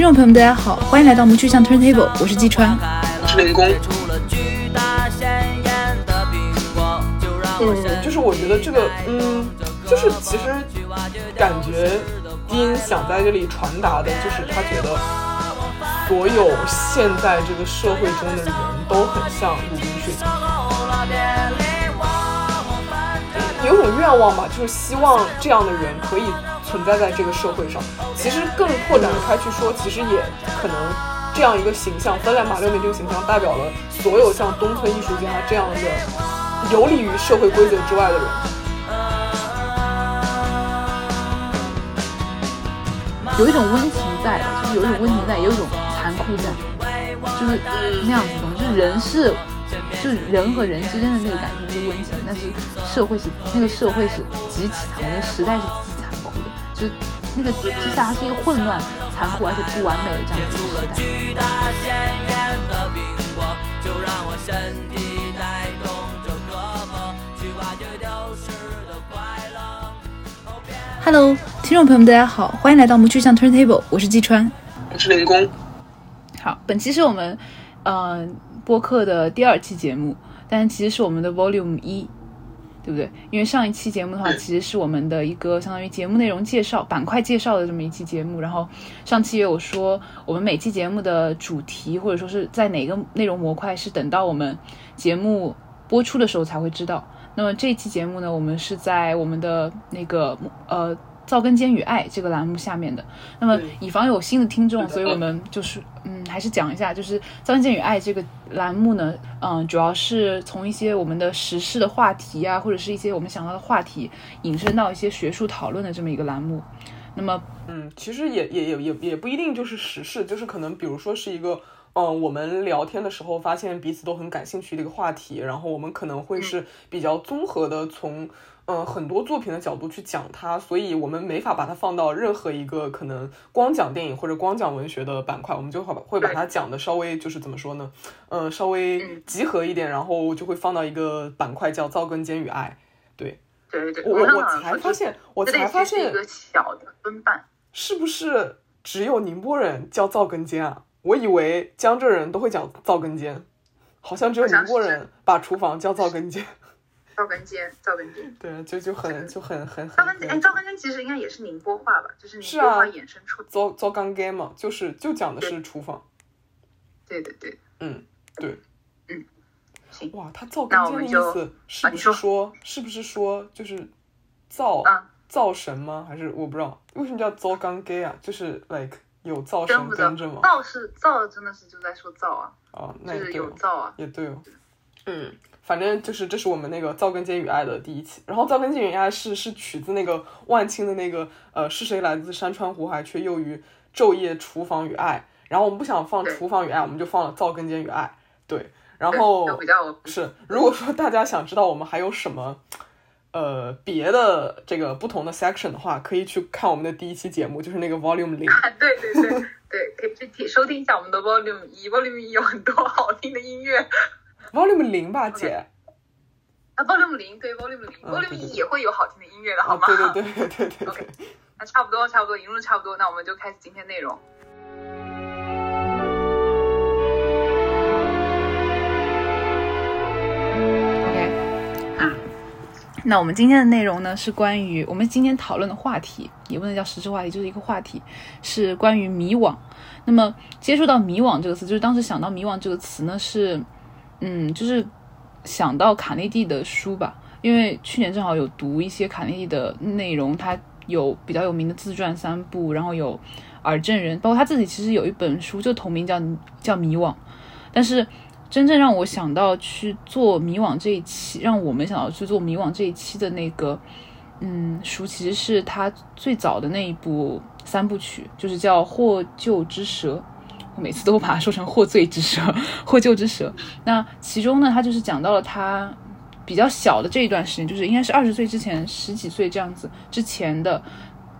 听众朋友们，大家好，欢迎来到我们巨象 Turntable，我是季川，我是林工。嗯，就是我觉得这个，嗯，就是其实感觉丁想在这里传达的，就是他觉得所有现在这个社会中的人都很像鲁滨逊，有种愿望吧，就是希望这样的人可以存在在这个社会上。其实更拓展开去说，其实也可能这样一个形象，芬兰马六梅这个形象代表了所有像东村艺术家这样的。游离于社会规则之外的人，有一种温情在的，就是有一种温情在，有一种残酷在，就是那样子的。就是人是，就是人和人之间的那个感情是温情，但是社会是那个社会是极其残酷，那时代是极就那个之下它是一个混乱、残酷而且不完美的这样子的时代。Hello，听众朋友们，大家好，欢迎来到我们巨象 Turntable，我是季川，我是林工。好，本期是我们呃播客的第二期节目，但其实是我们的 Volume 一，对不对？因为上一期节目的话，其实是我们的一个相当于节目内容介绍板块介绍的这么一期节目，然后上期也有说，我们每期节目的主题或者说是在哪个内容模块是等到我们节目播出的时候才会知道。那么这期节目呢，我们是在我们的那个呃“造根间与爱”这个栏目下面的。那么以防有新的听众，所以我们就是嗯，还是讲一下，就是“造根间与爱”这个栏目呢，嗯，主要是从一些我们的时事的话题啊，或者是一些我们想到的话题，引申到一些学术讨论的这么一个栏目。那么，嗯，其实也也也也也不一定就是时事，就是可能比如说是一个。嗯，我们聊天的时候发现彼此都很感兴趣的一个话题，然后我们可能会是比较综合的从嗯很多作品的角度去讲它，所以我们没法把它放到任何一个可能光讲电影或者光讲文学的板块，我们就会会把它讲的稍微就是怎么说呢？嗯，稍微集合一点，然后就会放到一个板块叫造根尖与爱。对对对对，我我才发现，我才发现一个小的分瓣，是不是只有宁波人叫造根尖啊？我以为江浙人都会讲灶根尖，好像只有宁波人把厨房叫灶根间。灶根间，灶根间。对，就就很就很很很。灶根间，哎，灶根间其实应该也是宁波话吧？就是宁波话衍生出。灶灶干间嘛，就是就讲的是厨房。对对对。嗯，对。嗯。行。哇，他灶根间的意思是不是说，是不是说就是灶灶神吗？还是我不知道为什么叫灶干间啊？就是 like。有造神跟着吗？造是造，真的是就在说造啊。哦，那也有造啊，也对哦。嗯，反正就是这是我们那个《造根间与爱》的第一期。然后《造根间与爱》是是取自那个万青的那个呃，是谁来自山川湖海，却又于昼夜厨房与爱。然后我们不想放厨房与爱，我们就放了《造根间与爱》。对，然后是如果说大家想知道我们还有什么。呃，别的这个不同的 section 的话，可以去看我们的第一期节目，就是那个 volume 零。对对对对，可以去听收听一下我们的 volume 一，volume 一有很多好听的音乐。Volume 零吧，姐。啊，volume 零，对 volume 零，volume 一也会有好听的音乐的，好吗？对 对对对对对。OK，那差不多差不多，引入差不多，那我们就开始今天内容。那我们今天的内容呢，是关于我们今天讨论的话题，也不能叫实质话题，就是一个话题，是关于迷惘。那么接触到迷惘这个词，就是当时想到迷惘这个词呢，是，嗯，就是想到卡内蒂的书吧，因为去年正好有读一些卡内蒂的内容，他有比较有名的自传三部，然后有耳证人，包括他自己其实有一本书就同名叫叫迷惘，但是。真正让我想到去做迷惘这一期，让我们想到去做迷惘这一期的那个，嗯，书其实是他最早的那一部三部曲，就是叫《获救之蛇》。每次都把它说成《获罪之蛇》，《获救之蛇》。那其中呢，他就是讲到了他比较小的这一段时间，就是应该是二十岁之前，十几岁这样子之前的，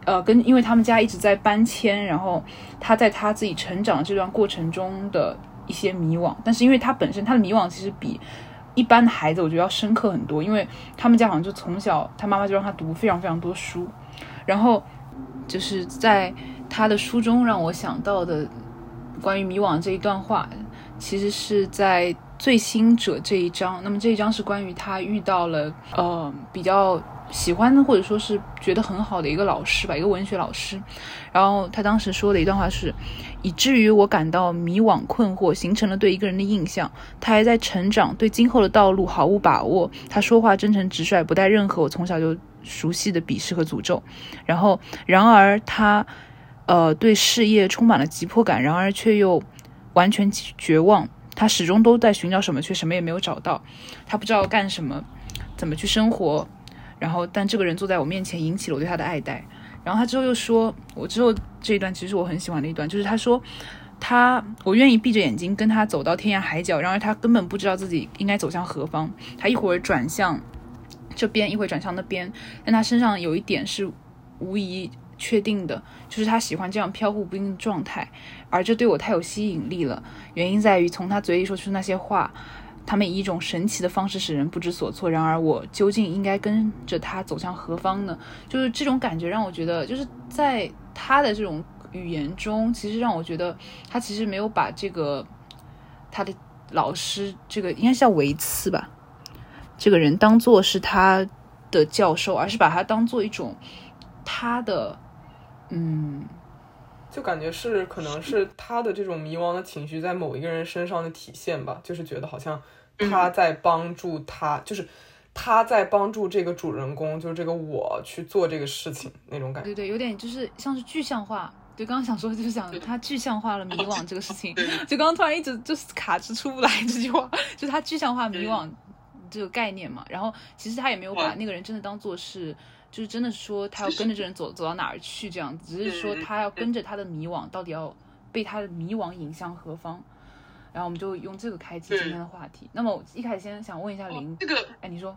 呃，跟因为他们家一直在搬迁，然后他在他自己成长这段过程中的。一些迷惘，但是因为他本身他的迷惘其实比一般的孩子我觉得要深刻很多，因为他们家好像就从小他妈妈就让他读非常非常多书，然后就是在他的书中让我想到的关于迷惘这一段话，其实是在最新者这一章。那么这一章是关于他遇到了呃比较喜欢的或者说是觉得很好的一个老师吧，一个文学老师。然后他当时说的一段话是，以至于我感到迷惘困惑，形成了对一个人的印象。他还在成长，对今后的道路毫无把握。他说话真诚直率，不带任何我从小就熟悉的鄙视和诅咒。然后，然而他，呃，对事业充满了急迫感，然而却又完全绝望。他始终都在寻找什么，却什么也没有找到。他不知道干什么，怎么去生活。然后，但这个人坐在我面前，引起了我对他的爱戴。然后他之后又说，我之后这一段其实我很喜欢的一段，就是他说，他我愿意闭着眼睛跟他走到天涯海角，然而他根本不知道自己应该走向何方。他一会儿转向这边，一会儿转向那边，但他身上有一点是无疑确定的，就是他喜欢这样飘忽不定的状态，而这对我太有吸引力了。原因在于从他嘴里说出那些话。他们以一种神奇的方式使人不知所措。然而，我究竟应该跟着他走向何方呢？就是这种感觉让我觉得，就是在他的这种语言中，其实让我觉得他其实没有把这个他的老师，这个应该是叫维茨吧，这个人当做是他的教授，而是把他当做一种他的，嗯，就感觉是可能是他的这种迷茫的情绪在某一个人身上的体现吧，就是觉得好像。他在帮助他，就是他在帮助这个主人公，就是这个我去做这个事情那种感觉。对对，有点就是像是具象化。就，刚刚想说就是想他具象化了迷惘这个事情。就刚刚突然一直就是卡着出不来这句话，就是他具象化迷惘这个概念嘛。然后其实他也没有把那个人真的当做是，就是真的说他要跟着这人走走到哪儿去这样子，只是说他要跟着他的迷惘，到底要被他的迷惘引向何方。然后我们就用这个开启今天的话题。那么我一开始先想问一下林，这个，哎，你说，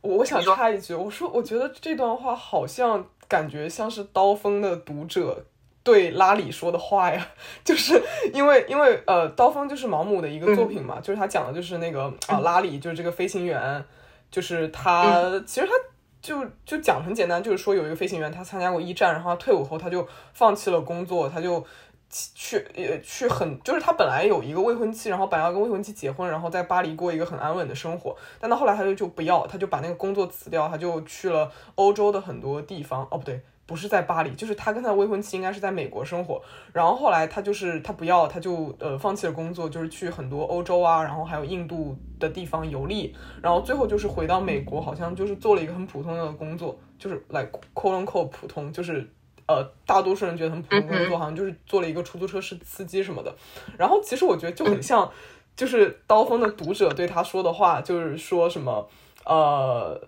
我我想插一句，我说我觉得这段话好像感觉像是刀锋的读者对拉里说的话呀，就是因为因为呃，刀锋就是毛姆的一个作品嘛，就是他讲的就是那个啊拉里就是这个飞行员，就是他其实他就就讲很简单，就是说有一个飞行员他参加过一战，然后他退伍后他就放弃了工作，他就。去呃去很就是他本来有一个未婚妻，然后本来要跟未婚妻结婚，然后在巴黎过一个很安稳的生活。但到后来他就就不要，他就把那个工作辞掉，他就去了欧洲的很多地方。哦不对，不是在巴黎，就是他跟他的未婚妻应该是在美国生活。然后后来他就是他不要，他就呃放弃了工作，就是去很多欧洲啊，然后还有印度的地方游历。然后最后就是回到美国，好像就是做了一个很普通的工作，就是来 quote unquote 普通，就是。呃，大多数人觉得很普通工作，好像就是做了一个出租车司司机什么的。然后其实我觉得就很像，就是刀锋的读者对他说的话，就是说什么，呃，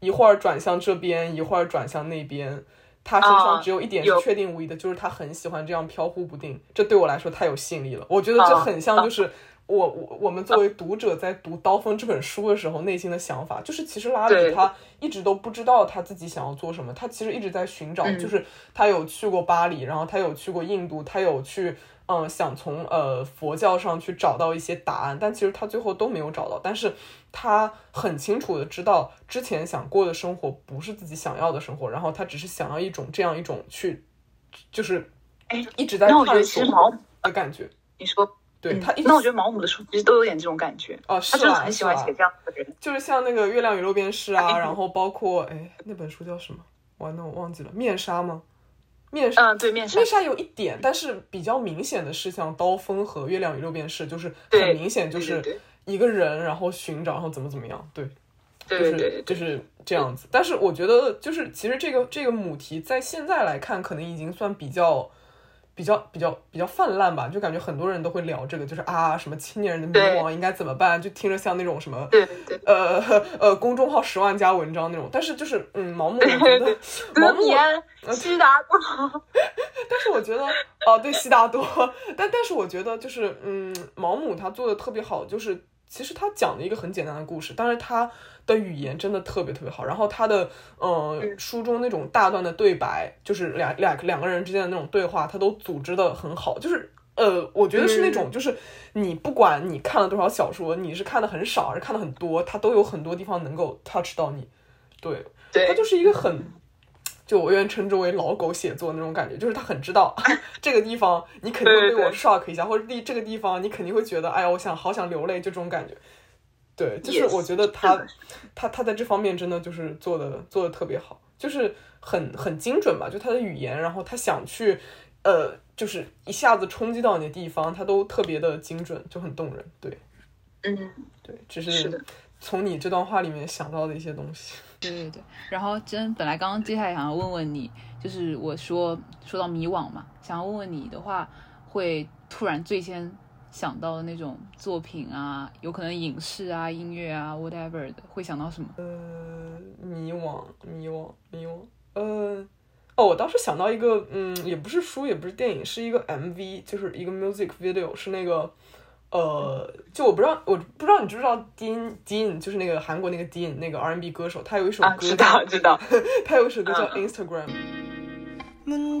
一会儿转向这边，一会儿转向那边。他身上只有一点是确定无疑的，就是他很喜欢这样飘忽不定。这对我来说太有吸引力了。我觉得这很像，就是。我我我们作为读者在读《刀锋》这本书的时候，内心的想法就是，其实拉里他一直都不知道他自己想要做什么，他其实一直在寻找。就是他有去过巴黎，然后他有去过印度，他有去嗯想从呃佛教上去找到一些答案，但其实他最后都没有找到。但是他很清楚的知道，之前想过的生活不是自己想要的生活，然后他只是想要一种这样一种去，就是哎一直在探索的感觉。你说。对他，那我觉得毛姆的书其实都有点这种感觉哦，他真的很喜欢写这样的人，就是像那个《月亮与六便士》啊，然后包括哎那本书叫什么？完了，我忘记了，面纱吗？面纱，嗯，对，面纱，面纱有一点，但是比较明显的是像刀锋和《月亮与六便士》，就是很明显就是一个人，然后寻找，然后怎么怎么样，对，就是就是这样子。但是我觉得，就是其实这个这个母题在现在来看，可能已经算比较。比较比较比较泛滥吧，就感觉很多人都会聊这个，就是啊，什么青年人的迷茫应该怎么办？就听着像那种什么，呃 呃，公众号十万加文章那种。但是就是，嗯，盲目，我觉得盲目，悉达多。但是我觉得，哦，对，悉达多。但但是我觉得，就是嗯，毛姆他做的特别好，就是其实他讲了一个很简单的故事，但是他。的语言真的特别特别好，然后他的嗯。书中那种大段的对白，就是两两两个人之间的那种对话，他都组织的很好，就是呃，我觉得是那种就是你不管你看了多少小说，你是看的很少还是看的很多，他都有很多地方能够 touch 到你，对，他就是一个很就我愿称之为老狗写作那种感觉，就是他很知道 这个地方你肯定会被我 shock 一下，或者地这个地方你肯定会觉得，哎呀，我想好想流泪，就这种感觉。对，就是我觉得他他他在这方面真的就是做的做的特别好，就是很很精准吧，就他的语言，然后他想去呃，就是一下子冲击到你的地方，他都特别的精准，就很动人。对，嗯，对，只是从你这段话里面想到的一些东西。对对对，然后真本来刚刚接下来想要问问你，就是我说说到迷惘嘛，想要问问你的话，会突然最先想到的那种作品啊，有可能影视啊、音乐啊，whatever 的，会想到什么？呃，迷惘，迷惘，迷惘。呃，哦，我当时想到一个，嗯，也不是书，也不是电影，是一个 MV，就是一个 music video，是那个。呃，就我不知道，我不知道你知不知道 Dean Dean，就是那个韩国那个 Dean 那个 R&B 歌手，他有一首歌，知道知道，他有一首歌叫 Instagram。嗯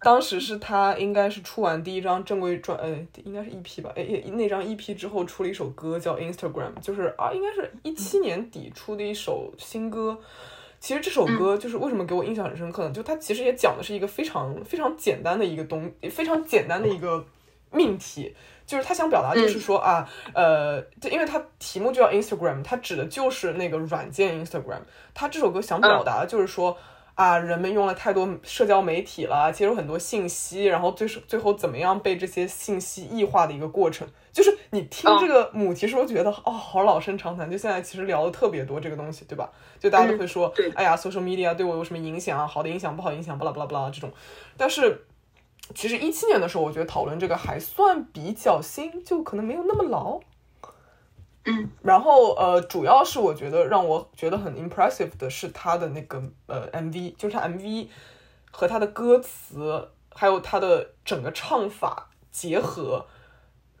当时是他应该是出完第一张正规专，呃，应该是 EP 吧，哎，那张 EP 之后出了一首歌叫 Instagram，就是啊，应该是一七年底出的一首新歌。其实这首歌就是为什么给我印象很深刻呢？就它其实也讲的是一个非常非常简单的一个东，非常简单的一个命题。就是他想表达，就是说啊，呃，就因为他题目就叫 Instagram，他指的就是那个软件 Instagram。他这首歌想表达的就是说啊，人们用了太多社交媒体了，接收很多信息，然后最最后怎么样被这些信息异化的一个过程。就是你听这个母题时候觉得哦，好老生常谈。就现在其实聊的特别多这个东西，对吧？就大家都会说，哎呀，social media 对我有什么影响啊？好的影响，不好影响，巴拉巴拉巴拉这种。但是。其实一七年的时候，我觉得讨论这个还算比较新，就可能没有那么老。嗯，然后呃，主要是我觉得让我觉得很 impressive 的是他的那个呃 MV，就是他 MV 和他的歌词，还有他的整个唱法结合。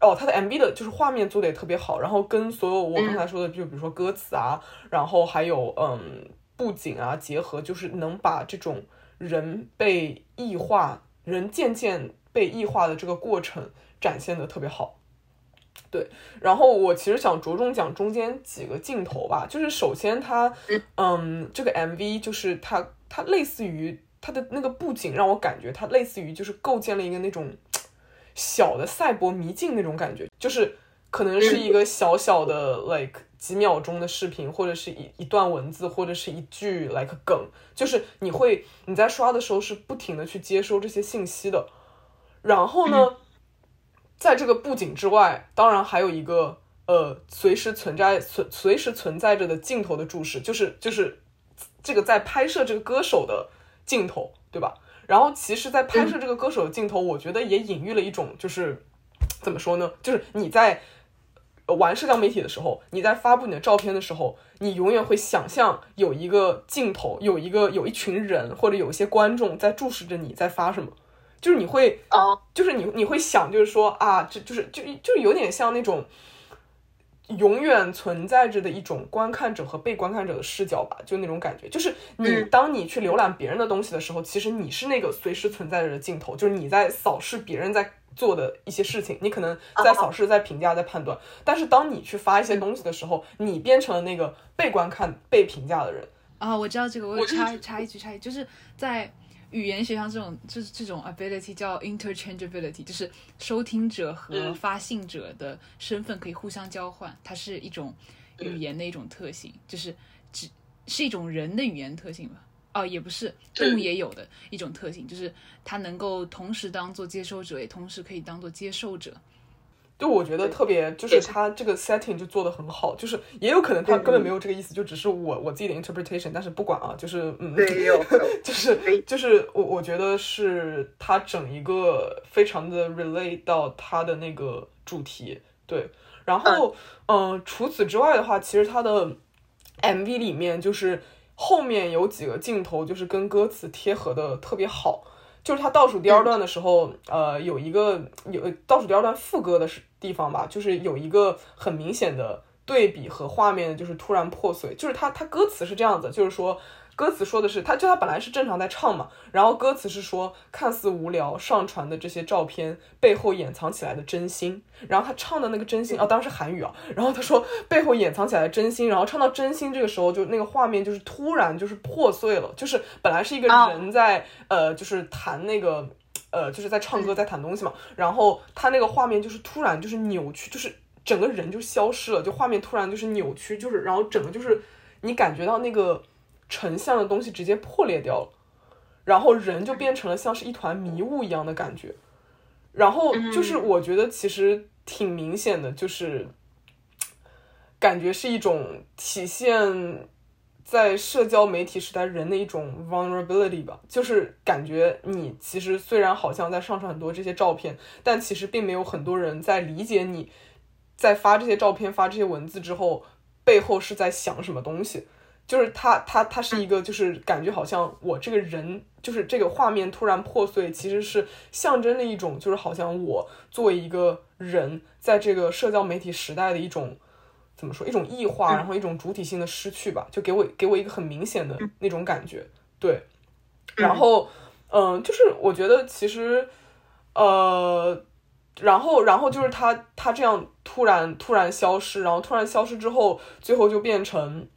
哦，他的 MV 的就是画面做的也特别好，然后跟所有我刚才说的，就比如说歌词啊，然后还有嗯布景啊结合，就是能把这种人被异化。人渐渐被异化的这个过程展现的特别好，对。然后我其实想着重讲中间几个镜头吧，就是首先它，嗯，这个 MV 就是它，它类似于它的那个布景让我感觉它类似于就是构建了一个那种小的赛博迷境那种感觉，就是可能是一个小小的 like。几秒钟的视频，或者是一一段文字，或者是一句 like 梗，就是你会你在刷的时候是不停的去接收这些信息的。然后呢，在这个布景之外，当然还有一个呃随时存在存随时存在着的镜头的注视，就是就是这个在拍摄这个歌手的镜头，对吧？然后其实，在拍摄这个歌手的镜头，我觉得也隐喻了一种就是怎么说呢？就是你在。玩社交媒体的时候，你在发布你的照片的时候，你永远会想象有一个镜头，有一个有一群人或者有一些观众在注视着你在发什么，就是你会，哦，就是你你会想，就是说啊，这就是就就有点像那种永远存在着的一种观看者和被观看者的视角吧，就那种感觉，就是你当你去浏览别人的东西的时候，其实你是那个随时存在着的镜头，就是你在扫视别人在。做的一些事情，你可能在扫视、在评价、在判断，但是当你去发一些东西的时候，你变成了那个被观看、被评价的人啊！我知道这个，我插插一句，插一句，就是在语言学上，这种就是这种 ability 叫 interchangeability，就是收听者和发信者的身份可以互相交换，它是一种语言的一种特性，就是只是一种人的语言特性吧。哦，也不是，动物也有的一种特性，就是它能够同时当做接收者，也同时可以当做接受者。就我觉得特别，就是他这个 setting 就做的很好，就是也有可能他根本没有这个意思，就只是我我自己的 interpretation。但是不管啊，就是嗯，就是就是我我觉得是他整一个非常的 relate 到他的那个主题。对，然后嗯，除此之外的话，其实他的 MV 里面就是。后面有几个镜头就是跟歌词贴合的特别好，就是他倒数第二段的时候，呃，有一个有倒数第二段副歌的是地方吧，就是有一个很明显的对比和画面，就是突然破碎，就是他他歌词是这样子，就是说。歌词说的是，他就他本来是正常在唱嘛，然后歌词是说，看似无聊上传的这些照片背后掩藏起来的真心，然后他唱的那个真心啊，当然是韩语啊，然后他说背后掩藏起来的真心，然后唱到真心这个时候，就那个画面就是突然就是破碎了，就是本来是一个人在呃就是弹那个呃就是在唱歌在弹东西嘛，然后他那个画面就是突然就是扭曲，就是整个人就消失了，就画面突然就是扭曲，就是然后整个就是你感觉到那个。成像的东西直接破裂掉了，然后人就变成了像是一团迷雾一样的感觉，然后就是我觉得其实挺明显的，就是感觉是一种体现在社交媒体时代人的一种 vulnerability 吧，就是感觉你其实虽然好像在上传很多这些照片，但其实并没有很多人在理解你在发这些照片、发这些文字之后背后是在想什么东西。就是他，他，他是一个，就是感觉好像我这个人，就是这个画面突然破碎，其实是象征了一种，就是好像我作为一个人，在这个社交媒体时代的一种怎么说，一种异化，然后一种主体性的失去吧，就给我给我一个很明显的那种感觉，对。然后，嗯，就是我觉得其实，呃，然后，然后就是他，他这样突然突然消失，然后突然消失之后，最后就变成。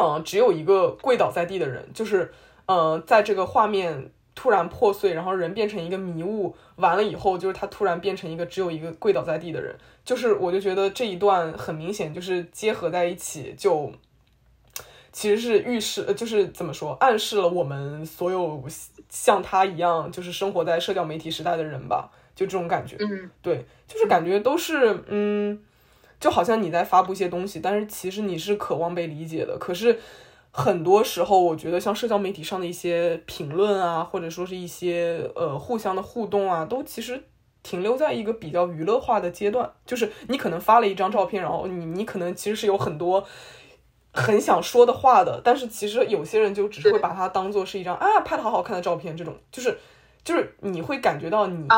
嗯，只有一个跪倒在地的人，就是，呃，在这个画面突然破碎，然后人变成一个迷雾，完了以后，就是他突然变成一个只有一个跪倒在地的人，就是我就觉得这一段很明显就是结合在一起，就其实是预示，就是怎么说，暗示了我们所有像他一样，就是生活在社交媒体时代的人吧，就这种感觉，嗯，对，就是感觉都是，嗯。就好像你在发布一些东西，但是其实你是渴望被理解的。可是很多时候，我觉得像社交媒体上的一些评论啊，或者说是一些呃互相的互动啊，都其实停留在一个比较娱乐化的阶段。就是你可能发了一张照片，然后你你可能其实是有很多很想说的话的，但是其实有些人就只是会把它当做是一张啊拍的好好看的照片，这种就是就是你会感觉到你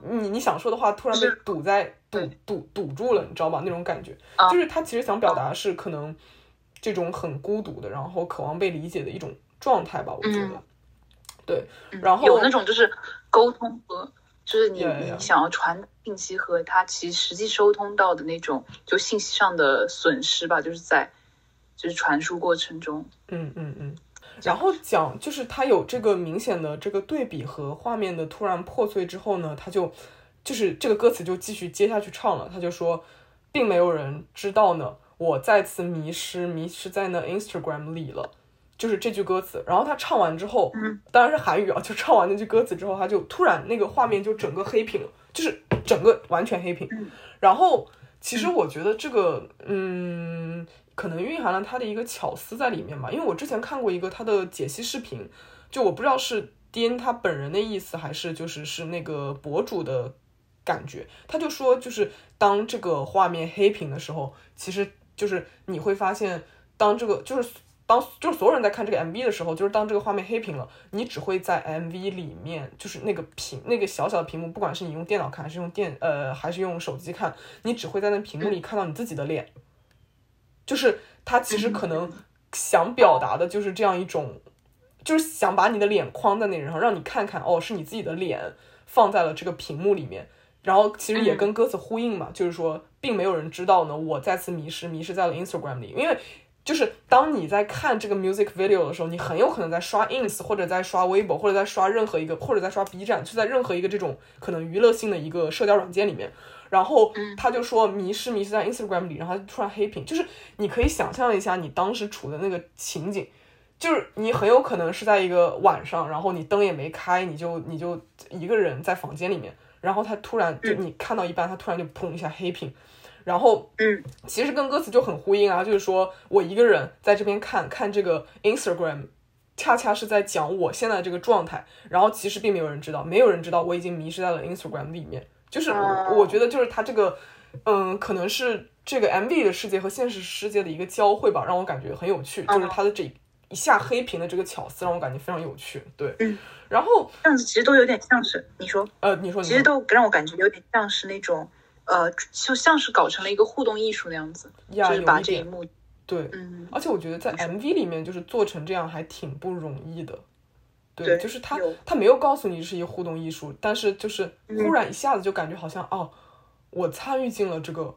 你你想说的话突然被堵在。堵堵堵住了，你知道吧？那种感觉，就是他其实想表达是可能这种很孤独的，然后渴望被理解的一种状态吧。我觉得，对，然后有那种就是沟通和就是你你想要传信息和他其实实际收通到的那种就信息上的损失吧，就是在就是传输过程中，嗯嗯嗯。然后讲就是他有这个明显的这个对比和画面的突然破碎之后呢，他就。就是这个歌词就继续接下去唱了，他就说，并没有人知道呢，我再次迷失，迷失在那 Instagram 里了，就是这句歌词。然后他唱完之后，当然是韩语啊，就唱完那句歌词之后，他就突然那个画面就整个黑屏了，就是整个完全黑屏。然后其实我觉得这个，嗯，可能蕴含了他的一个巧思在里面吧，因为我之前看过一个他的解析视频，就我不知道是颠他本人的意思，还是就是是那个博主的。感觉，他就说，就是当这个画面黑屏的时候，其实就是你会发现，当这个就是当就是所有人在看这个 MV 的时候，就是当这个画面黑屏了，你只会在 MV 里面，就是那个屏那个小小的屏幕，不管是你用电脑看还是用电呃还是用手机看，你只会在那屏幕里看到你自己的脸。就是他其实可能想表达的就是这样一种，就是想把你的脸框在那然后让你看看哦，是你自己的脸放在了这个屏幕里面。然后其实也跟歌词呼应嘛，就是说，并没有人知道呢，我再次迷失，迷失在了 Instagram 里。因为就是当你在看这个 music video 的时候，你很有可能在刷 ins 或者在刷微博或者在刷任何一个或者在刷 B 站，就在任何一个这种可能娱乐性的一个社交软件里面。然后他就说迷失，迷失在 Instagram 里，然后突然黑屏。就是你可以想象一下你当时处的那个情景，就是你很有可能是在一个晚上，然后你灯也没开，你就你就一个人在房间里面。然后他突然就你看到一半，他突然就砰一下黑屏，然后嗯，其实跟歌词就很呼应啊，就是说我一个人在这边看看这个 Instagram，恰恰是在讲我现在这个状态，然后其实并没有人知道，没有人知道我已经迷失在了 Instagram 里面，就是我我觉得就是他这个嗯，可能是这个 MV 的世界和现实世界的一个交汇吧，让我感觉很有趣，就是他的这一下黑屏的这个巧思让我感觉非常有趣。对，嗯，然后这样子其实都有点像是你说，呃，你说，其实都让我感觉有点像是那种呃，就像是搞成了一个互动艺术那样子，就是把这一幕。对，嗯，而且我觉得在 MV 里面就是做成这样还挺不容易的。对，就是他他没有告诉你是一个互动艺术，但是就是忽然一下子就感觉好像哦，我参与进了这个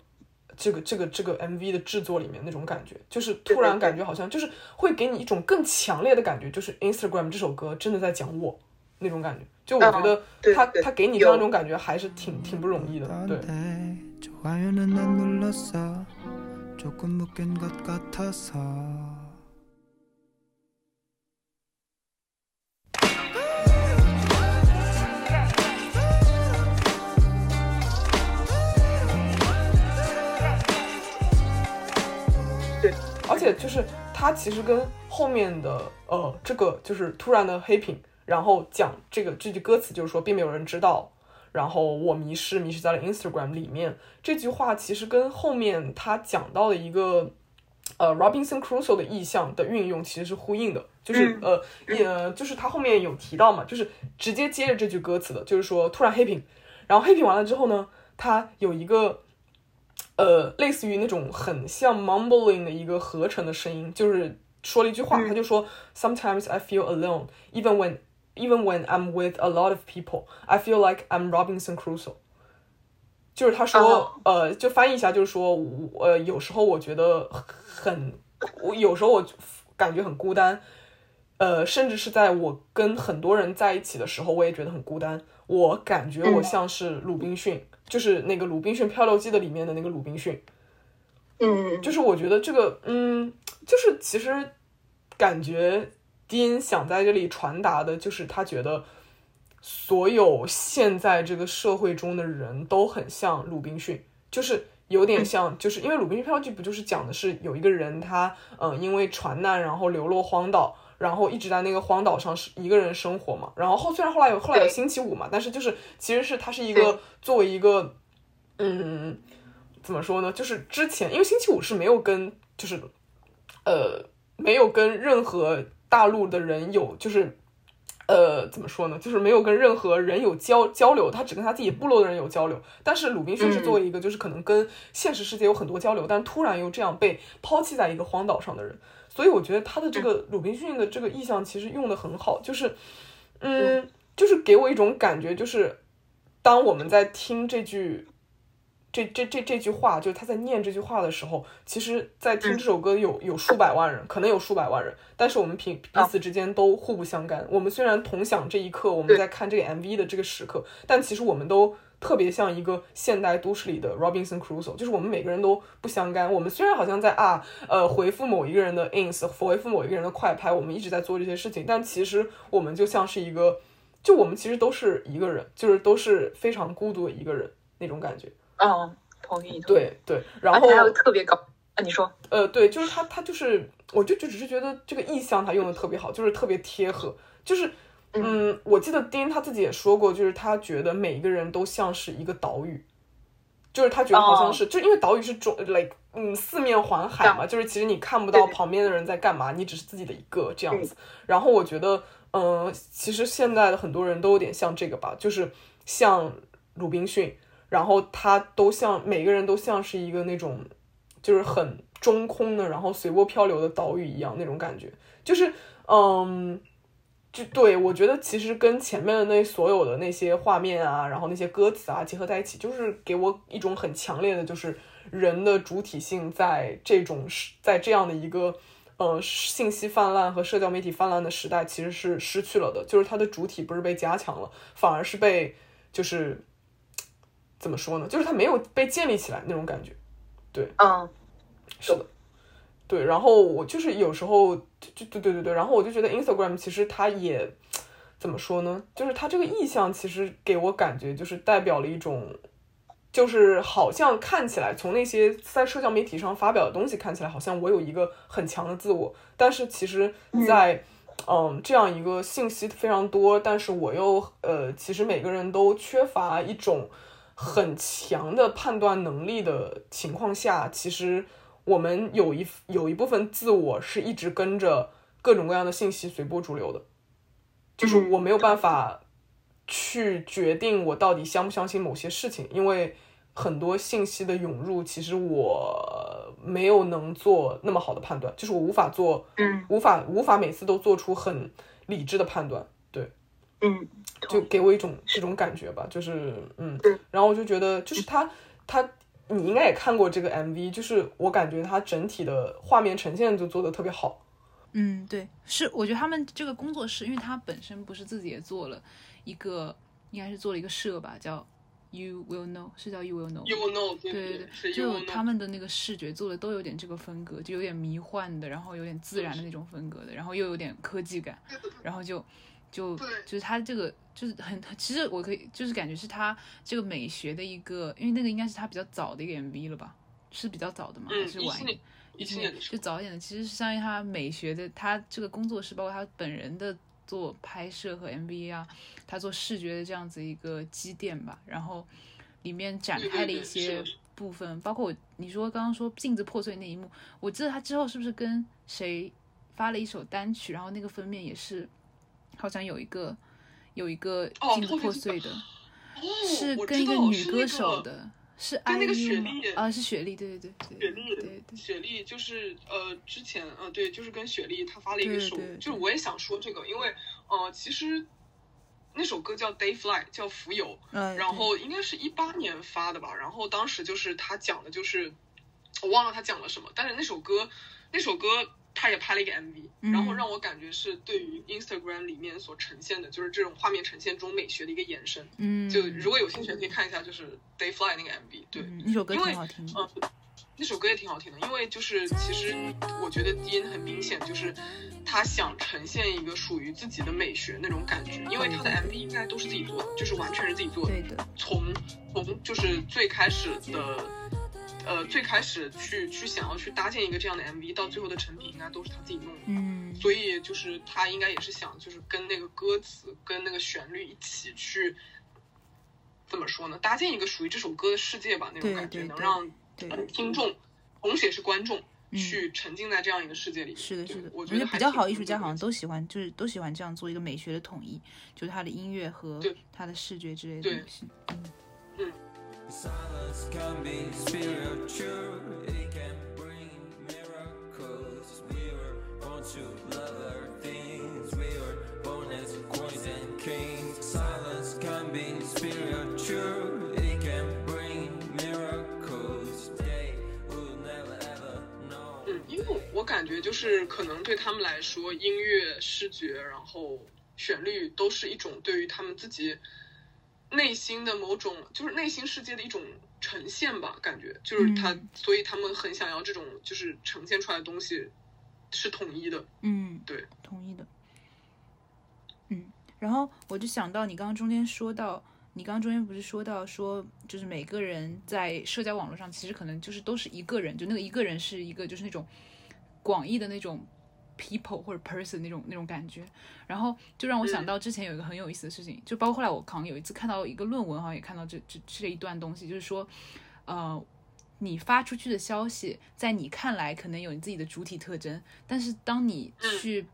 这个这个这个 MV 的制作里面那种感觉，就是突然感觉好像就是会给你一种更强烈的感觉，就是 Instagram 这首歌真的在讲我那种感觉，就我觉得他他给你这样一种感觉还是挺挺不容易的，对。而且就是他其实跟后面的呃，这个就是突然的黑屏。然后讲这个这句歌词，就是说并没有人知道然后我迷失，迷失在了 Instagram 里面。这句话其实跟后面他讲到的一个。呃，Robinson Crusoe 的意象的运用其实是呼应的，就是呃，也就是他后面有提到嘛，就是直接接着这句歌词的，就是说突然黑屏，然后黑屏完了之后呢，他有一个呃，类似于那种很像 mumbling 的一个合成的声音，就是说了一句话，他就说 Sometimes I feel alone, even when even when I'm with a lot of people, I feel like I'm Robinson Crusoe。就是他说，呃，就翻译一下，就是说，我呃，有时候我觉得很，我有时候我感觉很孤单，呃，甚至是在我跟很多人在一起的时候，我也觉得很孤单。我感觉我像是鲁滨逊，就是那个《鲁滨逊漂流记》的里面的那个鲁滨逊。嗯，就是我觉得这个，嗯，就是其实感觉丁想在这里传达的，就是他觉得。所有现在这个社会中的人都很像鲁滨逊，就是有点像，就是因为《鲁滨逊漂流记》不就是讲的是有一个人他嗯因为船难然后流落荒岛，然后一直在那个荒岛上是一个人生活嘛。然后后虽然后来有后来有星期五嘛，但是就是其实是他是一个作为一个嗯怎么说呢？就是之前因为星期五是没有跟就是呃没有跟任何大陆的人有就是。呃，怎么说呢？就是没有跟任何人有交交流，他只跟他自己部落的人有交流。但是鲁滨逊是作为一个，就是可能跟现实世界有很多交流，但突然又这样被抛弃在一个荒岛上的人。所以我觉得他的这个鲁滨逊的这个意象其实用的很好，就是，嗯，就是给我一种感觉，就是当我们在听这句。这这这这句话，就是他在念这句话的时候，其实，在听这首歌有有数百万人，可能有数百万人，但是我们彼彼此之间都互不相干。我们虽然同享这一刻，我们在看这个 MV 的这个时刻，但其实我们都特别像一个现代都市里的 Robinson Crusoe，就是我们每个人都不相干。我们虽然好像在啊呃回复某一个人的 ins，回复某一个人的快拍，我们一直在做这些事情，但其实我们就像是一个，就我们其实都是一个人，就是都是非常孤独的一个人那种感觉。嗯，同意。对对，然后还有特别高啊，你说？呃，对，就是他，他就是，我就就只是觉得这个意象他用的特别好，就是特别贴合。就是，嗯，我记得丁他自己也说过，就是他觉得每一个人都像是一个岛屿，就是他觉得好像是，就因为岛屿是中，like，嗯，四面环海嘛，就是其实你看不到旁边的人在干嘛，你只是自己的一个这样子。然后我觉得，嗯，其实现在的很多人都有点像这个吧，就是像鲁滨逊。然后他都像每个人都像是一个那种，就是很中空的，然后随波漂流的岛屿一样那种感觉，就是嗯，就对我觉得其实跟前面的那所有的那些画面啊，然后那些歌词啊结合在一起，就是给我一种很强烈的，就是人的主体性在这种在这样的一个呃信息泛滥和社交媒体泛滥的时代，其实是失去了的，就是它的主体不是被加强了，反而是被就是。怎么说呢？就是它没有被建立起来那种感觉，对，嗯，是的，对。然后我就是有时候就对对对对，然后我就觉得 Instagram 其实它也怎么说呢？就是它这个意向其实给我感觉就是代表了一种，就是好像看起来从那些在社交媒体上发表的东西看起来，好像我有一个很强的自我，但是其实，在嗯这样一个信息非常多，但是我又呃，其实每个人都缺乏一种。很强的判断能力的情况下，其实我们有一有一部分自我是一直跟着各种各样的信息随波逐流的，就是我没有办法去决定我到底相不相信某些事情，因为很多信息的涌入，其实我没有能做那么好的判断，就是我无法做，嗯，无法无法每次都做出很理智的判断，对，嗯，就给我一种这种感觉吧，就是嗯嗯，然后我就觉得，就是他他。你应该也看过这个 MV，就是我感觉他整体的画面呈现就做的特别好。嗯，对，是我觉得他们这个工作室，因为他本身不是自己也做了一个，应该是做了一个社吧，叫 You Will Know，是叫 You Will Know。You Will Know，对对对，就他们的那个视觉做的都有点这个风格，就有点迷幻的，然后有点自然的那种风格的，然后又有点科技感，然后就就就是他这个。就是很，其实我可以就是感觉是他这个美学的一个，因为那个应该是他比较早的一个 MV 了吧？是比较早的吗？还是晚一七年？就早一点的，其实是相当于他美学的，他这个工作室，包括他本人的做拍摄和 MV 啊，他做视觉的这样子一个积淀吧。然后里面展开了一些部分，包括我你说刚刚说镜子破碎那一幕，我记得他之后是不是跟谁发了一首单曲，然后那个封面也是好像有一个。有一个镜子破碎的，是跟一个女歌手的，是跟那个雪莉啊，是雪莉，对对对，雪莉，对对，雪莉就是呃，之前呃，对，就是跟雪莉她发了一个首，就是我也想说这个，因为呃，其实那首歌叫《Day Fly》，叫浮游，然后应该是一八年发的吧，然后当时就是他讲的就是我忘了他讲了什么，但是那首歌，那首歌。他也拍了一个 MV，然后让我感觉是对于 Instagram 里面所呈现的，就是这种画面呈现中美学的一个延伸。嗯，就如果有兴趣可以看一下，就是 Day Fly 那个 MV。对，那首歌挺好听。嗯，那首歌也挺好听的，因为就是其实我觉得 Dean 很明显就是他想呈现一个属于自己的美学那种感觉，因为他的 MV 应该都是自己做的，就是完全是自己做的。对的。从从就是最开始的。呃，最开始去去想要去搭建一个这样的 MV，到最后的成品应该都是他自己弄的。嗯，所以就是他应该也是想，就是跟那个歌词、跟那个旋律一起去，怎么说呢？搭建一个属于这首歌的世界吧，那种感觉能让听众，同时也是观众，去沉浸在这样一个世界里。是的，是的。我觉得比较好艺术家好像都喜欢，就是都喜欢这样做一个美学的统一，就是他的音乐和他的视觉之类的东西。嗯嗯。Silence can be spiritual, it can bring miracles. We were born to love our things, we were born as queens and kings. Silence can be spiritual, it can bring miracles. They will never ever know. 嗯，因为我感觉就是可能对他们来说，音乐、视觉，然后旋律都是一种对于他们自己。 内心的某种就是内心世界的一种呈现吧，感觉就是他，所以他们很想要这种就是呈现出来的东西是统一的。嗯，对，统一的。嗯，然后我就想到你刚刚中间说到，你刚刚中间不是说到说，就是每个人在社交网络上其实可能就是都是一个人，就那个一个人是一个就是那种广义的那种。People 或者 person 那种那种感觉，然后就让我想到之前有一个很有意思的事情，就包括后来我可能有一次看到一个论文，好像也看到这这这一段东西，就是说，呃，你发出去的消息，在你看来可能有你自己的主体特征，但是当你去。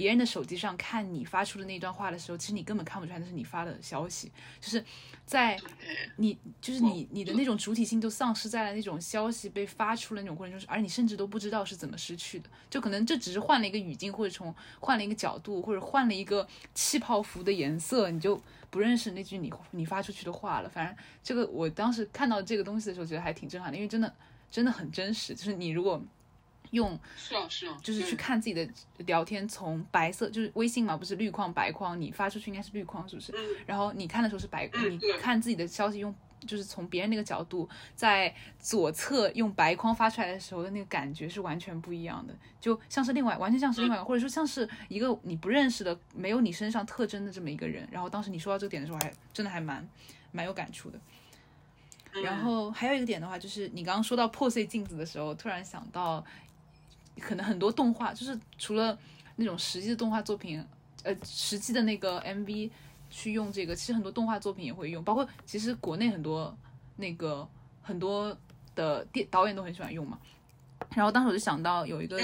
别人的手机上看你发出的那段话的时候，其实你根本看不出来那是你发的消息，就是在你就是你你的那种主体性都丧失在了那种消息被发出的那种过程中，而你甚至都不知道是怎么失去的，就可能这只是换了一个语境，或者从换了一个角度，或者换了一个气泡服的颜色，你就不认识那句你你发出去的话了。反正这个我当时看到这个东西的时候，觉得还挺震撼的，因为真的真的很真实，就是你如果。用是啊是啊，就是去看自己的聊天，从白色就是微信嘛，不是绿框白框，你发出去应该是绿框，是不是？嗯。然后你看的时候是白，你看自己的消息用，就是从别人那个角度，在左侧用白框发出来的时候的那个感觉是完全不一样的，就像是另外完全像是另外，或者说像是一个你不认识的、没有你身上特征的这么一个人。然后当时你说到这个点的时候，还真的还蛮蛮有感触的。然后还有一个点的话，就是你刚刚说到破碎镜子的时候，突然想到。可能很多动画就是除了那种实际的动画作品，呃，实际的那个 MV 去用这个，其实很多动画作品也会用，包括其实国内很多那个很多的电导演都很喜欢用嘛。然后当时我就想到有一个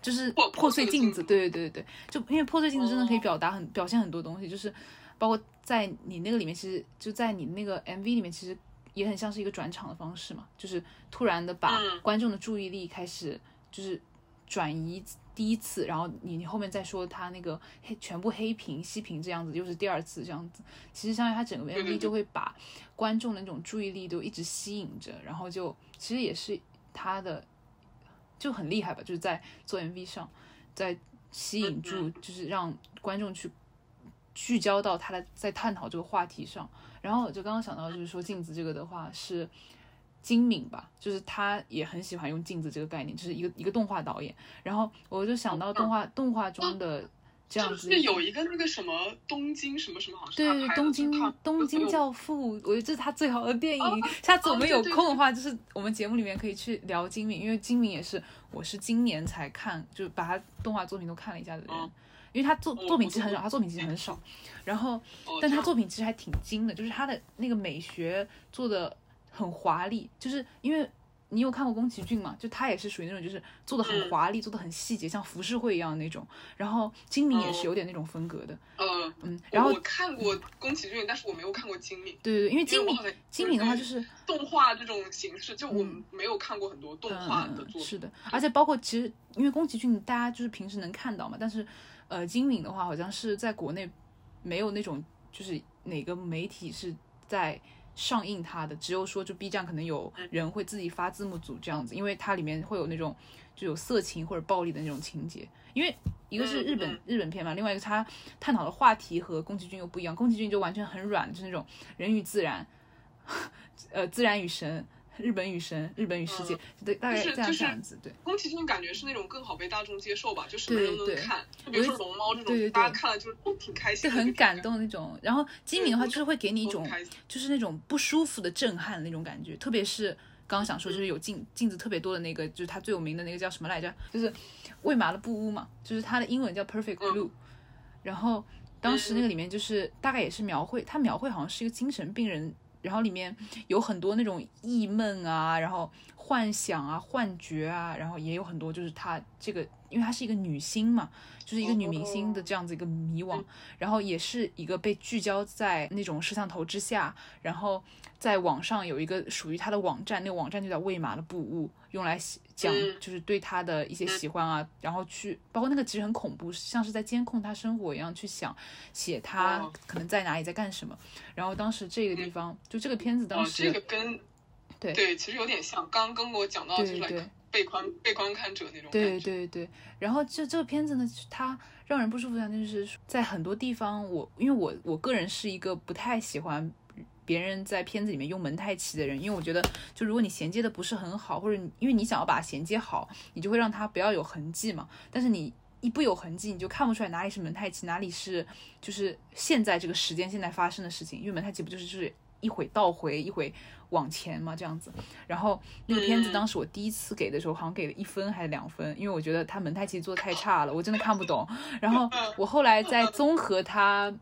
就是破破碎镜子，对对对对对，就因为破碎镜子真的可以表达很、表现很多东西，就是包括在你那个里面，其实就在你那个 MV 里面，其实也很像是一个转场的方式嘛，就是突然的把嗯。观众的注意力开始就是转移第一次，然后你你后面再说他那个黑全部黑屏熄屏这样子，又是第二次这样子，其实相当于他整个 MV 就会把观众的那种注意力都一直吸引着，然后就其实也是他的就很厉害吧，就是在做 MV 上，在吸引住，就是让观众去聚焦到他的在探讨这个话题上。然后我就刚刚想到，就是说镜子这个的话是金敏吧，就是他也很喜欢用镜子这个概念，就是一个一个动画导演。然后我就想到动画动画中的这样子，就是有一个那个什么东京什么什么，好像是对对东京东京教父，我觉得这是他最好的电影。下次我们有空的话，就是我们节目里面可以去聊金敏，因为金敏也是我是今年才看，就是把他动画作品都看了一下的人。嗯因为他作哦作品其实很少，他作品其实很少，然后哦但他作品其实还挺精的，就是他的那个美学做的很华丽，就是因为你有看过宫崎骏嘛，就他也是属于那种就是做的很嗯华丽，做的很细节，像浮世绘一样的那种。然后金敏也是有点那种风格的，呃，嗯，然后我看过宫崎骏，但是我没有看过精敏。对对对，因为金敏金敏的话就是动画这种形式，就我嗯没有看过很多动画的嗯，作品。是的，而且包括其实因为宫崎骏大家就是平时能看到嘛，但是呃金敏的话好像是在国内没有那种就是哪个媒体是在上映它的，只有说就 B 站可能有人会自己发字幕组这样子，因为它里面会有那种就有色情或者暴力的那种情节，因为一个是日本、嗯日本片嘛，另外一个它探讨的话题和宫崎骏又不一样，宫崎骏就完全很软，就是那种人与自然，呃自然与神。日本与神，日本与世界，对，大概这样这样子，对。宫崎骏感觉是那种更好被大众接受吧，就什么对人都能对看。就比如说龙猫这种，对对对大家看了就是都挺开心就的，很感动那种。然后金敏的话，就是会给你一种就是那种不舒服的震撼的那种感觉。特别是刚刚想说，就是有镜镜子特别多的那个，就是他最有名的那个叫什么来着？就是为麻的布屋嘛，就是它的英文叫 Perfect Blue。然后当时那个里面就是大概也是描绘，他描绘好像是一个精神病人。然后里面有很多那种异梦啊，然后幻想啊、幻觉啊，然后也有很多就是她这个，因为她是一个女星嘛，就是一个女明星的这样子一个迷惘，然后也是一个被聚焦在那种摄像头之下，然后在网上有一个属于她的网站，那个网站就叫喂马的布屋，用来写讲嗯。就是对他的一些喜欢啊，然后去包括那个其实很恐怖，像是在监控他生活一样去想写她哦。可能在哪里在干什么，然后当时这个地方就这个片子当哦，时这个跟对。对，其实有点像刚刚跟我讲到，就是对被观被观看者那种对。对对，然后这这个片子呢，它让人不舒服的就是在很多地方我，因为我我个人是一个不太喜欢别人在片子里面用蒙太奇的人，因为我觉得就如果你衔接的不是很好，或者因为你想要把它衔接好，你就会让它不要有痕迹嘛，但是你。一不有痕迹，你就看不出来哪里是蒙太奇，哪里是就是现在这个时间现在发生的事情。因为蒙太奇不就是就是一会倒回，一会往前嘛，这样子。然后那个片子当时我第一次给的时候，好像给了一分还是两分，因为我觉得他蒙太奇做的太差了，我真的看不懂。然后我后来在综合他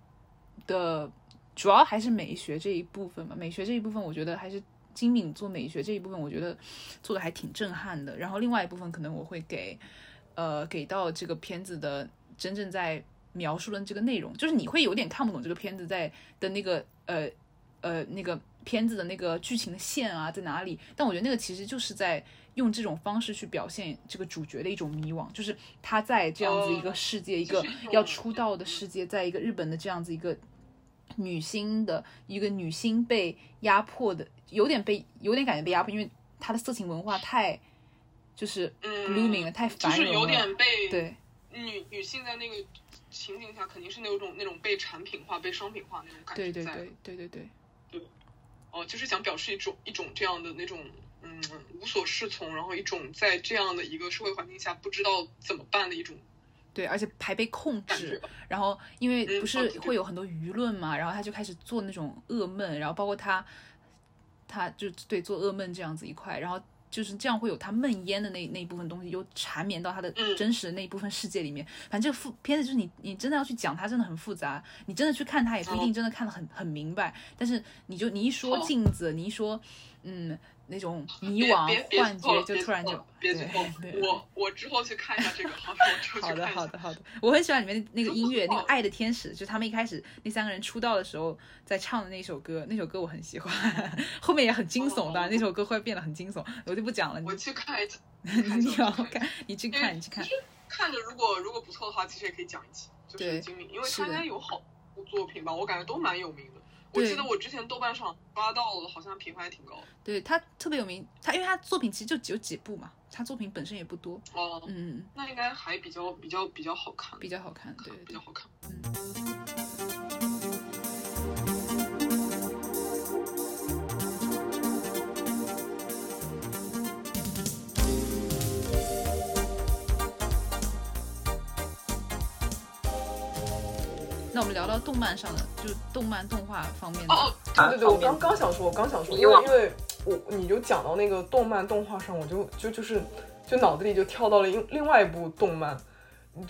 的，主要还是美学这一部分嘛，美学这一部分我觉得还是金敏做美学这一部分，我觉得做的还挺震撼的。然后另外一部分可能我会给，呃，给到这个片子的真正在描述的这个内容，就是你会有点看不懂这个片子在的那个呃呃那个片子的那个剧情的线啊在哪里，但我觉得那个其实就是在用这种方式去表现这个主角的一种迷惘，就是他在这样子一个世界，一个要出道的世界，在一个日本的这样子一个女星的一个女星被压迫的，有点被有点感觉被压迫，因为她的色情文化太就是嗯 blooming 了，太就是繁荣了，有点被对。女女性在那个情景下，肯定是那种那种被产品化、被商品化那种感觉在。对对对对对对，哦，就是想表示一种一种这样的那种嗯无所适从，然后一种在这样的一个社会环境下不知道怎么办的一种对，而且还被控制。然后因为嗯不是会有很多舆论嘛，然后他就开始做那种噩梦，然后包括他，他就对做噩梦这样子一块，然后就是这样会有他梦烟的那那一部分东西，又缠绵到他的嗯真实的那一部分世界里面。反正这个复片子就是你你真的要去讲它，真的很复杂，你真的去看它也不一定真的看得很很明白。但是你就你一说哦镜子，你一说嗯那种 迷惘、幻觉，就突然就别剧透。我我之后去看一下这个，好，好的好的好的，我很喜欢里面那个音乐，那个《爱的天使》，就他们一开始那三个人出道的时候在唱的那首歌，那首歌我很喜欢，后面也很惊悚的，那首歌会变得很惊悚，我就不讲了。我去看一下，你要看，你去看，你去看。看着如果如果不错的话，其实也可以讲一期，就是精明，因为他应该有好多作品吧，我感觉都蛮有名的。我记得我之前豆瓣上刷到了，好像评分还挺高。对他特别有名，他因为他作品其实就只有几部嘛，他作品本身也不多。哦，嗯，那应该还比较比较比较好看，比较好看，对，比较好看。嗯。那我们聊到动漫上的，就是动漫动画方面的。哦，对对对，我刚刚想说，我刚想说，因为因为我你就讲到那个动漫动画上，我就就就是就脑子里就跳到了另另外一部动漫，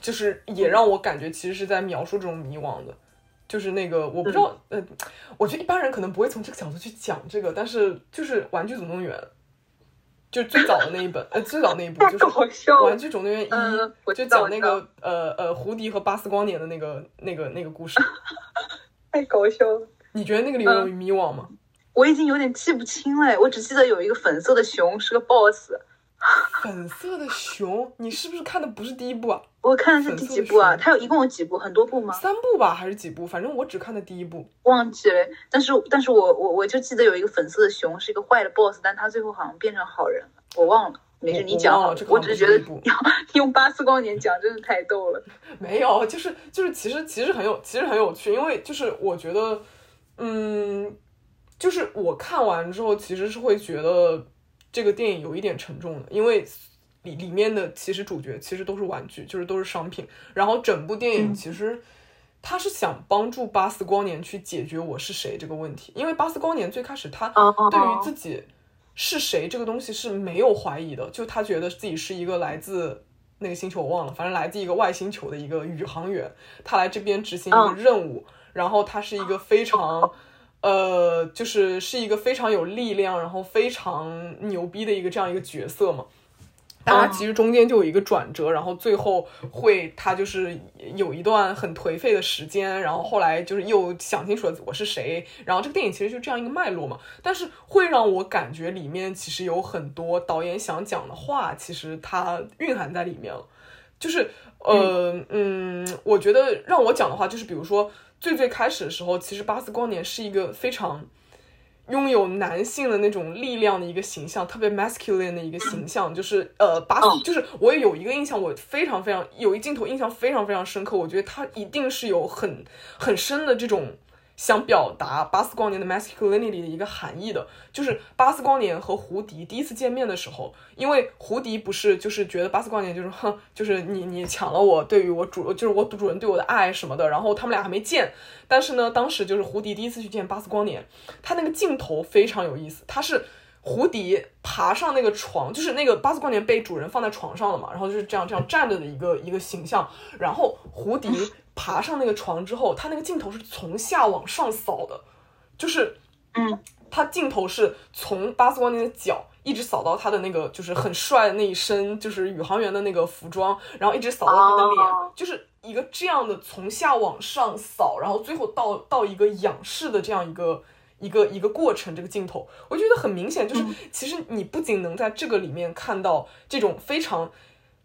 就是也让我感觉其实是在描述这种迷惘的，就是那个我不知道，呃，我觉得一般人可能不会从这个角度去讲这个，但是就是《玩具总动员》。就最早的那一本，呃，最早那一部就是 《玩具总动员一》，就讲那个呃呃胡迪和巴斯光年的那个那个那个故事，太搞笑了。你觉得那个里面有迷惘吗？我已经有点记不清了，我只记得有一个粉色的熊是个 boss。粉色的熊，你是不是看的不是第一部啊？我看的是第几部啊？它有一共有几部？很多部吗？三部吧，还是几部？反正我只看的第一部，忘记了。但是，但是我我我就记得有一个粉色的熊是一个坏的 boss，但他最后好像变成好人了，我忘了。没事，你讲。我只是觉得用巴斯光年讲真的太逗了。没有，就是就是，其实其实很有，其实很有趣，因为就是我觉得，嗯，就是我看完之后，其实是会觉得。这个电影有一点沉重的，因为里里面的其实主角其实都是玩具，就是都是商品。然后整部电影其实他是想帮助巴斯光年去解决我是谁这个问题，因为巴斯光年最开始他对于自己是谁这个东西是没有怀疑的，就他觉得自己是一个来自那个星球我忘了，反正来自一个外星球的一个宇航员，他来这边执行一个任务，然后他是一个非常。呃，就是是一个非常有力量，然后非常牛逼的一个这样一个角色嘛。但它其实中间就有一个转折，然后最后会他就是有一段很颓废的时间，然后后来就是又想清楚了我是谁。然后这个电影其实就这样一个脉络嘛。但是会让我感觉里面其实有很多导演想讲的话，其实它蕴含在里面了。就是呃嗯，我觉得让我讲的话，就是比如说。最最开始的时候，其实巴斯光年是一个非常拥有男性的那种力量的一个形象，特别 masculine 的一个形象。就是呃，巴斯，就是我也有一个印象，我非常非常有一镜头印象非常非常深刻。我觉得他一定是有很很深的这种。想表达巴斯光年的 masculinity 的一个含义的，就是巴斯光年和胡迪第一次见面的时候，因为胡迪不是就是觉得巴斯光年就是哼，就是你你抢了我对于我主就是我主人对我的爱什么的，然后他们俩还没见，但是呢，当时就是胡迪第一次去见巴斯光年，他那个镜头非常有意思，他是胡迪爬上那个床，就是那个巴斯光年被主人放在床上了嘛，然后就是这样这样站着的一个一个形象，然后胡迪。爬上那个床之后，他那个镜头是从下往上扫的，就是，嗯，他镜头是从巴斯光年的脚一直扫到他的那个就是很帅的那一身就是宇航员的那个服装，然后一直扫到他的脸，就是一个这样的从下往上扫，然后最后到到一个仰视的这样一个一个一个过程。这个镜头我觉得很明显，就是其实你不仅能在这个里面看到这种非常。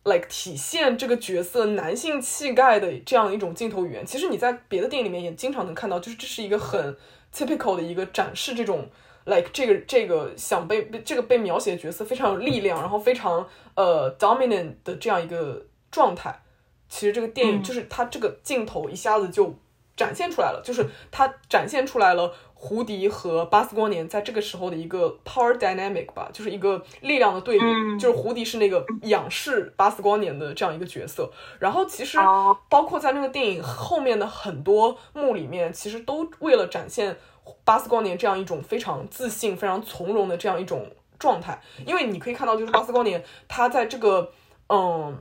Like 体现这个角色男性气概的这样一种镜头语言，其实你在别的电影里面也经常能看到，就是这是一个很 typical 的一个展示这种 like 这个这个想被这个被描写的角色非常有力量，然后非常呃 dominant 的这样一个状态。其实这个电影就是它这个镜头一下子就展现出来了，就是它展现出来了。胡迪和巴斯光年在这个时候的一个 power dynamic 吧，就是一个力量的对比，就是胡迪是那个仰视巴斯光年的这样一个角色。然后其实包括在那个电影后面的很多幕里面，其实都为了展现巴斯光年这样一种非常自信、非常从容的这样一种状态。因为你可以看到，就是巴斯光年他在这个嗯。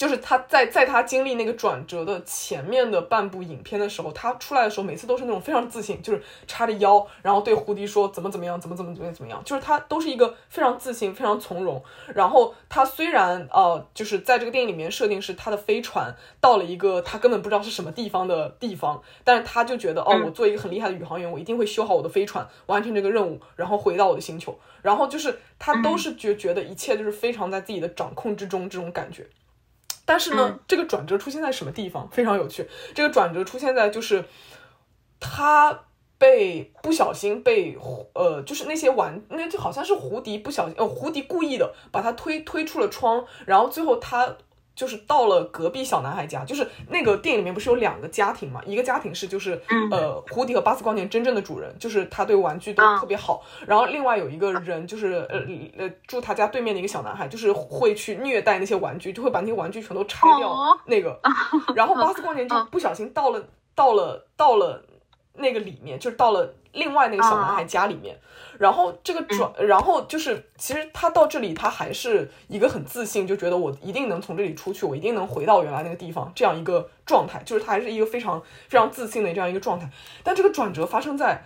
就是他在在他经历那个转折的前面的半部影片的时候，他出来的时候每次都是那种非常自信，就是叉着腰，然后对胡迪说怎么怎么样，怎么怎么怎么怎么样，就是他都是一个非常自信、非常从容。然后他虽然呃，就是在这个电影里面设定是他的飞船到了一个他根本不知道是什么地方的地方，但是他就觉得哦，我做一个很厉害的宇航员，我一定会修好我的飞船，完成这个任务，然后回到我的星球。然后就是他都是觉觉得一切就是非常在自己的掌控之中这种感觉。但是呢，这个转折出现在什么地方？非常有趣。这个转折出现在就是他被不小心被呃，就是那些玩，那就好像是胡迪不小心，呃，胡迪故意的把他推推出了窗，然后最后他。就是到了隔壁小男孩家，就是那个电影里面不是有两个家庭嘛？一个家庭是就是呃，胡迪和巴斯光年真正的主人，就是他对玩具都特别好。然后另外有一个人就是呃呃住他家对面的一个小男孩，就是会去虐待那些玩具，就会把那些玩具全都拆掉。那个，然后巴斯光年就不小心到了到了到了那个里面，就是到了另外那个小男孩家里面。然后这个转，然后就是其实他到这里，他还是一个很自信，就觉得我一定能从这里出去，我一定能回到原来那个地方，这样一个状态，就是他还是一个非常非常自信的这样一个状态。但这个转折发生在，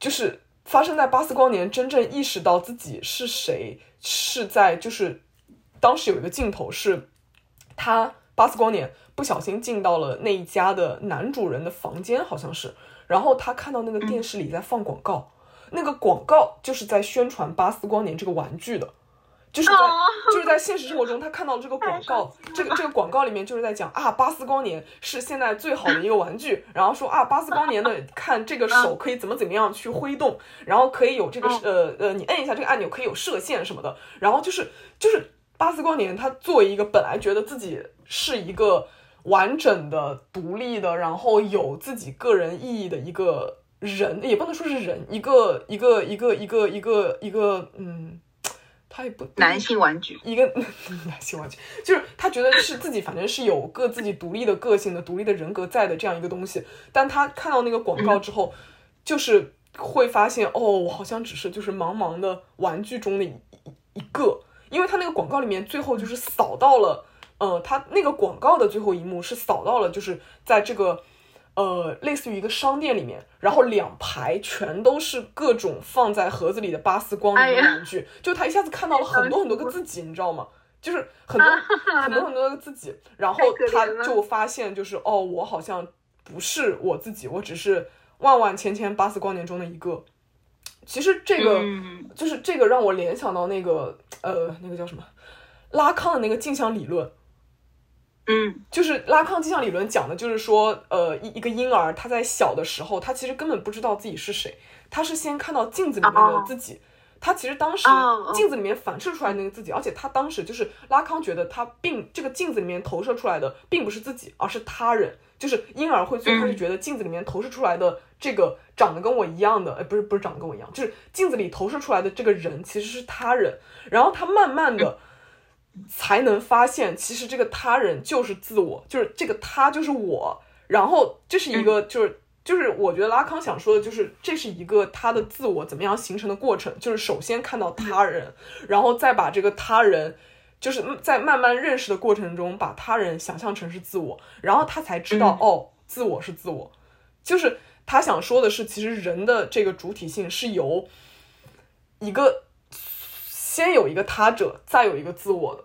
就是发生在巴斯光年真正意识到自己是谁，是在就是当时有一个镜头是，他巴斯光年不小心进到了那一家的男主人的房间，好像是，然后他看到那个电视里在放广告。那个广告就是在宣传巴斯光年这个玩具的，就是在就是在现实生活中，他看到了这个广告，这个这个广告里面就是在讲啊，巴斯光年是现在最好的一个玩具，然后说啊，巴斯光年的看这个手可以怎么怎么样去挥动，然后可以有这个呃呃，你摁一下这个按钮可以有射线什么的，然后就是就是巴斯光年他作为一个本来觉得自己是一个完整的、独立的，然后有自己个人意义的一个。人也不能说是人，一个一个一个一个一个一个，嗯，他也不男性玩具，一个 男性玩具，就是他觉得是自己，反正是有个自己独立的个性的、独立的人格在的这样一个东西。但他看到那个广告之后，就是会发现，哦，我好像只是就是茫茫的玩具中的一一个，因为他那个广告里面最后就是扫到了，呃，他那个广告的最后一幕是扫到了，就是在这个。呃，类似于一个商店里面，然后两排全都是各种放在盒子里的巴斯光年的玩具，就他一下子看到了很多很多个自己，你知道吗？就是很多 很多很多个自己，然后他就发现，就是哦，我好像不是我自己，我只是万万千千巴斯光年中的一个。其实这个就是这个让我联想到那个呃，那个叫什么拉康的那个镜像理论。嗯，就是拉康镜像理论讲的，就是说，呃，一一个婴儿他在小的时候，他其实根本不知道自己是谁，他是先看到镜子里面的自己，他其实当时镜子里面反射出来那个自己，而且他当时就是拉康觉得他并这个镜子里面投射出来的并不是自己，而是他人，就是婴儿会最开始觉得镜子里面投射出来的这个长得跟我一样的，哎，不是不是长得跟我一样，就是镜子里投射出来的这个人其实是他人，然后他慢慢的。才能发现，其实这个他人就是自我，就是这个他就是我。然后这是一个，就是就是我觉得拉康想说的，就是这是一个他的自我怎么样形成的过程。就是首先看到他人，然后再把这个他人，就是在慢慢认识的过程中，把他人想象成是自我，然后他才知道哦，自我是自我。就是他想说的是，其实人的这个主体性是由一个先有一个他者，再有一个自我的。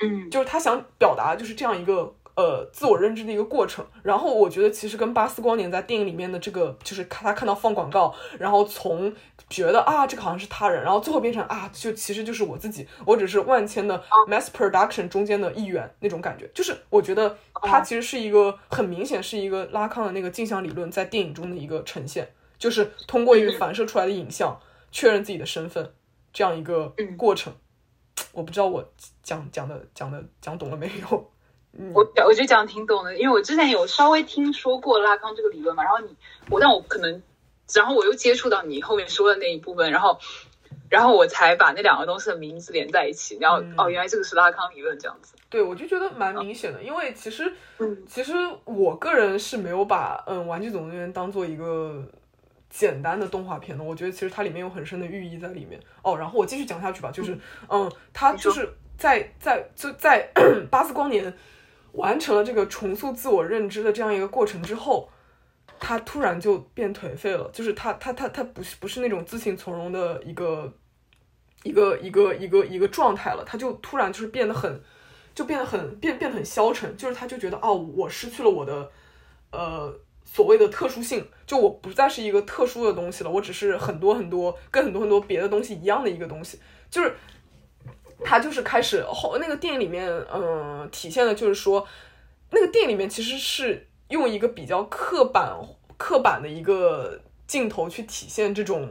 嗯，就是他想表达就是这样一个呃自我认知的一个过程。然后我觉得其实跟巴斯光年在电影里面的这个，就是他看到放广告，然后从觉得啊这个好像是他人，然后最后变成啊就其实就是我自己，我只是万千的 mass production 中间的一员那种感觉。就是我觉得他其实是一个很明显是一个拉康的那个镜像理论在电影中的一个呈现，就是通过一个反射出来的影像确认自己的身份这样一个过程。我不知道我讲讲的讲的讲懂了没有？我我觉得讲的挺懂的，因为我之前有稍微听说过拉康这个理论嘛，然后你我但我可能，然后我又接触到你后面说的那一部分，然后然后我才把那两个东西的名字连在一起，然后哦，原来这个是拉康理论这样子。对，我就觉得蛮明显的，因为其实其实我个人是没有把嗯《玩具总动员》当做一个。简单的动画片呢，我觉得其实它里面有很深的寓意在里面哦。然后我继续讲下去吧，就是，嗯，他就是在在就在 巴斯光年完成了这个重塑自我认知的这样一个过程之后，他突然就变颓废了，就是他他他他不是不是那种自信从容的一个一个一个一个一个状态了，他就突然就是变得很就变得很变变得很消沉，就是他就觉得哦，我失去了我的呃。所谓的特殊性，就我不再是一个特殊的东西了，我只是很多很多跟很多很多别的东西一样的一个东西。就是他就是开始后那个电影里面，嗯，体现的就是说，那个电影里面其实是用一个比较刻板刻板的一个镜头去体现这种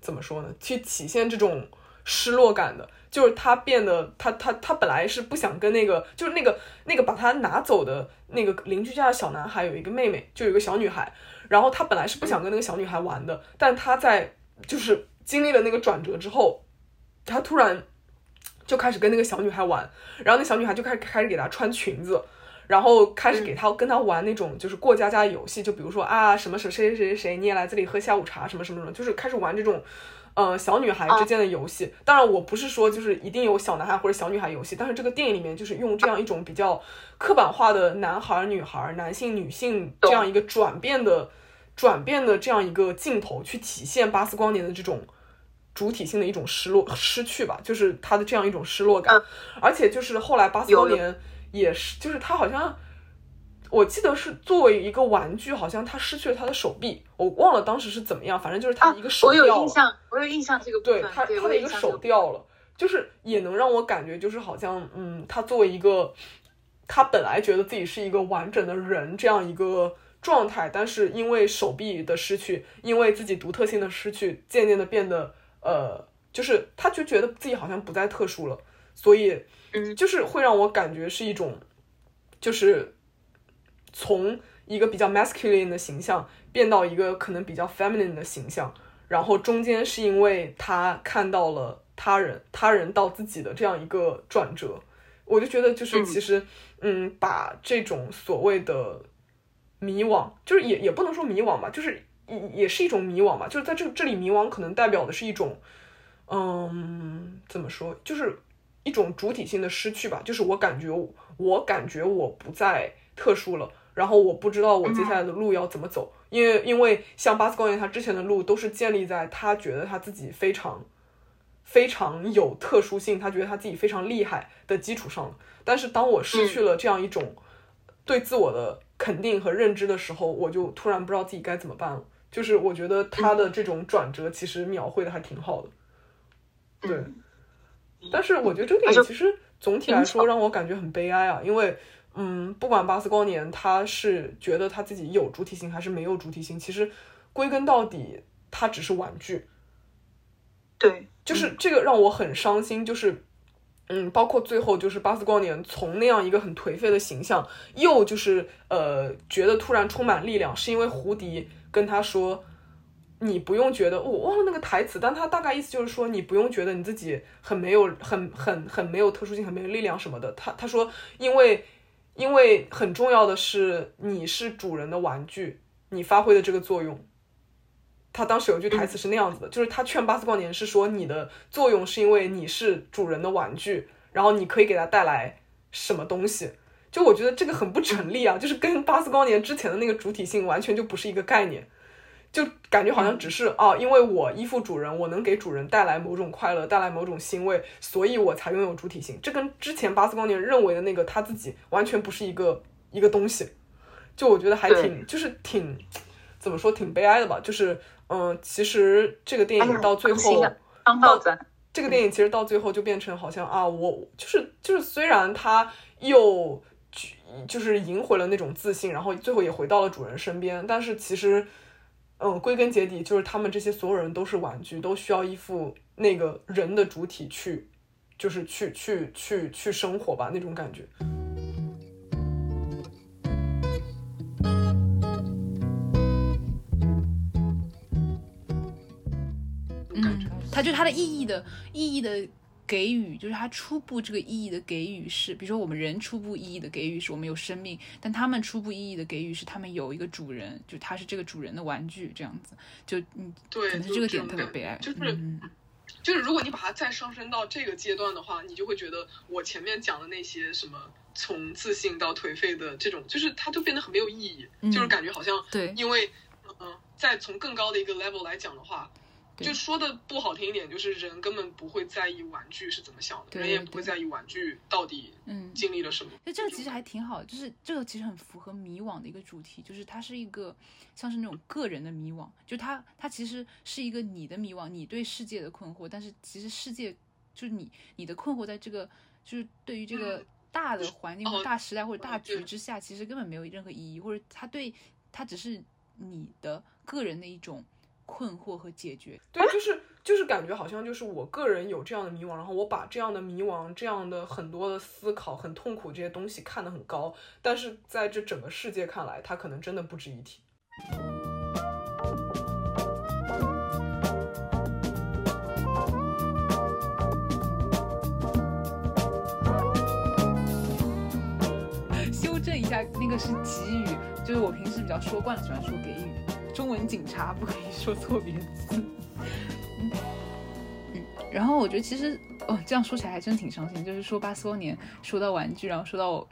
怎么说呢？去体现这种失落感的。就是他变得，他他他本来是不想跟那个，就是那个那个把他拿走的那个邻居家的小男孩有一个妹妹，就有一个小女孩，然后他本来是不想跟那个小女孩玩的，但他在就是经历了那个转折之后，他突然就开始跟那个小女孩玩，然后那小女孩就开始开始给他穿裙子，然后开始给他跟他玩那种就是过家家游戏，就比如说啊什么什谁谁谁谁谁你也来这里喝下午茶什么什么什么，就是开始玩这种。呃，小女孩之间的游戏，当然我不是说就是一定有小男孩或者小女孩游戏，但是这个电影里面就是用这样一种比较刻板化的男孩、女孩、男性、女性这样一个转变的、转变的这样一个镜头，去体现巴斯光年的这种主体性的一种失落、失去吧，就是他的这样一种失落感，而且就是后来巴斯光年也是，就是他好像。我记得是作为一个玩具，好像他失去了他的手臂，我忘了当时是怎么样，反正就是他的一个手掉了。我有印象，我有印象这个对他他的一个手掉了，就是也能让我感觉就是好像嗯，他作为一个他本来觉得自己是一个完整的人这样一个状态，但是因为手臂的失去，因为自己独特性的失去，渐渐的变得呃，就是他就觉得自己好像不再特殊了，所以嗯，就是会让我感觉是一种就是。从一个比较 masculine 的形象变到一个可能比较 feminine 的形象，然后中间是因为他看到了他人，他人到自己的这样一个转折，我就觉得就是其实，嗯，把这种所谓的迷惘，就是也也不能说迷惘吧，就是也也是一种迷惘吧，就是在这这里迷惘可能代表的是一种，嗯，怎么说，就是一种主体性的失去吧，就是我感觉我感觉我不再特殊了。然后我不知道我接下来的路要怎么走，因为因为像巴斯光年他之前的路都是建立在他觉得他自己非常非常有特殊性，他觉得他自己非常厉害的基础上。但是当我失去了这样一种对自我的肯定和认知的时候，我就突然不知道自己该怎么办了。就是我觉得他的这种转折其实描绘的还挺好的，对。但是我觉得这个电影其实总体来说让我感觉很悲哀啊，因为。嗯，不管巴斯光年他是觉得他自己有主体性还是没有主体性，其实归根到底他只是玩具。对，就是这个让我很伤心。就是，嗯，包括最后就是巴斯光年从那样一个很颓废的形象，又就是呃觉得突然充满力量，是因为胡迪跟他说：“你不用觉得我忘了那个台词，但他大概意思就是说你不用觉得你自己很没有很很很没有特殊性，很没有力量什么的。”他他说因为。因为很重要的是，你是主人的玩具，你发挥的这个作用。他当时有句台词是那样子的，就是他劝巴斯光年是说，你的作用是因为你是主人的玩具，然后你可以给他带来什么东西。就我觉得这个很不成立啊，就是跟巴斯光年之前的那个主体性完全就不是一个概念。就感觉好像只是啊，因为我依附主人，我能给主人带来某种快乐，带来某种欣慰，所以我才拥有主体性。这跟之前巴斯光年认为的那个他自己完全不是一个一个东西。就我觉得还挺，就是挺怎么说，挺悲哀的吧。就是嗯，其实这个电影到最后，到这个电影其实到最后就变成好像啊，我就是就是虽然他又就是赢回了那种自信，然后最后也回到了主人身边，但是其实。嗯，归根结底就是他们这些所有人都是玩具，都需要依附那个人的主体去，就是去去去去生活吧，那种感觉。嗯，它就它的意义的意义的。给予就是它初步这个意义的给予是，比如说我们人初步意义的给予是我们有生命，但他们初步意义的给予是他们有一个主人，就他是这个主人的玩具这样子，就嗯，对，可能是这个点特别悲哀，就是就是如果你把它再上升到这个阶段的话，你就会觉得我前面讲的那些什么从自信到颓废的这种，就是它就变得很没有意义，就是感觉好像对，因为嗯，再从更高的一个 level 来讲的话。就说的不好听一点，就是人根本不会在意玩具是怎么想的，人也不会在意玩具到底嗯经历了什么。就这个其实还挺好，就是这个其实很符合迷惘的一个主题，就是它是一个像是那种个人的迷惘，就它它其实是一个你的迷惘，你对世界的困惑，但是其实世界就是你你的困惑在这个就是对于这个大的环境或大时代或者大局之下，其实根本没有任何意义，或者它对它只是你的个人的一种。困惑和解决，对，就是就是感觉好像就是我个人有这样的迷惘，然后我把这样的迷惘、这样的很多的思考、很痛苦这些东西看得很高，但是在这整个世界看来，它可能真的不值一提。修正一下，那个是给予，就是我平时比较说惯了，喜欢说给予。中文警察不可以说错别字。嗯，然后我觉得其实哦，这样说起来还真挺伤心。就是说巴斯光年说到玩具，然后说到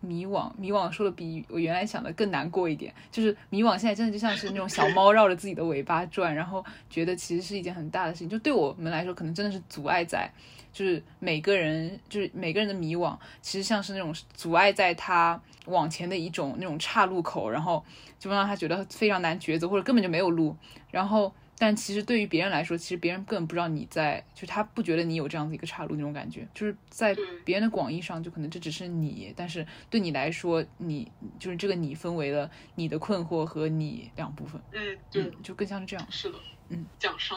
迷惘，迷惘说的比我原来想的更难过一点。就是迷惘现在真的就像是那种小猫绕着自己的尾巴转，然后觉得其实是一件很大的事情。就对我们来说，可能真的是阻碍在，就是每个人就是每个人的迷惘，其实像是那种阻碍在他往前的一种那种岔路口，然后。就让他觉得非常难抉择，或者根本就没有路。然后，但其实对于别人来说，其实别人根本不知道你在，就是他不觉得你有这样子一个岔路那种感觉。就是在别人的广义上，就可能这只是你，但是对你来说，你就是这个你分为了你的困惑和你两部分。嗯，对，就更像是这样。是的，嗯，讲伤。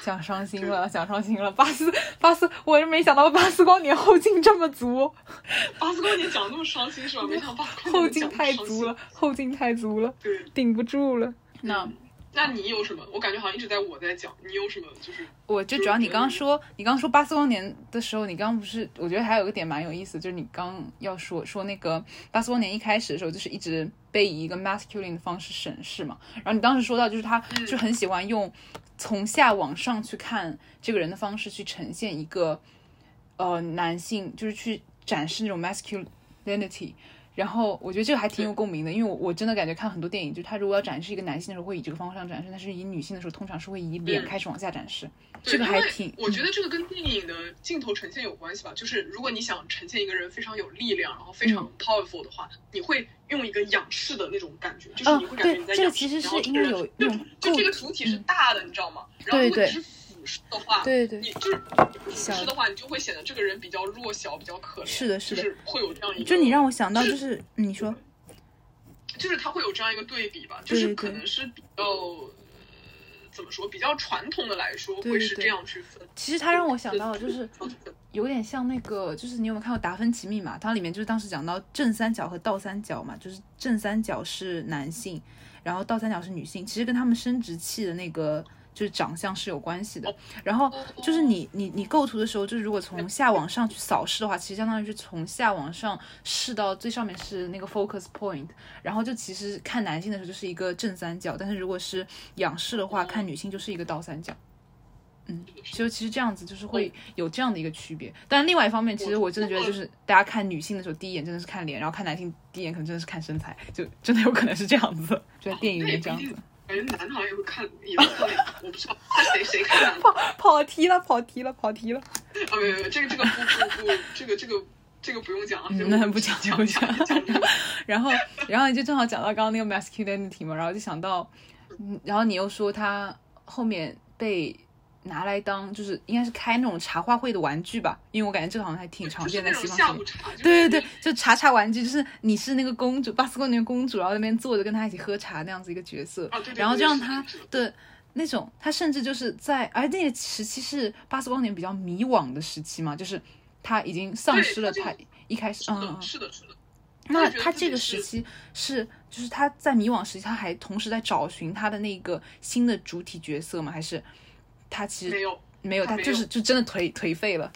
想 伤心了，想伤心了。巴斯，巴斯，我是没想到巴斯光年后劲这么足。巴斯光年讲那么伤心是吧？没想到后劲太足了，后劲太足了，对，顶不住了。那，那你有什么？我感觉好像一直在我在讲，你有什么？就是我就主要你刚刚说，你刚刚说巴斯光年的时候，你刚刚不是？我觉得还有个点蛮有意思，就是你刚要说说那个巴斯光年一开始的时候，就是一直被以一个 masculine 的方式审视嘛。然后你当时说到，就是他就很喜欢用。从下往上去看这个人的方式，去呈现一个，呃，男性，就是去展示那种 masculinity。然后我觉得这个还挺有共鸣的，因为我我真的感觉看很多电影，就他如果要展示一个男性的时候，会以这个方向展示；但是以女性的时候，通常是会以脸开始往下展示。这个还挺，我觉得这个跟电影的镜头呈现有关系吧。就是如果你想呈现一个人非常有力量，然后非常 powerful 的话，你会用一个仰视的那种感觉，就是你会感觉你在仰视。然后这个有就就这个主体是大的，你知道吗？然后如果你是。的话，对对，你就是俯视的话，你就会显得这个人比较弱小，比较可怜。是的，是的，会有这样一个。就你让我想到，就是你说，就是他会有这样一个对比吧，就是可能是比较怎么说，比较传统的来说会是这样去分。其实他让我想到，就是有点像那个，就是你有没有看过《达芬奇密码》？它里面就是当时讲到正三角和倒三角嘛，就是正三角是男性，然后倒三角是女性，其实跟他们生殖器的那个。就是长相是有关系的，然后就是你你你构图的时候，就是如果从下往上去扫视的话，其实相当于是从下往上视到最上面是那个 focus point，然后就其实看男性的时候就是一个正三角，但是如果是仰视的话，看女性就是一个倒三角。嗯，就其实这样子就是会有这样的一个区别。但另外一方面，其实我真的觉得就是大家看女性的时候，第一眼真的是看脸，然后看男性第一眼可能真的是看身材，就真的有可能是这样子，就在电影里面这样子。感觉男的好像也会看，也会看脸，我不知道看谁谁看。跑跑题了，跑题了，跑题了。啊，没有没有，这个这个不不不，这个这个这个不用讲啊，那不讲讲讲讲。然后然后你就正好讲到刚刚那个 masculinity 嘛，然后就想到，然后你又说他后面被。拿来当就是应该是开那种茶话会的玩具吧，因为我感觉这个好像还挺常见在西方。对对对，就茶茶玩具，就是你是那个公主，巴斯光年公主，然后那边坐着跟她一起喝茶那样子一个角色。然后就让她的那种，她甚至就是在，而那个时期是巴斯光年比较迷惘的时期嘛，就是她已经丧失了她一开始，嗯，是的，是的。那他这个时期是，就是他在迷惘时期，他还同时在找寻他的那个新的主体角色吗？还是？他其实没有，没有，他就是就真的颓颓废了，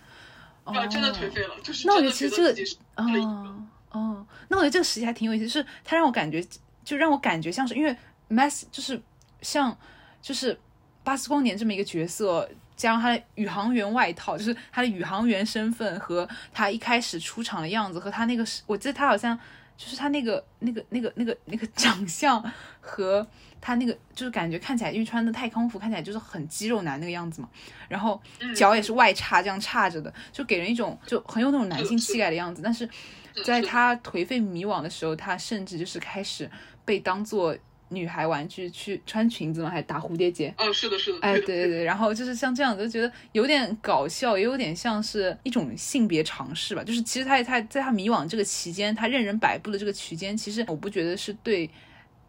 啊，真的颓废了，就是那我觉得其实这个，哦哦，那我觉得这个时期还挺有意思，就是他让我感觉，就让我感觉像是因为 mass 就是像就是巴斯光年这么一个角色，加上他的宇航员外套，就是他的宇航员身份和他一开始出场的样子，和他那个，我记得他好像就是他那个那个那个那个那个长相和他那个就是感觉看起来，因为穿的太空服，看起来就是很肌肉男那个样子嘛。然后脚也是外叉这样叉着的，就给人一种就很有那种男性气概的样子。但是在他颓废迷惘的时候，他甚至就是开始被当做女孩玩具去穿裙子嘛，还打蝴蝶结。嗯，是的，是的。哎，对对对，然后就是像这样子，就觉得有点搞笑，也有点像是一种性别尝试吧。就是其实他他在他迷惘这个期间，他任人摆布的这个区间，其实我不觉得是对。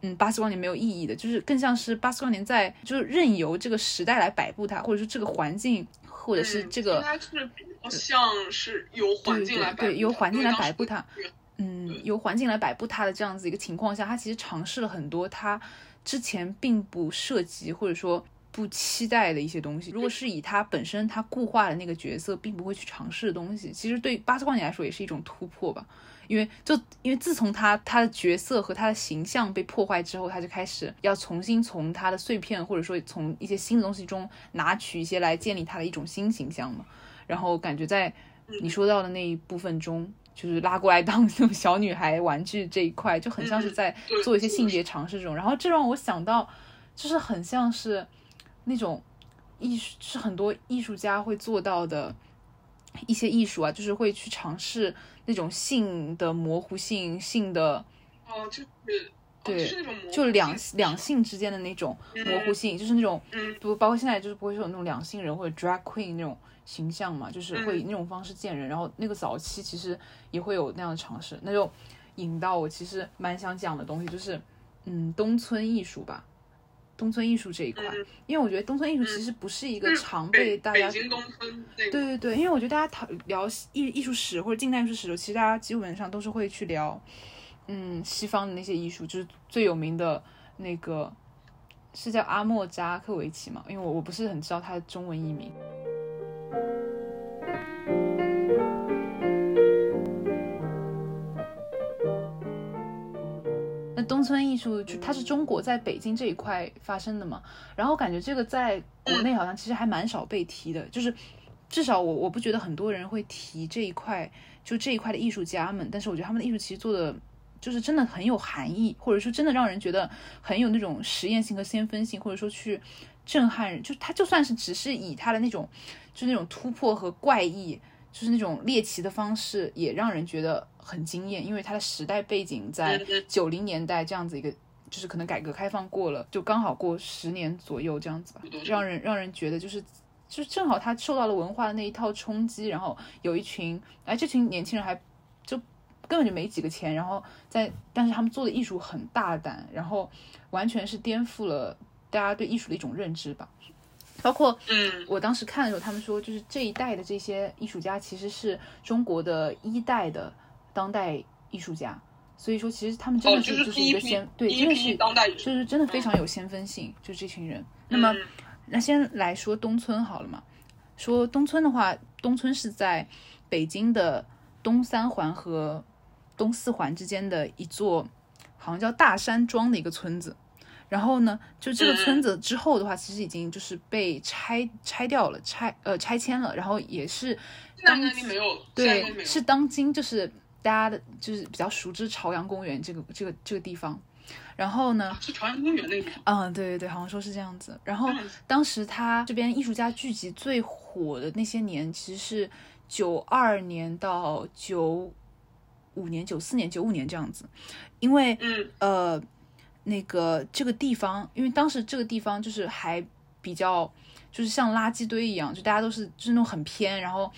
嗯，八斯光年没有意义的，就是更像是巴斯光年在就是任由这个时代来摆布它，或者说这个环境，或者是这个，应该是像是由环境来摆布对由环境来摆布它，嗯，由环境来摆布他的这样子一个情况下，他其实尝试了很多他之前并不涉及或者说不期待的一些东西。如果是以他本身他固化的那个角色，并不会去尝试的东西，其实对八斯光年来说也是一种突破吧。因为就因为自从他他的角色和他的形象被破坏之后，他就开始要重新从他的碎片或者说从一些新的东西中拿取一些来建立他的一种新形象嘛。然后感觉在你说到的那一部分中，就是拉过来当那种小女孩玩具这一块，就很像是在做一些性别尝试这种。然后这让我想到，就是很像是那种艺术，是很多艺术家会做到的一些艺术啊，就是会去尝试。那种性的模糊性，性的哦，就是对，就两两性之间的那种模糊性，就是那种不包括现在就是不会说有那种两性人或者 drag queen 那种形象嘛，就是会以那种方式见人。然后那个早期其实也会有那样的尝试，那就引到我其实蛮想讲的东西，就是嗯，东村艺术吧。东村艺术这一块，因为我觉得东村艺术其实不是一个常被大家对对对，因为我觉得大家讨聊艺艺术史或者近代艺术史的时候，其实大家基本上都是会去聊，嗯，西方的那些艺术，就是最有名的那个是叫阿莫扎克维奇嘛，因为我我不是很知道他的中文译名。那东村艺术就它是中国在北京这一块发生的嘛，然后感觉这个在国内好像其实还蛮少被提的，就是至少我我不觉得很多人会提这一块，就这一块的艺术家们，但是我觉得他们的艺术其实做的就是真的很有含义，或者说真的让人觉得很有那种实验性和先锋性，或者说去震撼人，就他就算是只是以他的那种就那种突破和怪异。就是那种猎奇的方式，也让人觉得很惊艳，因为它的时代背景在九零年代这样子一个，就是可能改革开放过了，就刚好过十年左右这样子吧，让人让人觉得就是，就是正好他受到了文化的那一套冲击，然后有一群，哎，这群年轻人还就根本就没几个钱，然后在，但是他们做的艺术很大胆，然后完全是颠覆了大家对艺术的一种认知吧。包括，嗯，我当时看的时候，他们说，就是这一代的这些艺术家其实是中国的一代的当代艺术家，所以说其实他们真的是就是一个先，对，真的是当代，就是真的非常有先锋性，就这群人。那么，那先来说东村好了嘛？说东村的话，东村是在北京的东三环和东四环之间的一座，好像叫大山庄的一个村子。然后呢，就这个村子之后的话，其实已经就是被拆拆掉了，拆呃拆迁了。然后也是当没有对，是当今就是大家的就是比较熟知朝阳公园这个这个这个地方。然后呢，是朝阳公园那边。嗯，对对对，好像说是这样子。然后当时他这边艺术家聚集最火的那些年，其实是九二年到九五年、九四年、九五年这样子，因为嗯呃。那个这个地方，因为当时这个地方就是还比较，就是像垃圾堆一样，就大家都是就是那种很偏，然后，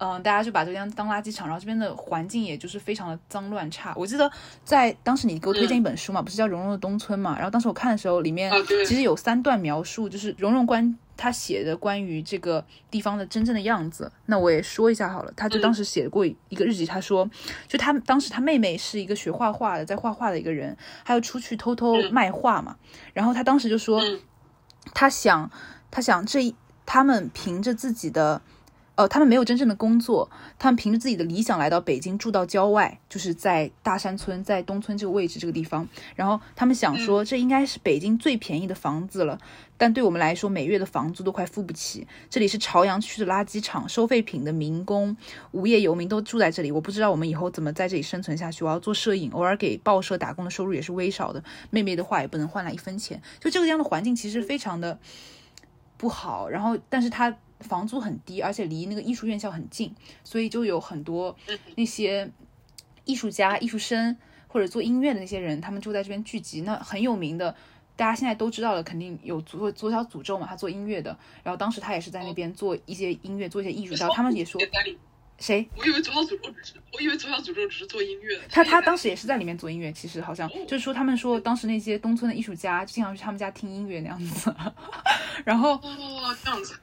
嗯，大家就把这边当垃圾场，然后这边的环境也就是非常的脏乱差。我记得在当时你给我推荐一本书嘛，不是叫《蓉蓉的东村》嘛，然后当时我看的时候，里面其实有三段描述，就是蓉蓉关。他写的关于这个地方的真正的样子，那我也说一下好了。他就当时写过一个日记，他说，就他当时他妹妹是一个学画画的，在画画的一个人，还要出去偷偷卖画嘛。然后他当时就说，他想，他想这他们凭着自己的，呃，他们没有真正的工作，他们凭着自己的理想来到北京，住到郊外，就是在大山村，在东村这个位置这个地方。然后他们想说，这应该是北京最便宜的房子了，但对我们来说，每月的房租都快付不起。这里是朝阳区的垃圾场，收废品的民工、无业游民都住在这里。我不知道我们以后怎么在这里生存下去。我要做摄影，偶尔给报社打工的收入也是微少的。妹妹的话也不能换来一分钱。就这个样的环境，其实非常的不好。然后，但是他。房租很低，而且离那个艺术院校很近，所以就有很多那些艺术家、艺术生或者做音乐的那些人，他们就在这边聚集。那很有名的，大家现在都知道了，肯定有左左小诅咒嘛，他做音乐的。然后当时他也是在那边做一些音乐，做一些艺术。然后他们也说。谁？我以为左小诅咒只是，我以为左小诅咒只是做音乐的。他他当时也是在里面做音乐，其实好像就是说，他们说当时那些东村的艺术家经常去他们家听音乐那样子，然后哦这样子，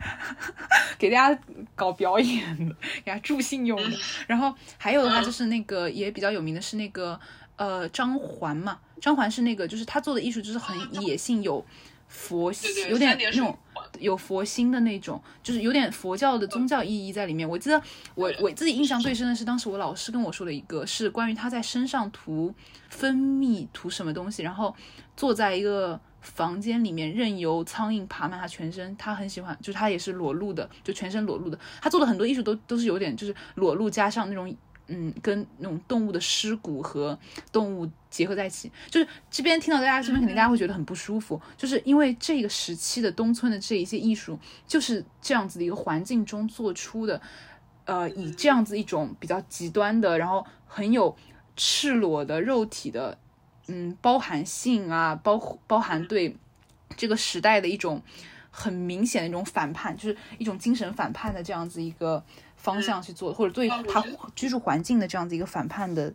给大家搞表演的，给他助兴用的。然后还有的话就是那个也比较有名的是那个呃张环嘛，张环是那个就是他做的艺术就是很野性有。佛有点那种有佛心的那种，就是有点佛教的宗教意义在里面。我记得我我自己印象最深的是，当时我老师跟我说的一个，是关于他在身上涂蜂蜜涂什么东西，然后坐在一个房间里面，任由苍蝇爬满他全身。他很喜欢，就是他也是裸露的，就全身裸露的。他做的很多艺术都都是有点就是裸露加上那种。嗯，跟那种动物的尸骨和动物结合在一起，就是这边听到大家这边肯定大家会觉得很不舒服，就是因为这个时期的东村的这一些艺术就是这样子的一个环境中做出的，呃，以这样子一种比较极端的，然后很有赤裸的肉体的，嗯，包含性啊，包包含对这个时代的一种很明显的一种反叛，就是一种精神反叛的这样子一个。方向去做，或者对他居住环境的这样子一个反叛的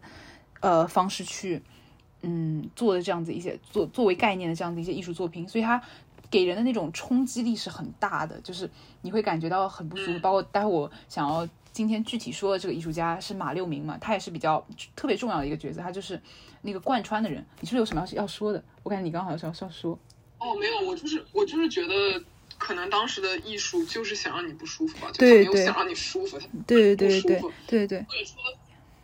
呃方式去，嗯，做的这样子一些作作为概念的这样的一些艺术作品，所以它给人的那种冲击力是很大的，就是你会感觉到很不舒服。包括待会我想要今天具体说的这个艺术家是马六明嘛，他也是比较特别重要的一个角色，他就是那个贯穿的人。你是不是有什么要要说的？我感觉你刚好有什么要说。哦，没有，我就是我就是觉得。可能当时的艺术就是想让你不舒服吧，就没有想让你舒服，对对对对对对。或者说，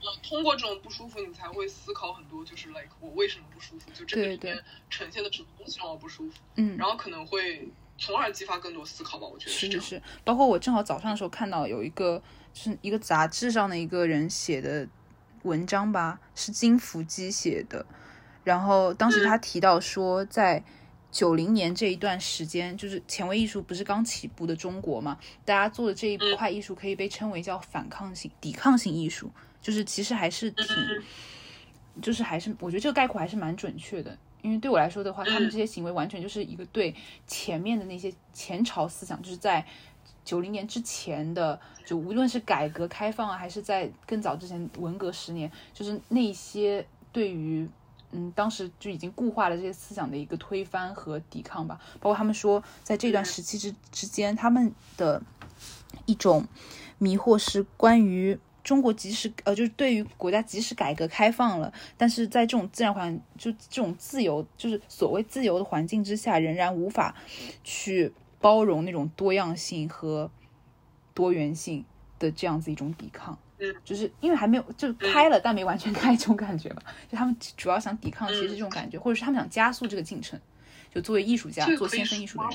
呃，通过这种不舒服，你才会思考很多，就是 like 我为什么不舒服？就这个里面呈现的什么东西让我不舒服？嗯，然后可能会从而激发更多思考吧。我觉得是是是。包括我正好早上的时候看到有一个是一个杂志上的一个人写的文章吧，是金福基写的，然后当时他提到说在。九零年这一段时间，就是前卫艺术不是刚起步的中国嘛？大家做的这一块艺术可以被称为叫反抗性、抵抗性艺术，就是其实还是挺，就是还是我觉得这个概括还是蛮准确的。因为对我来说的话，他们这些行为完全就是一个对前面的那些前朝思想，就是在九零年之前的，就无论是改革开放啊，还是在更早之前文革十年，就是那些对于。嗯，当时就已经固化了这些思想的一个推翻和抵抗吧。包括他们说，在这段时期之之间，他们的一种迷惑是关于中国即使呃，就是对于国家即使改革开放了，但是在这种自然环就这种自由，就是所谓自由的环境之下，仍然无法去包容那种多样性和多元性的这样子一种抵抗。嗯，就是因为还没有就开了，但没完全开 这种感觉吧。就他们主要想抵抗，其实这种感觉，或者是他们想加速这个进程。就作为艺术家，做先锋艺术的人，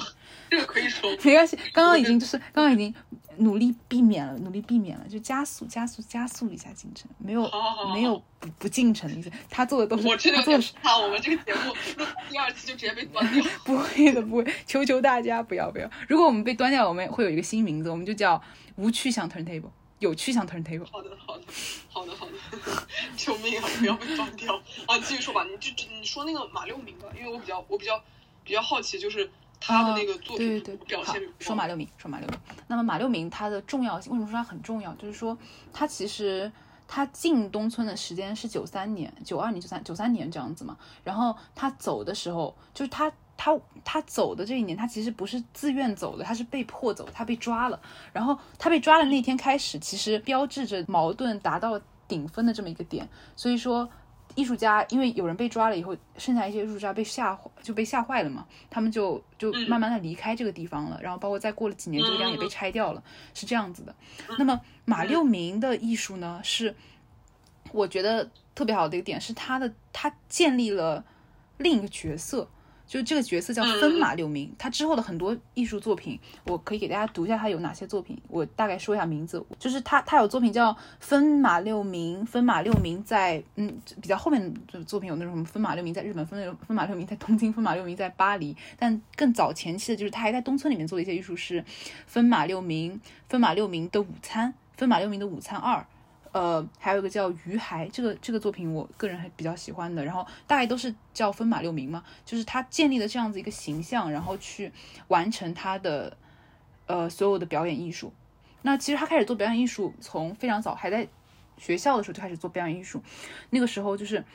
这个可以说 没关系。刚刚已经就是刚刚已经努力避免了，努力避免了，就加速加速加速一下进程，没有没有不不进程的意思。他做的都是他做的是他我们这个节目第二期就直接被端掉。不会的，不会，求求大家不要不要。如果我们被端掉，我们会有一个新名字，我们就叫无趣向 turntable。有趣向 turntable。好的，好的，好的，好的，救命啊！不要被断掉啊！继续说吧，你就你说那个马六明吧，因为我比较我比较比较好奇，就是他的那个作品表现。说马六明，说马六明。那么马六明他的重要性，为什么说他很重要？就是说他其实他进东村的时间是九三年、九二年、九三九三年这样子嘛。然后他走的时候，就是他。他他走的这一年，他其实不是自愿走的，他是被迫走，他被抓了。然后他被抓的那天开始，其实标志着矛盾达到顶峰的这么一个点。所以说，艺术家因为有人被抓了以后，剩下一些艺术家被吓就被吓坏了嘛，他们就就慢慢的离开这个地方了。然后包括再过了几年，这个地方也被拆掉了，是这样子的。那么马六明的艺术呢，是我觉得特别好的一个点，是他的他建立了另一个角色。就这个角色叫分马六明，他之后的很多艺术作品，我可以给大家读一下他有哪些作品。我大概说一下名字，就是他他有作品叫分马六明，分马六明在嗯比较后面的作品有那种什么分马六明在日本，分分马六明在东京，分马六明在巴黎。但更早前期的就是他还在东村里面做的一些艺术是分马六明，分马六明的午餐，分马六明的午餐二。呃，还有一个叫《鱼孩》，这个这个作品我个人还比较喜欢的。然后大概都是叫分马六名嘛，就是他建立了这样子一个形象，然后去完成他的呃所有的表演艺术。那其实他开始做表演艺术，从非常早还在学校的时候就开始做表演艺术。那个时候就是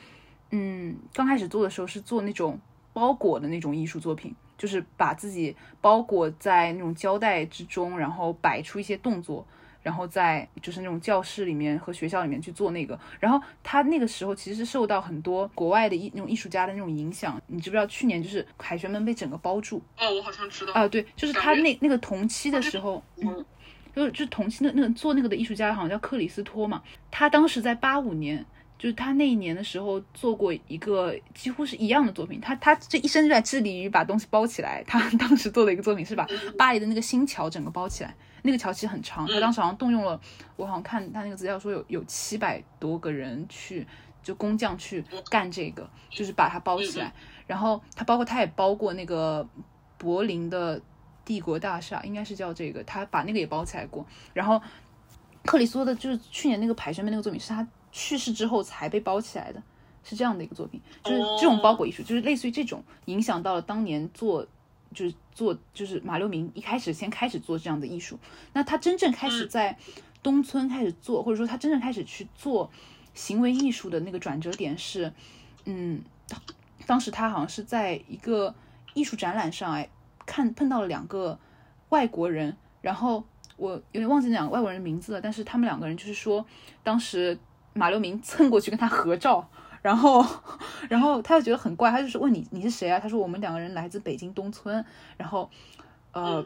嗯，刚开始做的时候是做那种包裹的那种艺术作品，就是把自己包裹在那种胶带之中，然后摆出一些动作。然后在就是那种教室里面和学校里面去做那个，然后他那个时候其实是受到很多国外的艺那种艺术家的那种影响。你知不知道去年就是凯旋门被整个包住？哦，我好像知道。啊，对，就是他那那个同期的时候，嗯，就是就是同期的那个做那个的艺术家好像叫克里斯托嘛，他当时在八五年，就是他那一年的时候做过一个几乎是一样的作品。他他这一生就在致力于把东西包起来。他当时做的一个作品是把巴黎的那个新桥整个包起来。那个桥其实很长，他当时好像动用了，我好像看他那个资料说有有七百多个人去，就工匠去干这个，就是把它包起来。然后他包括他也包过那个柏林的帝国大厦，应该是叫这个，他把那个也包起来过。然后克里斯托的就是去年那个排宣面那个作品，是他去世之后才被包起来的，是这样的一个作品，就是这种包裹艺术，就是类似于这种影响到了当年做。就是做，就是马六明一开始先开始做这样的艺术，那他真正开始在东村开始做，或者说他真正开始去做行为艺术的那个转折点是，嗯，当时他好像是在一个艺术展览上，哎，看碰到了两个外国人，然后我有点忘记那两个外国人的名字了，但是他们两个人就是说，当时马六明蹭过去跟他合照。然后，然后他就觉得很怪，他就是问你你是谁啊？他说我们两个人来自北京东村。然后，呃，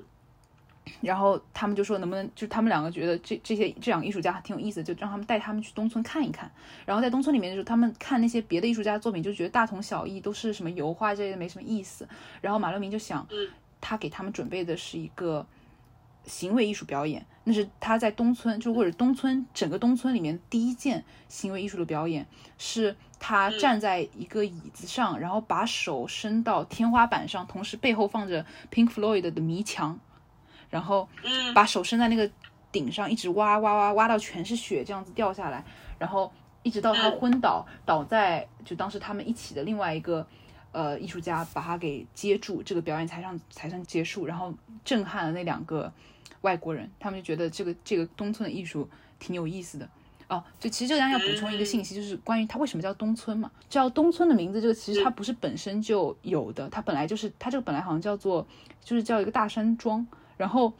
然后他们就说能不能就他们两个觉得这这些这两个艺术家挺有意思，就让他们带他们去东村看一看。然后在东村里面的时候，他们看那些别的艺术家的作品，就觉得大同小异，都是什么油画这些没什么意思。然后马六明就想，他给他们准备的是一个。行为艺术表演，那是他在东村，就或者东村整个东村里面第一件行为艺术的表演，是他站在一个椅子上，然后把手伸到天花板上，同时背后放着 Pink Floyd 的迷墙，然后把手伸在那个顶上，一直挖挖挖挖到全是血，这样子掉下来，然后一直到他昏倒，倒在就当时他们一起的另外一个呃艺术家把他给接住，这个表演才上才算结束，然后震撼了那两个。外国人，他们就觉得这个这个东村的艺术挺有意思的哦。就其实这个要补充一个信息，就是关于它为什么叫东村嘛？叫东村的名字，这个其实它不是本身就有的，它本来就是它这个本来好像叫做就是叫一个大山庄，然后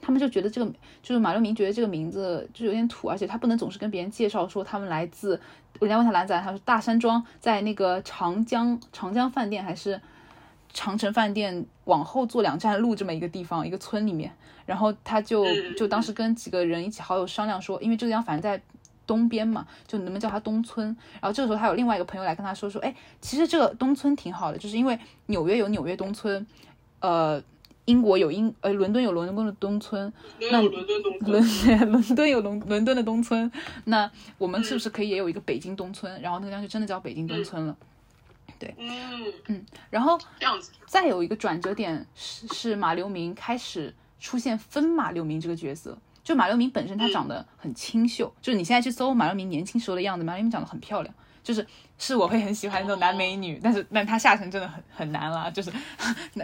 他们就觉得这个就是马六明觉得这个名字就有点土，而且他不能总是跟别人介绍说他们来自。人家问他来自哪，他说大山庄在那个长江长江饭店还是长城饭店往后坐两站路这么一个地方一个村里面。然后他就就当时跟几个人一起好友商量说，因为这个地方反正在东边嘛，就能不能叫它东村？然后这个时候他有另外一个朋友来跟他说说，哎，其实这个东村挺好的，就是因为纽约有纽约东村，呃，英国有英呃伦敦有伦敦的东村，那伦敦东 伦敦有伦伦敦的东村，那我们是不是可以也有一个北京东村？然后那个地方就真的叫北京东村了。对，嗯嗯，然后这样子，再有一个转折点是是马流明开始。出现分马六明这个角色，就马六明本身他长得很清秀，就是你现在去搜马六明年轻时候的样子，马六明长得很漂亮，就是是我会很喜欢那种男美女，但是但他下层真的很很难了，就是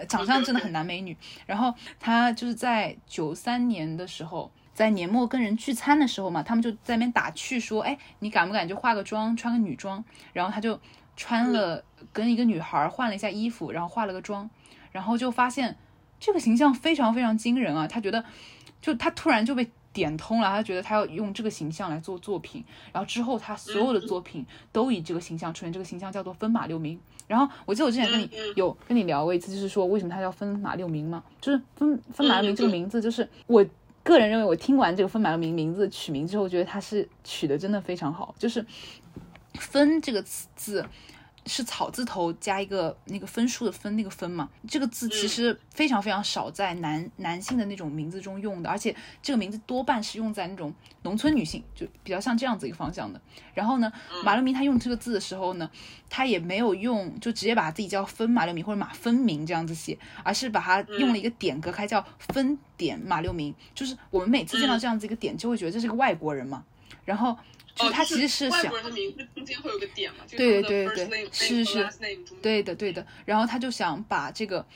长相真的很男美女。然后他就是在九三年的时候，在年末跟人聚餐的时候嘛，他们就在那边打趣说，哎，你敢不敢就化个妆，穿个女装？然后他就穿了跟一个女孩换了一下衣服，然后化了个妆，然后就发现。这个形象非常非常惊人啊！他觉得，就他突然就被点通了，他觉得他要用这个形象来做作品，然后之后他所有的作品都以这个形象出现，这个形象叫做分马六明。然后我记得我之前跟你有跟你聊过一次，就是说为什么他叫分马六明嘛，就是分分马六明这个名字，就是我个人认为，我听完这个分马六名名字取名之后，觉得他是取的真的非常好，就是分这个字。是草字头加一个那个分数的分那个分嘛？这个字其实非常非常少在男男性的那种名字中用的，而且这个名字多半是用在那种农村女性，就比较像这样子一个方向的。然后呢，马六明他用这个字的时候呢，他也没有用就直接把自己叫分马六明或者马分明这样子写，而是把它用了一个点隔开，叫分点马六明。就是我们每次见到这样子一个点，就会觉得这是个外国人嘛。然后。就是他其实是想，外国人的名字中间会有个点嘛？对对对对，是是，对的对的。然后他就想把这个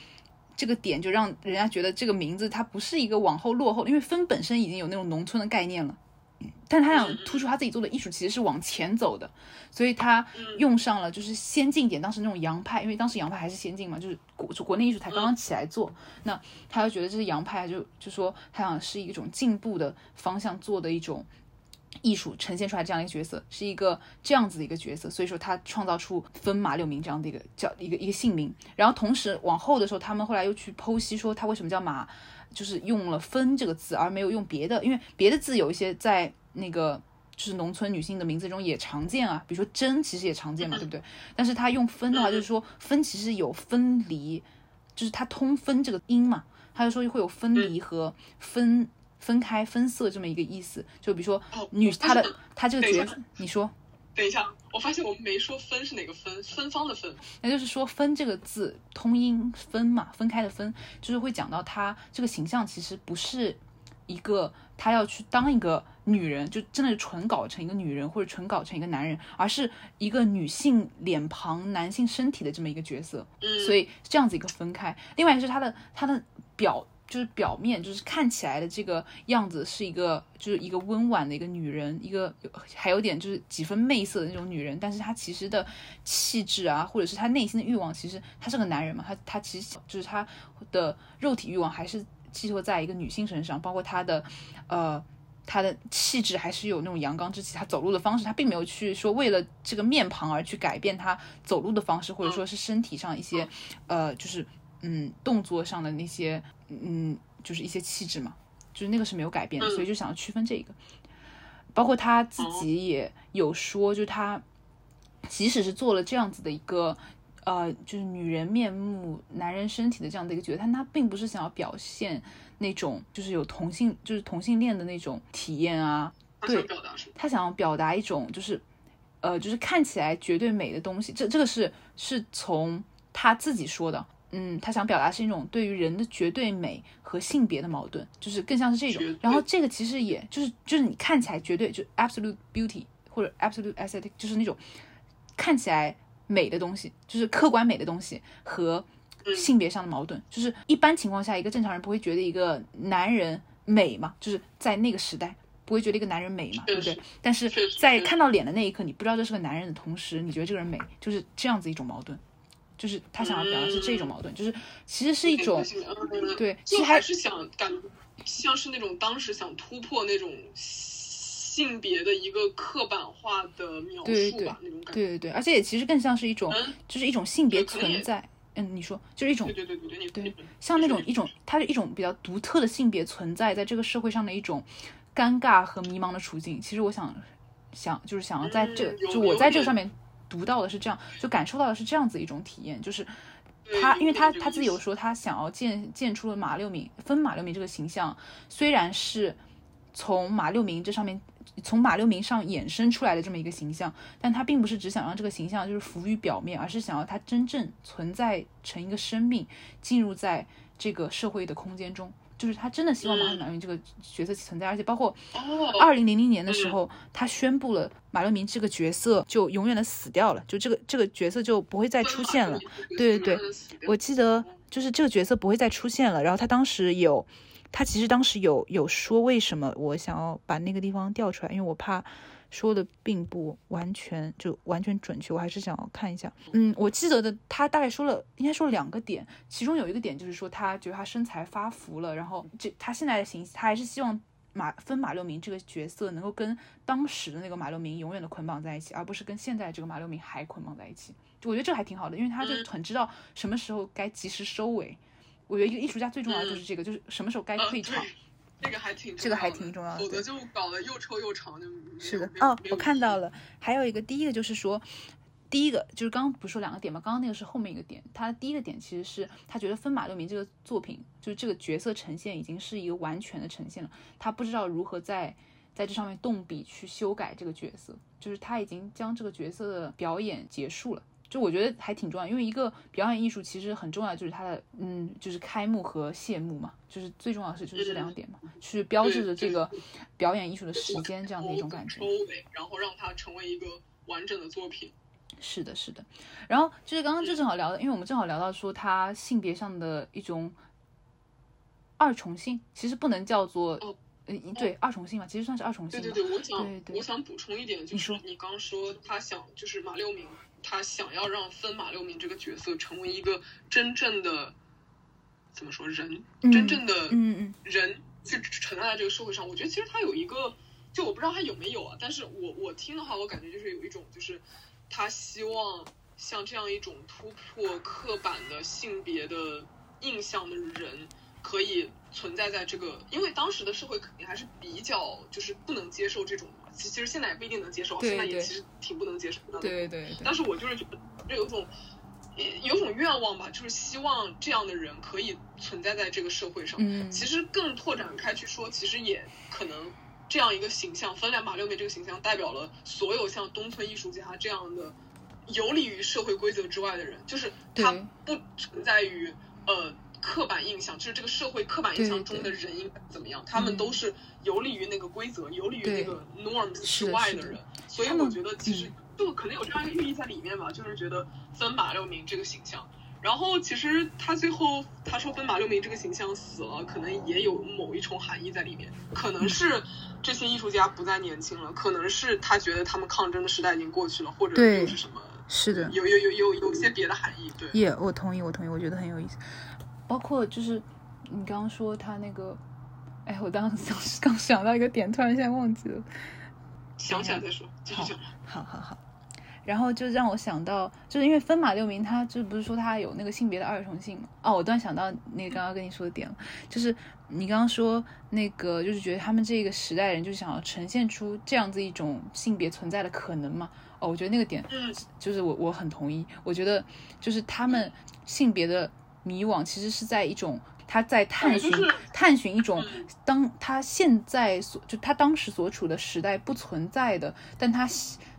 这个点，就让人家觉得这个名字它不是一个往后落后，因为分本身已经有那种农村的概念了，但他想突出他自己做的艺术其实是往前走的，所以他用上了就是先进点，当时那种洋派，因为当时洋派还是先进嘛，就是国国内艺术才刚刚起来做，那他就觉得这是洋派，就就说他想是一种进步的方向做的一种。艺术呈现出来这样一个角色，是一个这样子的一个角色，所以说他创造出分马六名这样的一个叫一个一个姓名。然后同时往后的时候，他们后来又去剖析说他为什么叫马，就是用了分这个字而没有用别的，因为别的字有一些在那个就是农村女性的名字中也常见啊，比如说真其实也常见嘛，对不对？但是他用分的话，就是说分其实有分离，就是它通分这个音嘛，他就说会有分离和分。分开分色这么一个意思，就比如说女她的她这个角色，你说，等一下，我发现我们没说分是哪个分，芬芳的芬，那就是说分这个字通音分嘛，分开的分，就是会讲到她这个形象其实不是一个她要去当一个女人，就真的是纯搞成一个女人或者纯搞成一个男人，而是一个女性脸庞、男性身体的这么一个角色，嗯，所以这样子一个分开。另外是她的她的表。就是表面，就是看起来的这个样子是一个，就是一个温婉的一个女人，一个还有点就是几分媚色的那种女人，但是她其实的气质啊，或者是她内心的欲望，其实她是个男人嘛，她她其实就是她的肉体欲望还是寄托在一个女性身上，包括她的，呃，她的气质还是有那种阳刚之气，她走路的方式，她并没有去说为了这个面庞而去改变她走路的方式，或者说是身体上一些，呃，就是嗯动作上的那些。嗯，就是一些气质嘛，就是那个是没有改变的，所以就想要区分这个。包括他自己也有说，就他即使是做了这样子的一个，呃，就是女人面目、男人身体的这样的一个角色，但他并不是想要表现那种就是有同性，就是同性恋的那种体验啊。对，他想要表达一种就是，呃，就是看起来绝对美的东西。这这个是是从他自己说的。嗯，他想表达是一种对于人的绝对美和性别的矛盾，就是更像是这种。然后这个其实也就是就是你看起来绝对就 absolute beauty 或者 absolute aesthetic，就是那种看起来美的东西，就是客观美的东西和性别上的矛盾。就是一般情况下，一个正常人不会觉得一个男人美嘛，就是在那个时代不会觉得一个男人美嘛，对不对？但是在看到脸的那一刻，你不知道这是个男人的同时，你觉得这个人美，就是这样子一种矛盾。就是他想要表达是这种矛盾，就是其实是一种对，其实还是想感像是那种当时想突破那种性别的一个刻板化的描述吧，那种感觉。对对对，而且也其实更像是一种，就是一种性别存在。嗯，你说就是一种对对对对对，像那种一种，它是一种比较独特的性别存在，在这个社会上的一种尴尬和迷茫的处境。其实我想想就是想要在这就我在这个上面。读到的是这样，就感受到的是这样子一种体验，就是他，因为他他自己有说，他想要建建出了马六明分马六明这个形象，虽然是从马六明这上面，从马六明上衍生出来的这么一个形象，但他并不是只想让这个形象就是浮于表面，而是想要它真正存在成一个生命，进入在这个社会的空间中。就是他真的希望马六明这个角色存在，而且包括二零零零年的时候，他宣布了马六明这个角色就永远的死掉了，就这个这个角色就不会再出现了。对对对，我记得就是这个角色不会再出现了。然后他当时有，他其实当时有有说为什么我想要把那个地方调出来，因为我怕。说的并不完全就完全准确，我还是想要看一下。嗯，我记得的，他大概说了，应该说了两个点，其中有一个点就是说，他觉得他身材发福了，然后这他现在的形，他还是希望马分马六明这个角色能够跟当时的那个马六明永远的捆绑在一起，而不是跟现在这个马六明还捆绑在一起。就我觉得这还挺好的，因为他就很知道什么时候该及时收尾。我觉得一个艺术家最重要的就是这个，就是什么时候该退场。这个还挺这个还挺重要的，否则就搞得又臭又长。是的哦，我看到了，还有一个第一个就是说。第一个就是刚刚不是说两个点吗？刚刚那个是后面一个点，他第一个点其实是他觉得分马六名这个作品，就是这个角色呈现已经是一个完全的呈现了，他不知道如何在在这上面动笔去修改这个角色，就是他已经将这个角色的表演结束了。就我觉得还挺重要，因为一个表演艺术其实很重要，就是它的嗯，就是开幕和谢幕嘛，就是最重要的是就是这两点嘛，去标志着这个表演艺术的时间这样的一种感觉，收尾，然后让它成为一个完整的作品。是的，是的，然后就是刚刚就正好聊的，因为我们正好聊到说他性别上的一种二重性，其实不能叫做呃对二重性嘛，其实算是二重性。对对对，我想我想补充一点，就是你刚说他想就是马六鸣，他想要让分马六鸣这个角色成为一个真正的怎么说人，真正的嗯嗯人去存在在这个社会上。我觉得其实他有一个，就我不知道他有没有啊，但是我我听的话，我感觉就是有一种就是。他希望像这样一种突破刻板的性别的印象的人，可以存在在这个，因为当时的社会肯定还是比较就是不能接受这种，其其实现在也不一定能接受，现在也其实挺不能接受的。对对对。但是我就是觉得，就有种有种愿望吧，就是希望这样的人可以存在在这个社会上。嗯。其实更拓展开去说，其实也可能。这样一个形象，分两马六妹这个形象代表了所有像东村艺术家这样的游离于社会规则之外的人，就是他不存在于呃刻板印象，就是这个社会刻板印象中的人应该怎么样，他们都是游离于那个规则、游离于那个 norms 之外的人。所以我觉得其实就可能有这样一个寓意在里面吧，就是觉得分马六明这个形象。然后其实他最后他说分马六明这个形象死了，可能也有某一重含义在里面，可能是这些艺术家不再年轻了，可能是他觉得他们抗争的时代已经过去了，或者又是什么？是的，有有有有有些别的含义。对，也我同意，我同意，我觉得很有意思。包括就是你刚刚说他那个，哎，我当时 刚想到一个点，突然现在忘记了，想起来再说，继续讲。好好好。然后就让我想到，就是因为分马六名，他就不是说他有那个性别的二重性嘛？哦，我突然想到那个刚刚跟你说的点了，就是你刚刚说那个，就是觉得他们这个时代人就是想要呈现出这样子一种性别存在的可能嘛？哦，我觉得那个点，就是我我很同意。我觉得就是他们性别的迷惘，其实是在一种他在探寻探寻一种当他现在所就他当时所处的时代不存在的，但他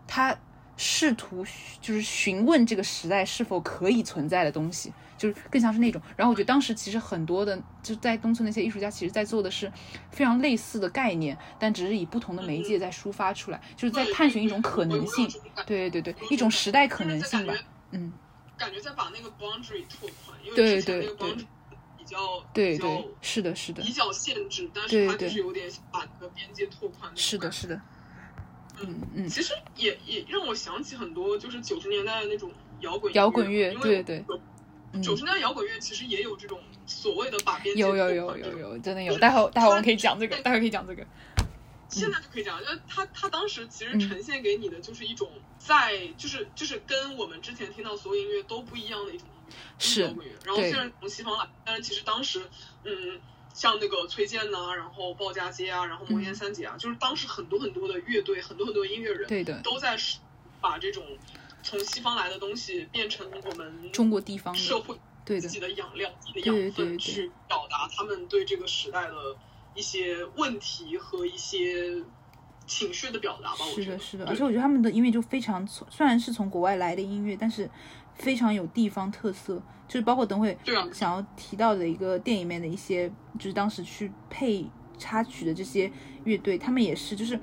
他。试图就是询问这个时代是否可以存在的东西，就是更像是那种。然后我觉得当时其实很多的就在东村那些艺术家，其实在做的是非常类似的概念，但只是以不同的媒介在抒发出来，就是在探寻一种可能性。对对对，一种时代可能性吧。嗯，感觉在把那个 boundary 拓宽，因为之前那个 boundary 比较对对是的是的比较限制，但是它就是有点把那个边界拓宽。是的是的。嗯嗯，其实也也让我想起很多，就是九十年代的那种摇滚摇滚乐，对对。九十年代摇滚乐其实也有这种所谓的把边界有有有有有，真的有。待会待会我们可以讲这个，待会可以讲这个。现在就可以讲，就是他他当时其实呈现给你的就是一种在就是就是跟我们之前听到所有音乐都不一样的一种摇滚乐。然后虽然从西方来，但是其实当时嗯。像那个崔健呐，然后鲍家街啊，然后摩天三杰啊，就是当时很多很多的乐队，很多很多音乐人，对的，都在把这种从西方来的东西变成我们中国地方社会自己的养料、自己的养分，去表达他们对这个时代的一些问题和一些情绪的表达吧。是的，是的，而且我觉得他们的音乐就非常，虽然是从国外来的音乐，但是非常有地方特色。就是包括等会想要提到的一个电影里面的一些，就是当时去配插曲的这些乐队，他们也是，就是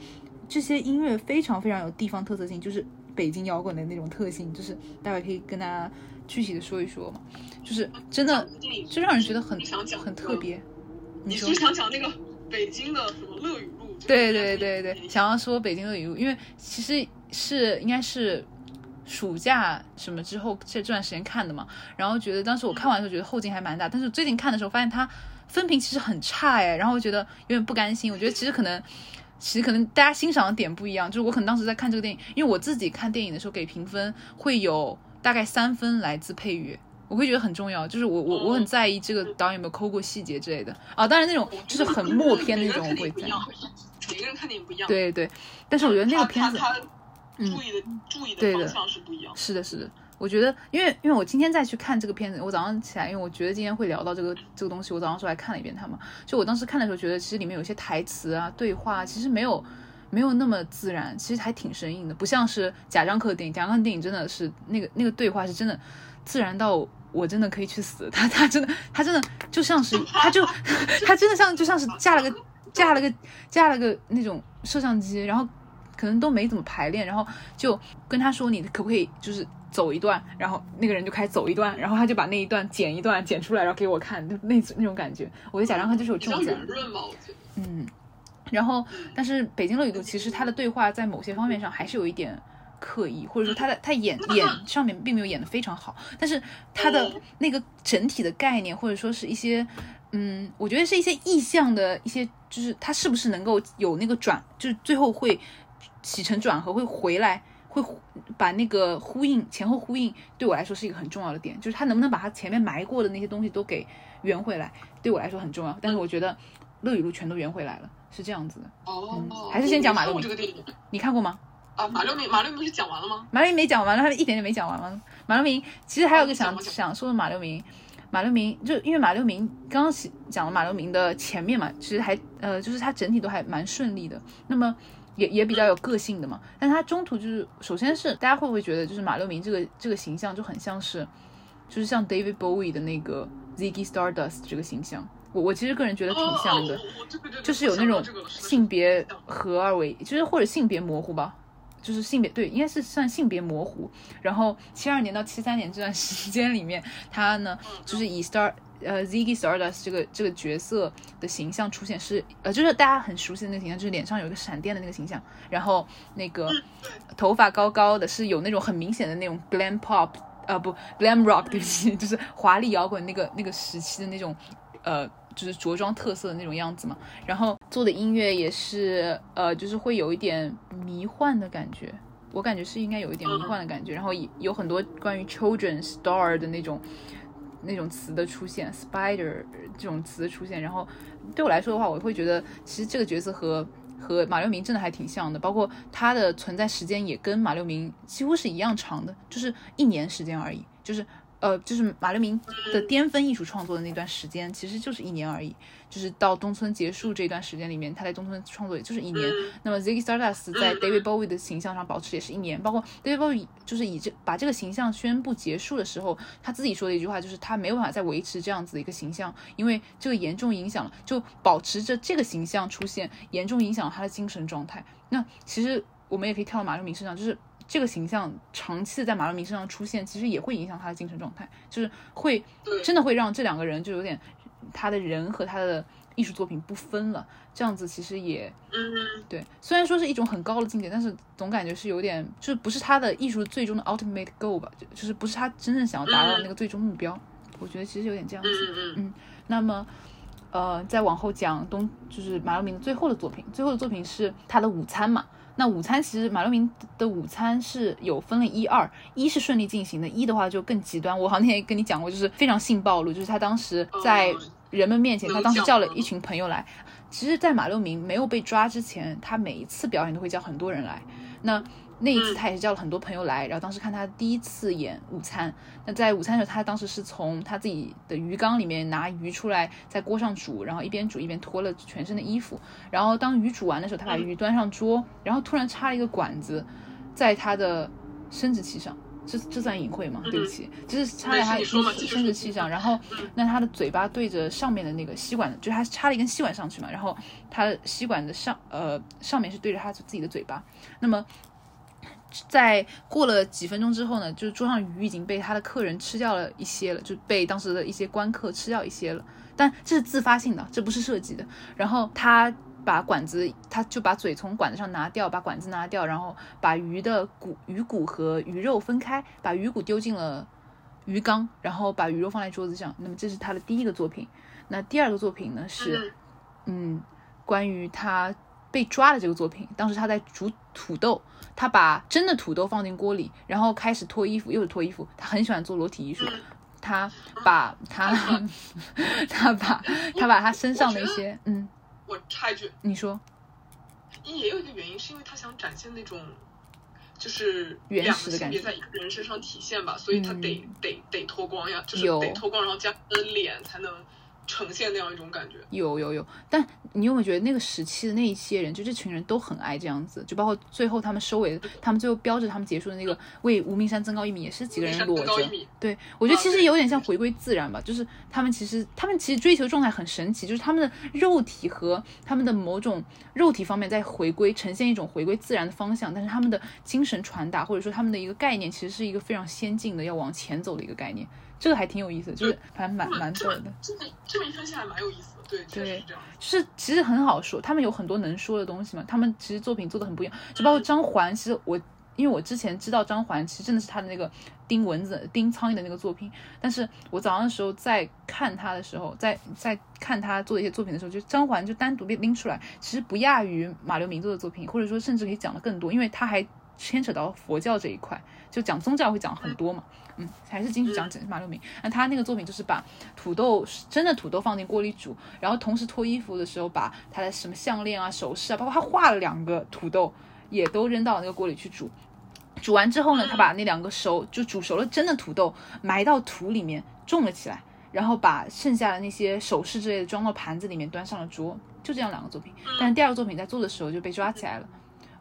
这些音乐非常非常有地方特色性，就是北京摇滚的那种特性，就是待会可以跟大家具体的说一说嘛，就是真的就让人觉得很很特别。你是想讲那个北京的什么乐语录？对对对对，想要说北京乐语录，因为其实是应该是。暑假什么之后这这段时间看的嘛，然后觉得当时我看完的时候觉得后劲还蛮大，但是最近看的时候发现它分评其实很差哎，然后我觉得有点不甘心。我觉得其实可能，其实可能大家欣赏的点不一样。就是我可能当时在看这个电影，因为我自己看电影的时候给评分会有大概三分来自配乐，我会觉得很重要。就是我我我很在意这个导演有没有抠过细节之类的啊。当然那种就是很默片的那种我会在意。每个人看电影不一样。对对，但是我觉得那个片子，他注意的注意的方向是不一样。是的，是的。我觉得，因为因为我今天再去看这个片子，我早上起来，因为我觉得今天会聊到这个这个东西，我早上时候还看了一遍它嘛。就我当时看的时候，觉得其实里面有些台词啊、对话，其实没有没有那么自然，其实还挺生硬的，不像是贾樟柯的电影。贾樟柯电影真的是那个那个对话是真的自然到我真的可以去死。他 他真的他真的就像是他就 他真的像就像是架了个架了个架了个那种摄像机，然后可能都没怎么排练，然后就跟他说你可不可以就是。走一段，然后那个人就开始走一段，然后他就把那一段剪一段剪出来，然后给我看，就那那种感觉。我就假装他就是有这种感觉。嗯，然后但是《北京乐语录》其实他的对话在某些方面上还是有一点刻意，或者说他的他演演上面并没有演的非常好，但是他的那个整体的概念或者说是一些嗯，我觉得是一些意象的一些，就是他是不是能够有那个转，就是最后会起承转合会回来。会把那个呼应前后呼应，对我来说是一个很重要的点，就是他能不能把他前面埋过的那些东西都给圆回来，对我来说很重要。但是我觉得《乐与录》全都圆回来了，是这样子的。哦，还是先讲马六明这个电影，你看过吗？啊，马六明，马六明是讲完了吗？马六明没讲完，他一点点没讲完吗？马六明其实还有个想想说的马六明，马六明就因为马六明刚刚讲了马六明的前面嘛，其实还呃就是他整体都还蛮顺利的。那么。也也比较有个性的嘛，但他中途就是，首先是大家会不会觉得，就是马六明这个这个形象就很像是，就是像 David Bowie 的那个 Ziggy Stardust 这个形象，我我其实个人觉得挺像的，就是有那种性别合二为，就是或者性别模糊吧，就是性别对，应该是算性别模糊。然后七二年到七三年这段时间里面，他呢就是以 Star。呃，Ziggy Stardust 这个这个角色的形象出现是，呃，就是大家很熟悉的那个形象，就是脸上有一个闪电的那个形象，然后那个头发高高的，是有那种很明显的那种 glam pop，呃，不 glam rock，对不起，就是华丽摇滚那个那个时期的那种，呃，就是着装特色的那种样子嘛。然后做的音乐也是，呃，就是会有一点迷幻的感觉，我感觉是应该有一点迷幻的感觉。然后有很多关于 children star 的那种。那种词的出现，spider 这种词的出现，然后对我来说的话，我会觉得其实这个角色和和马六明真的还挺像的，包括他的存在时间也跟马六明几乎是一样长的，就是一年时间而已，就是。呃，就是马六明的巅峰艺术创作的那段时间，其实就是一年而已。就是到东村结束这段时间里面，他在东村创作也就是一年。那么 Ziggy Stardust 在 David Bowie 的形象上保持也是一年。包括 David Bowie 就是以这把这个形象宣布结束的时候，他自己说的一句话就是他没有办法再维持这样子的一个形象，因为这个严重影响了，就保持着这个形象出现，严重影响了他的精神状态。那其实我们也可以跳到马六明身上，就是。这个形象长期的在马六明身上出现，其实也会影响他的精神状态，就是会真的会让这两个人就有点他的人和他的艺术作品不分了。这样子其实也，嗯，对，虽然说是一种很高的境界，但是总感觉是有点，就是不是他的艺术最终的 ultimate goal 吧，就就是不是他真正想要达到那个最终目标。我觉得其实有点这样子。嗯嗯。那么，呃，再往后讲东，就是马六明最后的作品，最后的作品是他的午餐嘛。那午餐其实马六明的午餐是有分了一二，一是顺利进行的，一的话就更极端。我好像那天跟你讲过，就是非常性暴露，就是他当时在人们面前，他当时叫了一群朋友来。其实，在马六明没有被抓之前，他每一次表演都会叫很多人来。那那一次他也是叫了很多朋友来，然后当时看他第一次演午餐。那在午餐的时候，他当时是从他自己的鱼缸里面拿鱼出来，在锅上煮，然后一边煮一边脱了全身的衣服。然后当鱼煮完的时候，他把鱼端上桌，然后突然插了一个管子，在他的生殖器上。这这算隐晦吗？对不起，就是插在他生殖器上，然后那他的嘴巴对着上面的那个吸管，就是他插了一根吸管上去嘛，然后他吸管的上呃上面是对着他自己的嘴巴，那么。在过了几分钟之后呢，就是桌上鱼已经被他的客人吃掉了一些了，就被当时的一些官客吃掉一些了。但这是自发性的，这不是设计的。然后他把管子，他就把嘴从管子上拿掉，把管子拿掉，然后把鱼的骨、鱼骨和鱼肉分开，把鱼骨丢进了鱼缸，然后把鱼肉放在桌子上。那么这是他的第一个作品。那第二个作品呢是，嗯，关于他被抓的这个作品。当时他在煮土豆，他把真的土豆放进锅里，然后开始脱衣服，又是脱衣服。他很喜欢做裸体艺术，他把他 他把他把他身上的一些，嗯，我插一句，你说，也有一个原因是因为他想展现那种。就是原始的感觉，在一个人身上体现吧，所以他得得得脱光呀，就是得脱光，然后加他的脸才能。呈现那样一种感觉，有有有，但你有没有觉得那个时期的那一些人，就这群人都很爱这样子，就包括最后他们收尾，他们最后标志他们结束的那个为无名山增高一米，也是几个人裸着。对，我觉得其实有点像回归自然吧，就是他们其实他们其实追求状态很神奇，就是他们的肉体和他们的某种肉体方面在回归，呈现一种回归自然的方向，但是他们的精神传达或者说他们的一个概念，其实是一个非常先进的要往前走的一个概念。这个还挺有意思，就是反正蛮蛮逗的。这么这么一分析还蛮有意思的，对，对，是这样。就是其实很好说，他们有很多能说的东西嘛。他们其实作品做的很不一样，就包括张环。其实我因为我之前知道张环，其实真的是他的那个叮蚊子、叮苍蝇的那个作品。但是我早上的时候在看他的时候，在在看他做的一些作品的时候，就张环就单独被拎出来，其实不亚于马六明做的作品，或者说甚至可以讲的更多，因为他还牵扯到佛教这一块，就讲宗教会讲很多嘛。嗯，还是进去讲马六明。那他那个作品就是把土豆真的土豆放进锅里煮，然后同时脱衣服的时候把他的什么项链啊、首饰啊，包括他画了两个土豆，也都扔到那个锅里去煮。煮完之后呢，他把那两个熟就煮熟了真的土豆埋到土里面种了起来，然后把剩下的那些首饰之类的装到盘子里面端上了桌。就这样两个作品。但是第二个作品在做的时候就被抓起来了。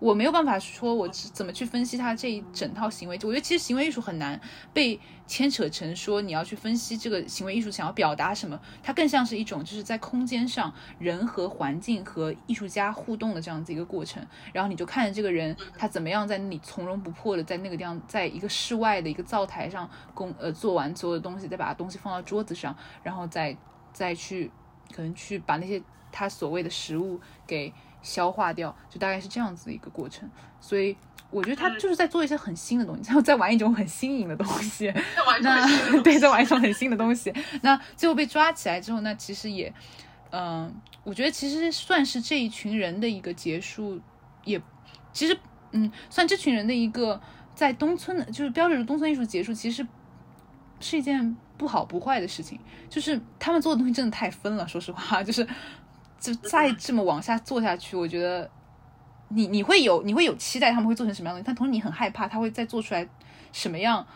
我没有办法说，我怎么去分析他这一整套行为。我觉得其实行为艺术很难被牵扯成说你要去分析这个行为艺术想要表达什么。它更像是一种就是在空间上人和环境和艺术家互动的这样子一个过程。然后你就看着这个人他怎么样在那里从容不迫的在那个地方，在一个室外的一个灶台上工呃做完所有的东西，再把东西放到桌子上，然后再再去可能去把那些他所谓的食物给。消化掉，就大概是这样子的一个过程，所以我觉得他就是在做一些很新的东西，然后在玩一种很新颖的东西。那 对，在玩一种很新的东西。那最后被抓起来之后，那其实也，嗯，我觉得其实算是这一群人的一个结束，也其实嗯，算这群人的一个在东村的，就是标志着东村艺术结束，其实是一件不好不坏的事情。就是他们做的东西真的太分了，说实话，就是。就再这么往下做下去，我觉得你你会有你会有期待他们会做成什么样的，但同时你很害怕他会再做出来什么样，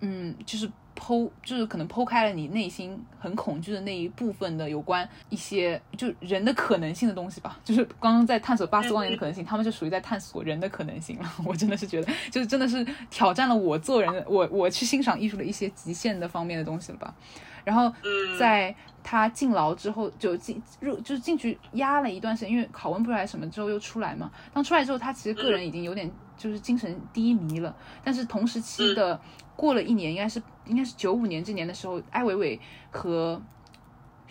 嗯，就是剖就是可能剖开了你内心很恐惧的那一部分的有关一些就人的可能性的东西吧。就是刚刚在探索八斯光年的可能性，他们就属于在探索人的可能性了。我真的是觉得，就是真的是挑战了我做人的我我去欣赏艺术的一些极限的方面的东西了吧。然后在。他进牢之后就进入，就是进去压了一段时间，因为拷问不出来什么之后又出来嘛。当出来之后，他其实个人已经有点就是精神低迷了。但是同时期的过了一年，应该是应该是九五年这年的时候，艾伟伟和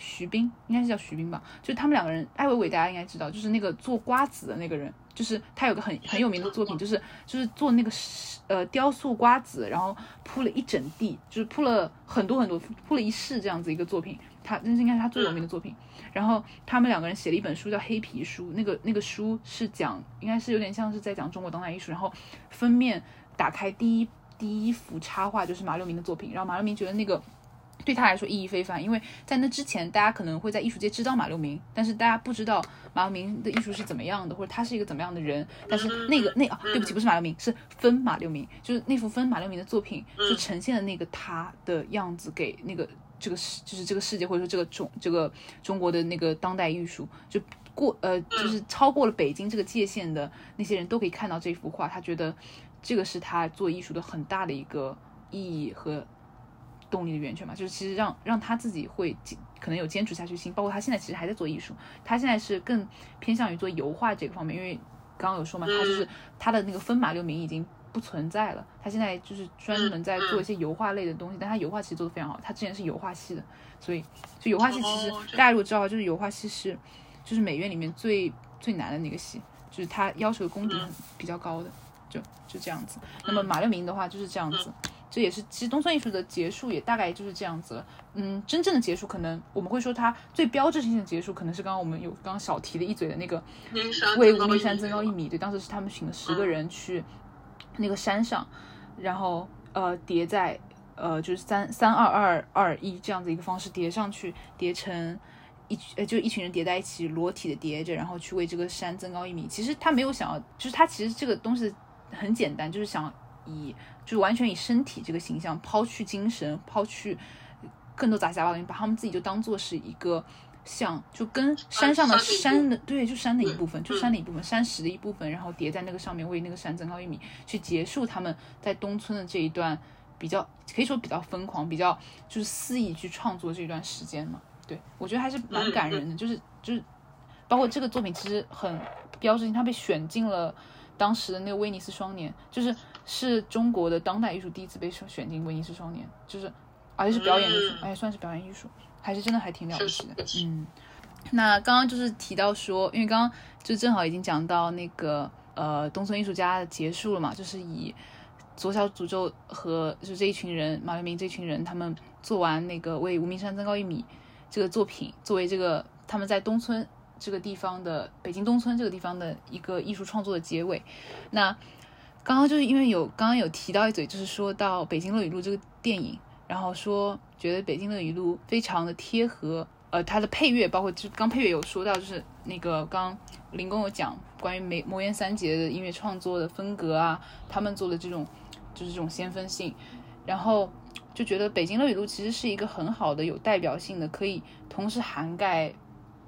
徐冰应该是叫徐冰吧，就他们两个人，艾伟伟大家应该知道，就是那个做瓜子的那个人，就是他有个很很有名的作品，就是就是做那个呃雕塑瓜子，然后铺了一整地，就是铺了很多很多，铺了一室这样子一个作品。他那是应该是他最有名的作品，然后他们两个人写了一本书叫《黑皮书》，那个那个书是讲，应该是有点像是在讲中国当代艺术。然后封面打开第一第一幅插画就是马六明的作品，然后马六明觉得那个对他来说意义非凡，因为在那之前大家可能会在艺术界知道马六明，但是大家不知道马六明的艺术是怎么样的，或者他是一个怎么样的人。但是那个那啊，对不起，不是马六明，是分马六明，就是那幅分马六明的作品，就呈现了那个他的样子给那个。这个世就是这个世界，或者说这个中这个中国的那个当代艺术，就过呃，就是超过了北京这个界限的那些人都可以看到这幅画。他觉得这个是他做艺术的很大的一个意义和动力的源泉嘛，就是其实让让他自己会可能有坚持下去心。包括他现在其实还在做艺术，他现在是更偏向于做油画这个方面，因为刚刚有说嘛，他就是他的那个分马六明已经。不存在了，他现在就是专门在做一些油画类的东西，但他油画其实做的非常好。他之前是油画系的，所以就油画系其实大家如果知道，就是油画系是就是美院里面最最难的那个系，就是他要求的功底比较高的，就就这样子。那么马六明的话就是这样子，这也是其实东村艺术的结束也大概就是这样子了。嗯，真正的结束可能我们会说它最标志性的结束，可能是刚刚我们有刚刚小提了一嘴的那个为无名山增高一米。对，当时是他们请了十个人去那个山上，然后呃叠在呃就是三三二二二一这样子一个方式叠上去，叠成一呃就一群人叠在一起裸体的叠着，然后去为这个山增高一米。其实他没有想要，就是他其实这个东西很简单，就是想以。就完全以身体这个形象抛去精神，抛去更多杂七杂八的东西，把他们自己就当做是一个像，就跟山上的山的对，就山的一部分，就山的一部分，山石的一部分，然后叠在那个上面，为那个山增高一米，去结束他们在东村的这一段比较可以说比较疯狂，比较就是肆意去创作这一段时间嘛。对我觉得还是蛮感人的，就是就是包括这个作品其实很标志性，它被选进了当时的那个威尼斯双年，就是。是中国的当代艺术第一次被选选进威尼斯双年，就是而且是表演艺术，哎，算是表演艺术，还是真的还挺了不起的。嗯，那刚刚就是提到说，因为刚刚就正好已经讲到那个呃东村艺术家结束了嘛，就是以左小诅咒和就这一群人马月明这群人他们做完那个为无名山增高一米这个作品，作为这个他们在东村这个地方的北京东村这个地方的一个艺术创作的结尾，那。刚刚就是因为有刚刚有提到一嘴，就是说到《北京乐语录》这个电影，然后说觉得《北京乐语录》非常的贴合，呃，它的配乐，包括就刚配乐有说到，就是那个刚林工有讲关于梅魔岩三杰的音乐创作的风格啊，他们做的这种就是这种先锋性，然后就觉得《北京乐语录》其实是一个很好的有代表性的，可以同时涵盖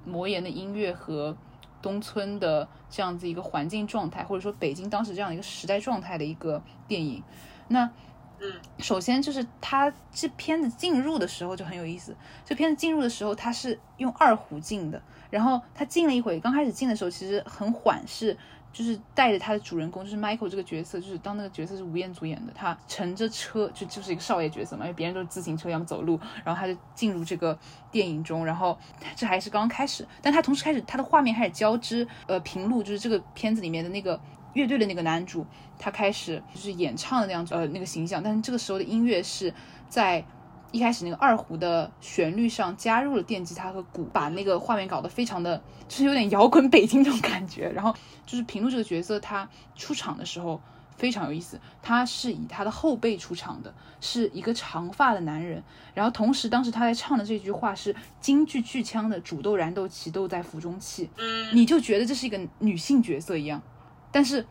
魔岩的音乐和。东村的这样子一个环境状态，或者说北京当时这样一个时代状态的一个电影，那，嗯，首先就是它这片子进入的时候就很有意思，这片子进入的时候它是用二胡进的，然后它进了一会，刚开始进的时候其实很缓，是。就是带着他的主人公，就是 Michael 这个角色，就是当那个角色是吴彦祖演的，他乘着车就就是一个少爷角色嘛，因为别人都是自行车，要么走路，然后他就进入这个电影中，然后这还是刚刚开始，但他同时开始他的画面开始交织，呃，平路就是这个片子里面的那个乐队的那个男主，他开始就是演唱的那样子呃那个形象，但是这个时候的音乐是在。一开始那个二胡的旋律上加入了电吉他和鼓，把那个画面搞得非常的，就是有点摇滚北京这种感觉。然后就是平路这个角色，他出场的时候非常有意思，他是以他的后背出场的，是一个长发的男人。然后同时当时他在唱的这句话是京剧剧腔的“煮豆燃豆萁，豆在釜中泣”，你就觉得这是一个女性角色一样，但是。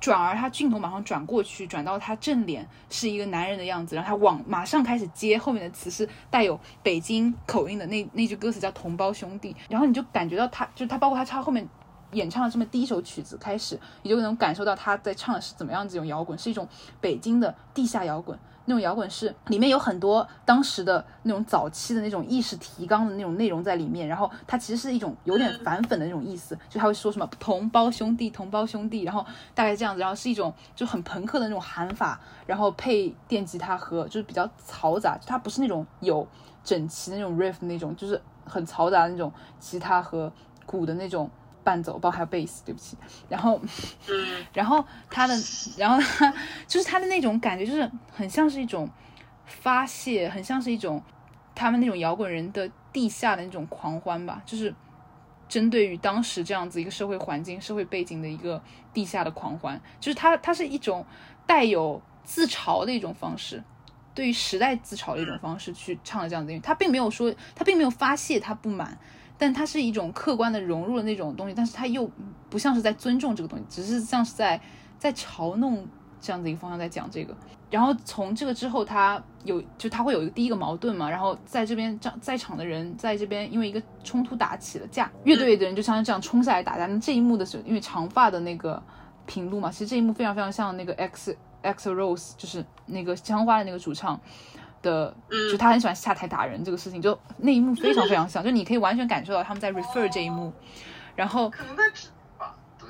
转而他镜头马上转过去，转到他正脸是一个男人的样子，然后他往马上开始接后面的词是带有北京口音的那那句歌词叫同胞兄弟，然后你就感觉到他就是他包括他唱后面演唱的这么第一首曲子开始，你就能感受到他在唱的是怎么样子一种摇滚，是一种北京的地下摇滚。那种摇滚是里面有很多当时的那种早期的那种意识提纲的那种内容在里面，然后它其实是一种有点反粉的那种意思，就他会说什么同胞兄弟，同胞兄弟，然后大概这样子，然后是一种就很朋克的那种喊法，然后配电吉他和就是比较嘈杂，它不是那种有整齐的那种 riff 那种，就是很嘈杂的那种吉他和鼓的那种。伴奏，包括还有贝斯，对不起。然后，然后他的，然后他就是他的那种感觉，就是很像是一种发泄，很像是一种他们那种摇滚人的地下的那种狂欢吧，就是针对于当时这样子一个社会环境、社会背景的一个地下的狂欢，就是他，他是一种带有自嘲的一种方式，对于时代自嘲的一种方式去唱的这样子，他并没有说，他并没有发泄他不满。但它是一种客观的融入了那种东西，但是它又不像是在尊重这个东西，只是像是在在嘲弄这样子一个方向在讲这个。然后从这个之后，他有就他会有一个第一个矛盾嘛，然后在这边在在场的人在这边因为一个冲突打起了架，乐队的人就像这样冲下来打架。那这一幕的时候，因为长发的那个平路嘛，其实这一幕非常非常像那个 X X Rose，就是那个枪花的那个主唱。的，就他很喜欢下台打人这个事情，就那一幕非常非常像，就你可以完全感受到他们在 refer 这一幕，然后可能在指吧，对，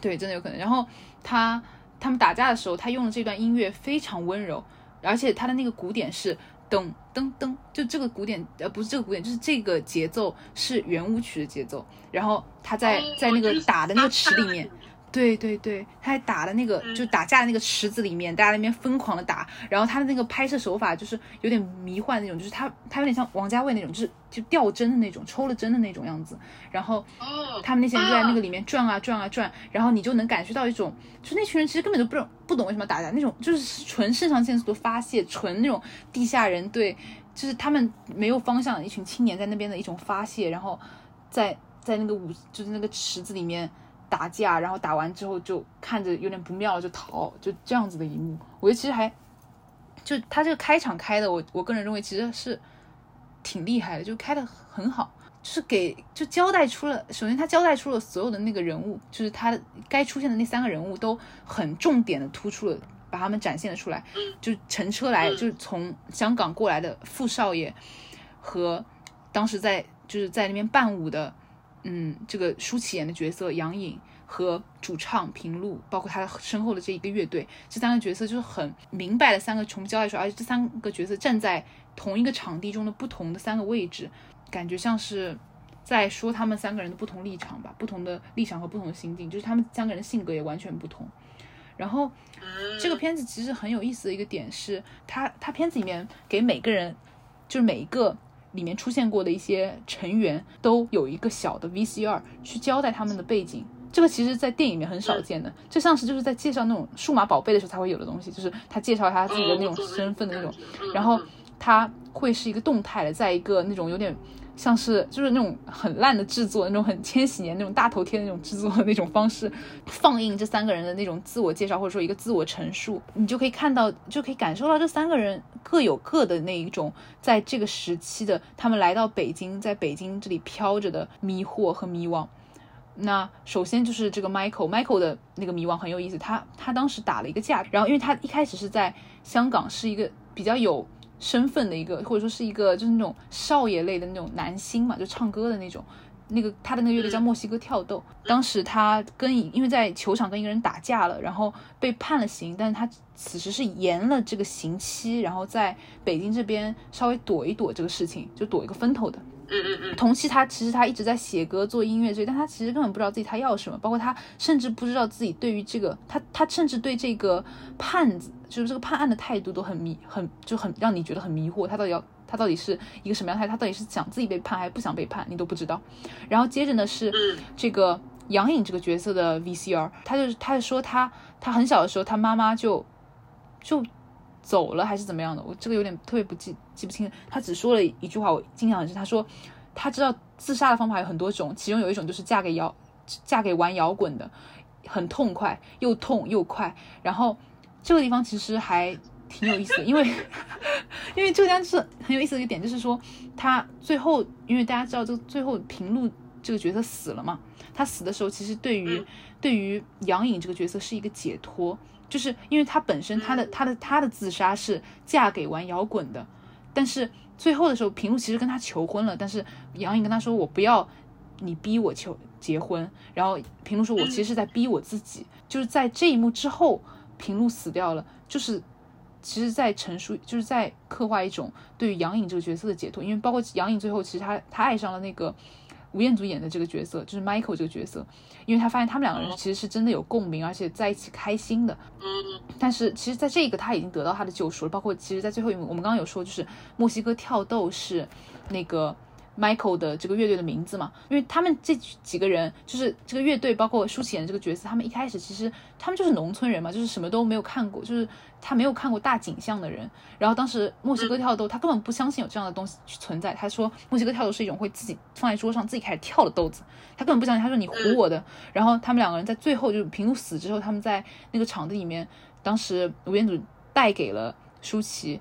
对，真的有可能。然后他他们打架的时候，他用的这段音乐非常温柔，而且他的那个鼓点是噔噔噔，就这个鼓点呃不是这个鼓点，就是这个节奏是圆舞曲的节奏。然后他在在那个打的那个池里面，对对对，他还打了那个，就打架的那个池子里面，大家那边疯狂的打，然后他的那个拍摄手法就是有点迷幻那种，就是他他有点像王家卫那种，就是就掉针的那种，抽了针的那种样子，然后他们那些人就在那个里面转啊转啊转，然后你就能感觉到一种，就那群人其实根本就不懂不懂为什么打架，那种就是纯肾上腺素的发泄，纯那种地下人对，就是他们没有方向的一群青年在那边的一种发泄，然后在在那个舞就是那个池子里面。打架，然后打完之后就看着有点不妙，就逃，就这样子的一幕。我觉得其实还，就他这个开场开的，我我个人认为其实是挺厉害的，就开的很好，就是给就交代出了，首先他交代出了所有的那个人物，就是他该出现的那三个人物都很重点的突出了，把他们展现了出来。就乘车来，就是从香港过来的傅少爷和当时在就是在那边伴舞的。嗯，这个舒淇演的角色杨颖和主唱平路，包括他身后的这一个乐队，这三个角色就是很明白的三个全部交代出来，而且这三个角色站在同一个场地中的不同的三个位置，感觉像是在说他们三个人的不同立场吧，不同的立场和不同的心境，就是他们三个人性格也完全不同。然后这个片子其实很有意思的一个点是，他他片子里面给每个人，就是每一个。里面出现过的一些成员都有一个小的 VCR 去交代他们的背景，这个其实，在电影里面很少见的，这像是就是在介绍那种数码宝贝的时候才会有的东西，就是他介绍他自己的那种身份的那种，然后他会是一个动态的，在一个那种有点。像是就是那种很烂的制作，那种很千禧年那种大头贴的那种制作的那种方式，放映这三个人的那种自我介绍或者说一个自我陈述，你就可以看到，就可以感受到这三个人各有各的那一种在这个时期的他们来到北京，在北京这里飘着的迷惑和迷惘。那首先就是这个 Michael，Michael 的那个迷惘很有意思，他他当时打了一个架，然后因为他一开始是在香港是一个比较有。身份的一个，或者说是一个，就是那种少爷类的那种男星嘛，就唱歌的那种。那个他的那个乐队叫墨西哥跳豆。当时他跟因为在球场跟一个人打架了，然后被判了刑，但是他此时是延了这个刑期，然后在北京这边稍微躲一躲这个事情，就躲一个风头的。嗯嗯嗯，同期他其实他一直在写歌做音乐这，但他其实根本不知道自己他要什么，包括他甚至不知道自己对于这个他他甚至对这个判子就是这个判案的态度都很迷很就很让你觉得很迷惑，他到底要他到底是一个什么样态，他到底是想自己被判还是不想被判，你都不知道。然后接着呢是这个杨颖这个角色的 VCR，他就是他就说他他很小的时候他妈妈就就走了还是怎么样的，我这个有点特别不记。记不清，他只说了一句话，我印象很深。他说，他知道自杀的方法有很多种，其中有一种就是嫁给摇，嫁给玩摇滚的，很痛快，又痛又快。然后这个地方其实还挺有意思的，因为 因为这个地方是很有意思的一个点，就是说他最后，因为大家知道这最后平路这个角色死了嘛，他死的时候其实对于对于杨颖这个角色是一个解脱，就是因为他本身他的他的他的自杀是嫁给玩摇滚的。但是最后的时候，平路其实跟他求婚了，但是杨颖跟他说：“我不要你逼我求结婚。”然后平路说：“我其实是在逼我自己。”就是在这一幕之后，平路死掉了，就是其实，在陈述，就是在刻画一种对于杨颖这个角色的解脱，因为包括杨颖最后，其实她她爱上了那个。吴彦祖演的这个角色就是 Michael 这个角色，因为他发现他们两个人其实是真的有共鸣，而且在一起开心的。嗯，但是其实在这个他已经得到他的救赎了，包括其实，在最后一幕我们刚刚有说，就是墨西哥跳豆是那个。Michael 的这个乐队的名字嘛，因为他们这几个人就是这个乐队，包括舒淇演的这个角色，他们一开始其实他们就是农村人嘛，就是什么都没有看过，就是他没有看过大景象的人。然后当时墨西哥跳豆，他根本不相信有这样的东西存在。他说墨西哥跳豆是一种会自己放在桌上自己开始跳的豆子，他根本不相信。他说你唬我的。然后他们两个人在最后就是平路死之后，他们在那个场地里面，当时吴彦祖带给了舒淇。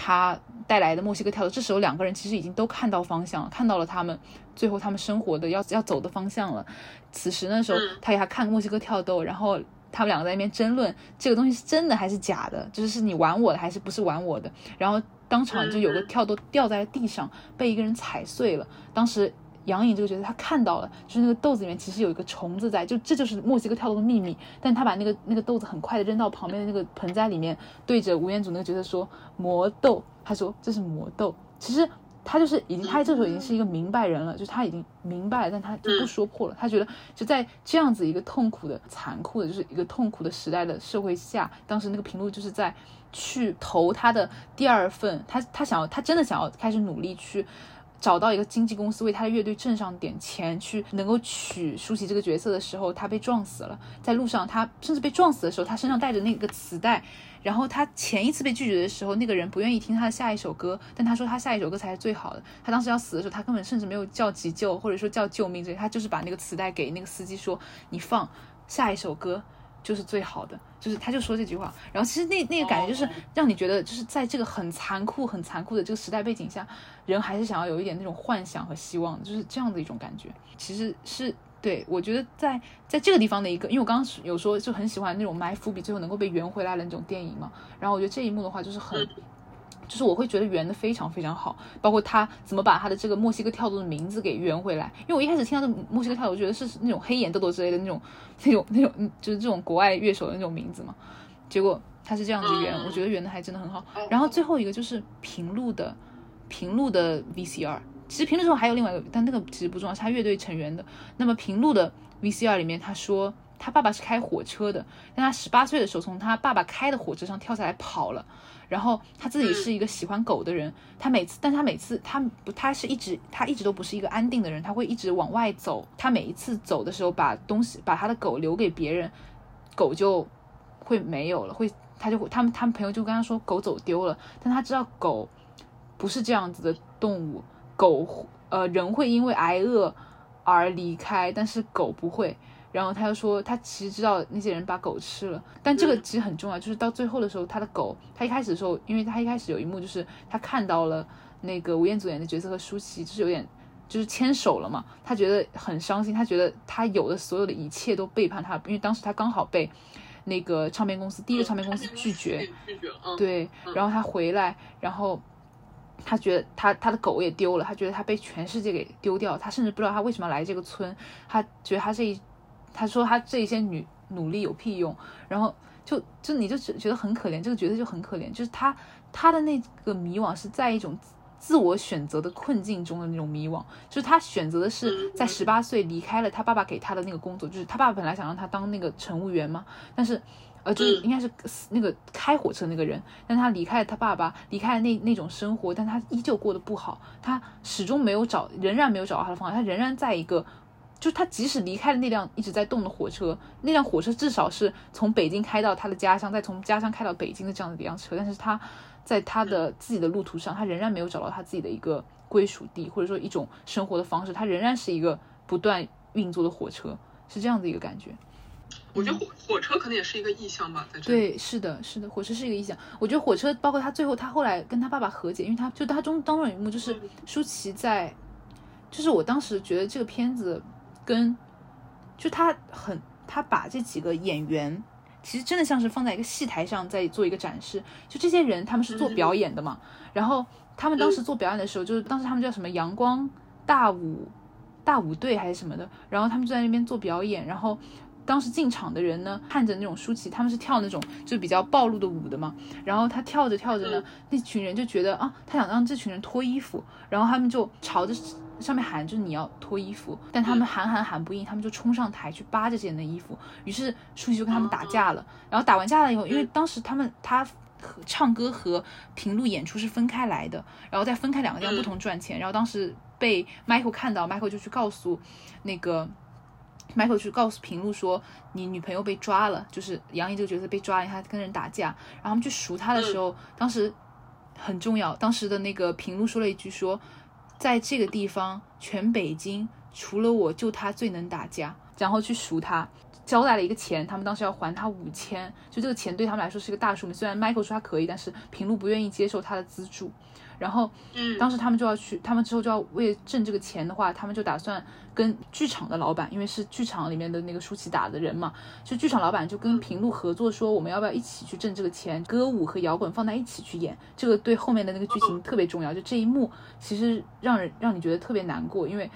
他带来的墨西哥跳豆，这时候两个人其实已经都看到方向了，看到了他们最后他们生活的要要走的方向了。此时那时候，他给他看墨西哥跳豆，然后他们两个在那边争论这个东西是真的还是假的，就是是你玩我的还是不是玩我的。然后当场就有个跳豆掉在地上，被一个人踩碎了。当时。杨颖这个角色，他看到了，就是那个豆子里面其实有一个虫子在，就这就是墨西哥跳豆的秘密。但他把那个那个豆子很快的扔到旁边的那个盆栽里面，对着吴彦祖那个角色说魔豆，他说这是魔豆。其实他就是已经，他这时候已经是一个明白人了，就是他已经明白了，但他就不说破了。他觉得就在这样子一个痛苦的、残酷的，就是一个痛苦的时代的社会下，当时那个平路就是在去投他的第二份，他他想要，他真的想要开始努力去。找到一个经纪公司为他的乐队挣上点钱，去能够娶舒淇这个角色的时候，他被撞死了。在路上，他甚至被撞死的时候，他身上带着那个磁带。然后他前一次被拒绝的时候，那个人不愿意听他的下一首歌，但他说他下一首歌才是最好的。他当时要死的时候，他根本甚至没有叫急救，或者说叫救命这些，他就是把那个磁带给那个司机说：“你放下一首歌。”就是最好的，就是他就说这句话，然后其实那那个感觉就是让你觉得，就是在这个很残酷、很残酷的这个时代背景下，人还是想要有一点那种幻想和希望，就是这样的一种感觉。其实是对我觉得在在这个地方的一个，因为我刚刚有说就很喜欢那种埋伏笔，最后能够被圆回来的那种电影嘛，然后我觉得这一幕的话就是很。就是我会觉得圆的非常非常好，包括他怎么把他的这个墨西哥跳动的名字给圆回来。因为我一开始听到这墨西哥跳动，我觉得是那种黑眼豆豆之类的那种、那种、那种，就是这种国外乐手的那种名字嘛。结果他是这样子圆，我觉得圆的还真的很好。然后最后一个就是平路的平路的 VCR，其实平路之后还有另外一个，但那个其实不重要，是他乐队成员的。那么平路的 VCR 里面，他说他爸爸是开火车的，但他十八岁的时候从他爸爸开的火车上跳下来跑了。然后他自己是一个喜欢狗的人，他每次，但他每次他不，他是一直，他一直都不是一个安定的人，他会一直往外走。他每一次走的时候，把东西，把他的狗留给别人，狗就会没有了，会，他就会，他们他们朋友就跟他说狗走丢了，但他知道狗不是这样子的动物，狗呃人会因为挨饿而离开，但是狗不会。然后他又说，他其实知道那些人把狗吃了，但这个其实很重要，就是到最后的时候，他的狗，他一开始的时候，因为他一开始有一幕就是他看到了那个吴彦祖演的角色和舒淇，就是有点就是牵手了嘛，他觉得很伤心，他觉得他有的所有的一切都背叛他，因为当时他刚好被那个唱片公司第一个唱片公司拒绝，拒绝，对，然后他回来，然后他觉得他他的狗也丢了，他觉得他被全世界给丢掉，他甚至不知道他为什么要来这个村，他觉得他这一。他说他这些女努力有屁用，然后就就你就觉得很可怜，这个角色就很可怜，就是他他的那个迷惘是在一种自我选择的困境中的那种迷惘，就是他选择的是在十八岁离开了他爸爸给他的那个工作，就是他爸爸本来想让他当那个乘务员嘛，但是呃就是应该是那个开火车那个人，但他离开了他爸爸，离开了那那种生活，但他依旧过得不好，他始终没有找，仍然没有找到他的方向，他仍然在一个。就是他即使离开了那辆一直在动的火车，那辆火车至少是从北京开到他的家乡，再从家乡开到北京的这样的一辆车，但是他在他的自己的路途上，他仍然没有找到他自己的一个归属地，或者说一种生活的方式，他仍然是一个不断运作的火车，是这样的一个感觉。我觉得火火车可能也是一个意象吧，在这对，是的，是的，火车是一个意象。我觉得火车包括他最后，他后来跟他爸爸和解，因为他就他中当中有一幕就是舒淇在，就是我当时觉得这个片子。跟，就他很，他把这几个演员，其实真的像是放在一个戏台上在做一个展示。就这些人，他们是做表演的嘛。然后他们当时做表演的时候，就是当时他们叫什么阳光大舞大舞队还是什么的。然后他们就在那边做表演。然后当时进场的人呢，看着那种舒淇，他们是跳那种就比较暴露的舞的嘛。然后他跳着跳着呢，那群人就觉得啊，他想让这群人脱衣服。然后他们就朝着。上面喊就是你要脱衣服，但他们喊喊喊不应，他们就冲上台去扒这些人的衣服。于是舒淇就跟他们打架了。然后打完架了以后，因为当时他们他和唱歌和平路演出是分开来的，然后再分开两个地方不同赚钱。然后当时被 Michael 看到，Michael 就去告诉那个 Michael 去告诉平路说你女朋友被抓了，就是杨颖这个角色被抓了，他跟人打架。然后他们去赎他的时候，当时很重要，当时的那个平路说了一句说。在这个地方，全北京除了我就他最能打架，然后去赎他，交代了一个钱，他们当时要还他五千，就这个钱对他们来说是一个大数目。虽然 Michael 说他可以，但是平路不愿意接受他的资助。然后，嗯，当时他们就要去，他们之后就要为挣这个钱的话，他们就打算跟剧场的老板，因为是剧场里面的那个舒淇打的人嘛，就剧场老板就跟平路合作说，我们要不要一起去挣这个钱？歌舞和摇滚放在一起去演，这个对后面的那个剧情特别重要。就这一幕，其实让人让你觉得特别难过，因为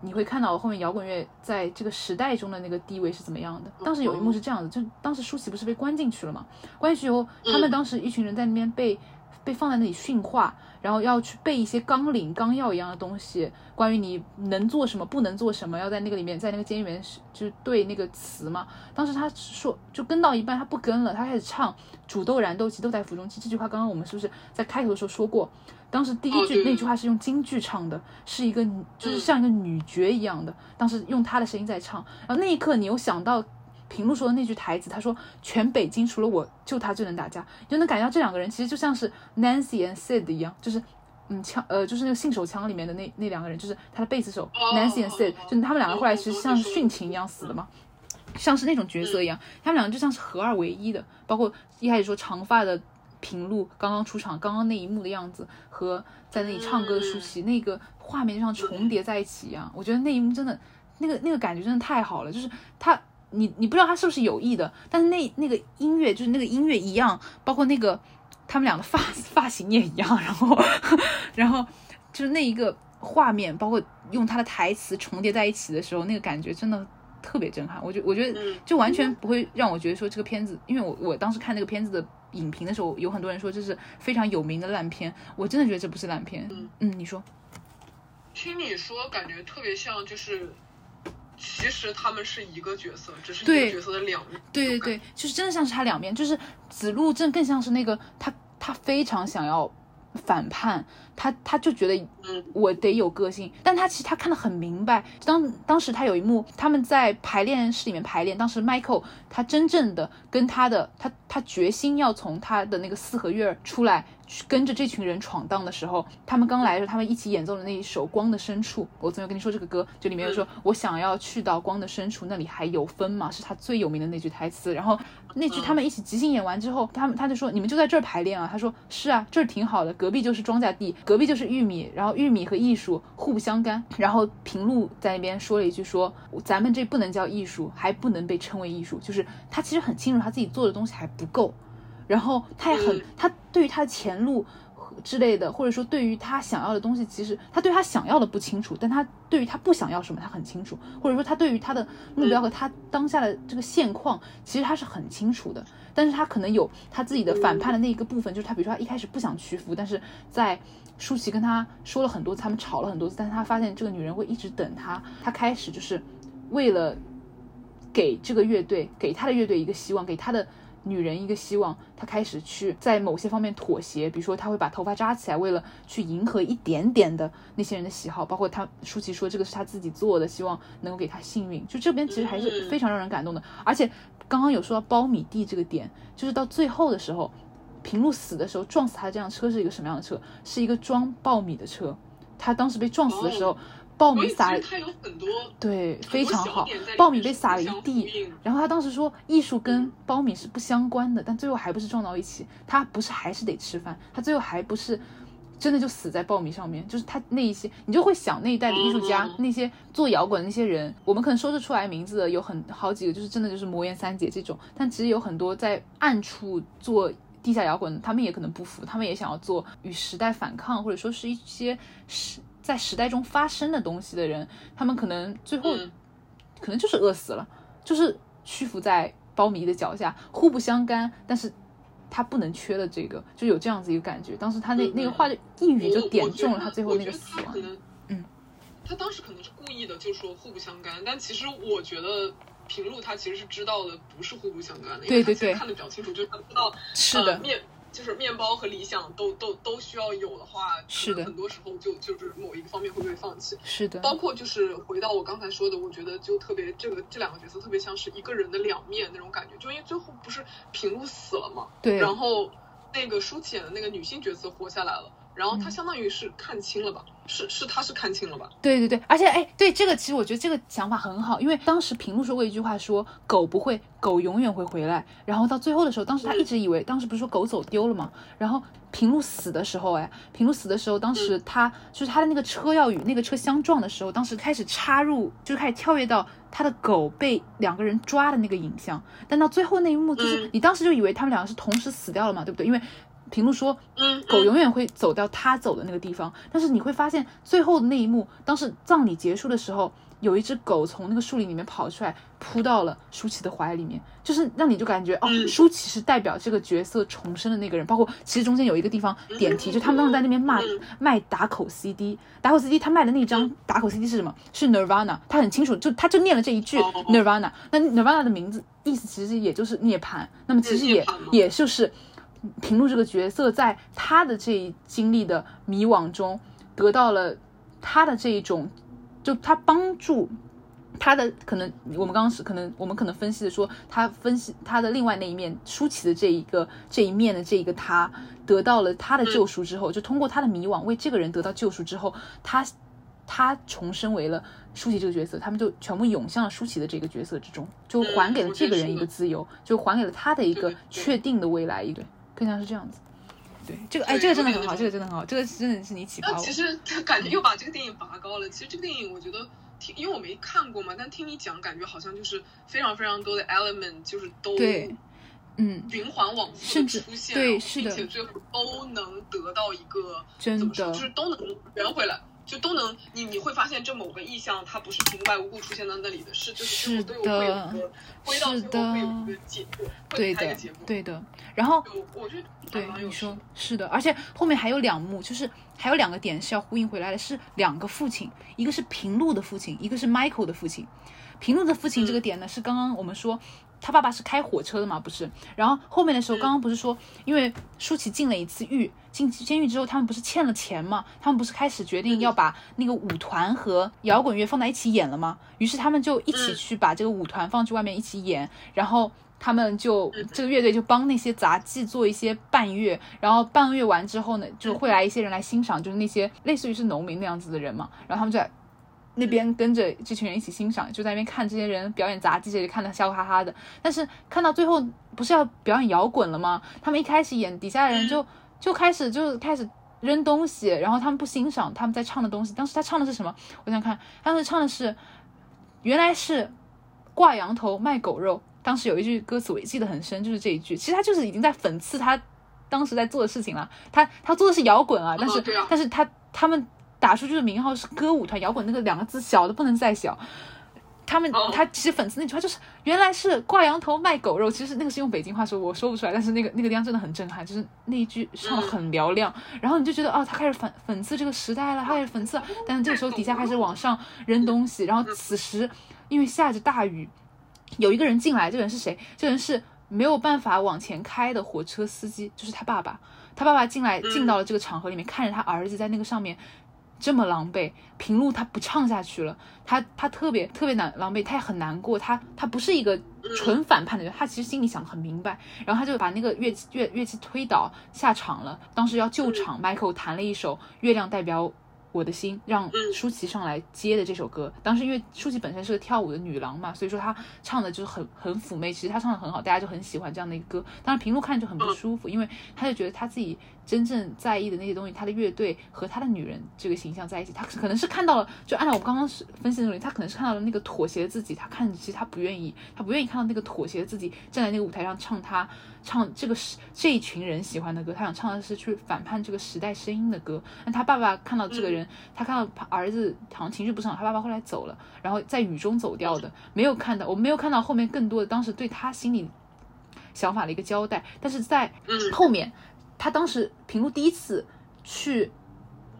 你会看到后面摇滚乐在这个时代中的那个地位是怎么样的。当时有一幕是这样的，就当时舒淇不是被关进去了嘛？关进去以后，他们当时一群人在那边被。被放在那里训话，然后要去背一些纲领、纲要一样的东西，关于你能做什么、不能做什么，要在那个里面，在那个监狱里面是就是对那个词嘛。当时他说就跟到一半，他不跟了，他开始唱“煮豆燃豆萁，豆在釜中泣”这句话。刚刚我们是不是在开头的时候说过？当时第一句那句话是用京剧唱的，是一个就是像一个女角一样的，当时用她的声音在唱。然后那一刻，你又想到。平路说的那句台词，他说：“全北京除了我，就他最能打架。”你就能感觉到这两个人其实就像是 Nancy and Sid 一样，就是嗯枪呃就是那个信手枪里面的那那两个人，就是他的贝斯手 Nancy and Sid，就他们两个后来其实像殉情一样死的嘛，像是那种角色一样，他们两个就像是合二为一的。包括一开始说长发的平路刚刚出场，刚刚那一幕的样子和在那里唱歌的舒淇，那个画面就像重叠在一起一样。我觉得那一幕真的那个那个感觉真的太好了，就是他。你你不知道他是不是有意的，但是那那个音乐就是那个音乐一样，包括那个他们俩的发发型也一样，然后 然后就是那一个画面，包括用他的台词重叠在一起的时候，那个感觉真的特别震撼。我觉我觉得就完全不会让我觉得说这个片子，因为我我当时看那个片子的影评的时候，有很多人说这是非常有名的烂片，我真的觉得这不是烂片。嗯嗯，你说？听你说，感觉特别像就是。其实他们是一个角色，只是一个角色的两面。对对对，就是真的像是他两面，就是子路正更像是那个他，他非常想要反叛，他他就觉得嗯我得有个性，但他其实他看得很明白。当当时他有一幕，他们在排练室里面排练，当时 Michael 他真正的跟他的他他决心要从他的那个四合院出来。跟着这群人闯荡的时候，他们刚来的时候，他们一起演奏的那一首《光的深处》，我总有跟你说这个歌，就里面有说，我想要去到光的深处，那里还有风吗？是他最有名的那句台词。然后那句他们一起即兴演完之后，他们他就说，你们就在这儿排练啊？他说是啊，这儿挺好的，隔壁就是庄稼地，隔壁就是玉米，然后玉米和艺术互不相干。然后平路在那边说了一句，说咱们这不能叫艺术，还不能被称为艺术，就是他其实很清楚他自己做的东西还不够。然后他也很，他对于他的前路之类的，或者说对于他想要的东西，其实他对他想要的不清楚，但他对于他不想要什么，他很清楚，或者说他对于他的目标和他当下的这个现况，其实他是很清楚的。但是他可能有他自己的反叛的那一个部分，就是他比如说他一开始不想屈服，但是在舒淇跟他说了很多次，他们吵了很多次，但是他发现这个女人会一直等他，他开始就是为了给这个乐队，给他的乐队一个希望，给他的。女人一个希望，她开始去在某些方面妥协，比如说她会把头发扎起来，为了去迎合一点点的那些人的喜好，包括她舒淇说这个是她自己做的，希望能够给她幸运。就这边其实还是非常让人感动的。而且刚刚有说到苞米地这个点，就是到最后的时候，平路死的时候撞死他这辆车是一个什么样的车？是一个装苞米的车。他当时被撞死的时候。苞米撒了，对，非常好。爆米被撒了一地，然后他当时说，艺术跟苞米是不相关的，但最后还不是撞到一起。他不是还是得吃饭，他最后还不是真的就死在苞米上面。就是他那一些，你就会想那一代的艺术家，那些做摇滚的那些人，我们可能说得出来名字的有很好几个，就是真的就是魔岩三杰这种。但其实有很多在暗处做地下摇滚，他们也可能不服，他们也想要做与时代反抗，或者说是一些是。在时代中发生的东西的人，他们可能最后可能就是饿死了，就是屈服在苞米的脚下，互不相干。但是他不能缺的这个，就有这样子一个感觉。当时他那那个话就一语就点中了他最后那个死亡。嗯，他当时可能是故意的，就说互不相干。但其实我觉得平路他其实是知道的，不是互不相干的。对对对，看的比较清楚，就是他知道是的面。就是面包和理想都都都需要有的话，是的，很多时候就就是某一个方面会被放弃。是的，包括就是回到我刚才说的，我觉得就特别这个这两个角色特别像是一个人的两面那种感觉，就因为最后不是平路死了嘛，对，然后那个舒淇演的那个女性角色活下来了。然后他相当于是看清了吧？是是，他是看清了吧？对对对，而且哎，对这个其实我觉得这个想法很好，因为当时平路说过一句话，说狗不会，狗永远会回来。然后到最后的时候，当时他一直以为，当时不是说狗走丢了吗？然后平路死的时候，哎，平路死的时候，当时他就是他的那个车要与那个车相撞的时候，当时开始插入，就是开始跳跃到他的狗被两个人抓的那个影像。但到最后那一幕，就是你当时就以为他们两个是同时死掉了嘛，对不对？因为平路说：“嗯，狗永远会走到他走的那个地方。但是你会发现，最后的那一幕，当时葬礼结束的时候，有一只狗从那个树林里面跑出来，扑到了舒淇的怀里面，就是让你就感觉哦，舒淇是代表这个角色重生的那个人。包括其实中间有一个地方点题，就他们当时在那边骂卖打口 CD，打口 CD 他卖的那张打口 CD 是什么？是 Nirvana，他很清楚，就他就念了这一句 Nirvana。那 Nirvana 的名字意思其实也就是涅槃，那么其实也也就是平路这个角色在他的这一经历的迷惘中得到了他的这一种。就他帮助他的可能，我们刚刚是可能我们可能分析的说，他分析他的另外那一面，舒淇的这一个这一面的这一个他得到了他的救赎之后，就通过他的迷惘为这个人得到救赎之后，他他重生为了舒淇这个角色，他们就全部涌向了舒淇的这个角色之中，就还给了这个人一个自由，就还给了他的一个确定的未来，一个更像是这样子。对，这个哎，这个真的很好，这个真的很好，这个真的是你启发我。其实感觉又把这个电影拔高了。其实这个电影我觉得听，因为我没看过嘛，但听你讲，感觉好像就是非常非常多的 element，就是都对，嗯，循环往复甚至出现，对，是的，并且最后都能得到一个真的，就是都能圆回来。就都能，你你会发现这某个意象，它不是平白无故出现在那里的，是就是都有会有个归到最后会有一个结果，对的，对的。然后我觉得对你说是的，而且后面还有两幕，就是还有两个点是要呼应回来的，是两个父亲，一个是平路的父亲，一个是 Michael 的父亲。平路的父亲这个点呢，是刚刚我们说。他爸爸是开火车的嘛，不是？然后后面的时候，刚刚不是说，因为舒淇进了一次狱，进监狱之后，他们不是欠了钱嘛？他们不是开始决定要把那个舞团和摇滚乐放在一起演了吗？于是他们就一起去把这个舞团放去外面一起演，然后他们就这个乐队就帮那些杂技做一些伴乐，然后伴乐完之后呢，就会来一些人来欣赏，就是那些类似于是农民那样子的人嘛，然后他们在。那边跟着这群人一起欣赏，就在那边看这些人表演杂技，这里看的笑哈哈的。但是看到最后不是要表演摇滚了吗？他们一开始演，底下的人就就开始就开始扔东西，然后他们不欣赏他们在唱的东西。当时他唱的是什么？我想看，当时唱的是原来是挂羊头卖狗肉。当时有一句歌词我记得很深，就是这一句。其实他就是已经在讽刺他当时在做的事情了。他他做的是摇滚啊，但是但是他他们。打出去的名号是歌舞团摇滚，那个两个字小的不能再小。他们他其实粉丝那句话就是原来是挂羊头卖狗肉，其实那个是用北京话说，我说不出来。但是那个那个地方真的很震撼，就是那一句唱的很嘹亮，然后你就觉得哦，他开始讽讽刺这个时代了，他开始讽刺。但是这个时候底下开始往上扔东西，然后此时因为下着大雨，有一个人进来，这个人是谁？这个人是没有办法往前开的火车司机，就是他爸爸。他爸爸进来进到了这个场合里面，看着他儿子在那个上面。这么狼狈，平路他不唱下去了，他他特别特别难狼狈，他也很难过，他他不是一个纯反叛的人，他其实心里想很明白，然后他就把那个乐器乐乐器推倒下场了，当时要救场，Michael 弹了一首《月亮代表》。我的心让舒淇上来接的这首歌，当时因为舒淇本身是个跳舞的女郎嘛，所以说她唱的就是很很妩媚，其实她唱的很好，大家就很喜欢这样的一个歌。当然平路看着就很不舒服，因为他就觉得他自己真正在意的那些东西，他的乐队和他的女人这个形象在一起，他可能是看到了，就按照我们刚刚是分析的那种，他可能是看到了那个妥协的自己，他看其实他不愿意，他不愿意看到那个妥协的自己站在那个舞台上唱他。唱这个是这一群人喜欢的歌，他想唱的是去反叛这个时代声音的歌。那他爸爸看到这个人，他看到儿子好像情绪不是很好，他爸爸后来走了，然后在雨中走掉的，没有看到，我没有看到后面更多的当时对他心里想法的一个交代。但是在后面，他当时平路第一次去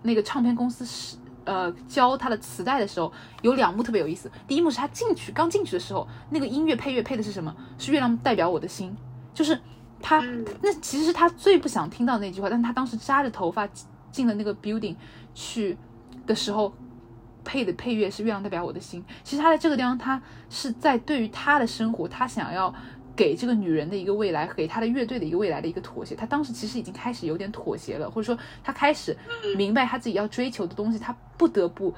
那个唱片公司是呃教他的磁带的时候，有两幕特别有意思。第一幕是他进去刚进去的时候，那个音乐配乐配的是什么？是月亮代表我的心。就是他，那其实是他最不想听到那句话，但他当时扎着头发进了那个 building 去的时候，配的配乐是《月亮代表我的心》。其实他在这个地方，他是在对于他的生活，他想要。给这个女人的一个未来，给他的乐队的一个未来的一个妥协。他当时其实已经开始有点妥协了，或者说他开始明白他自己要追求的东西，他不得不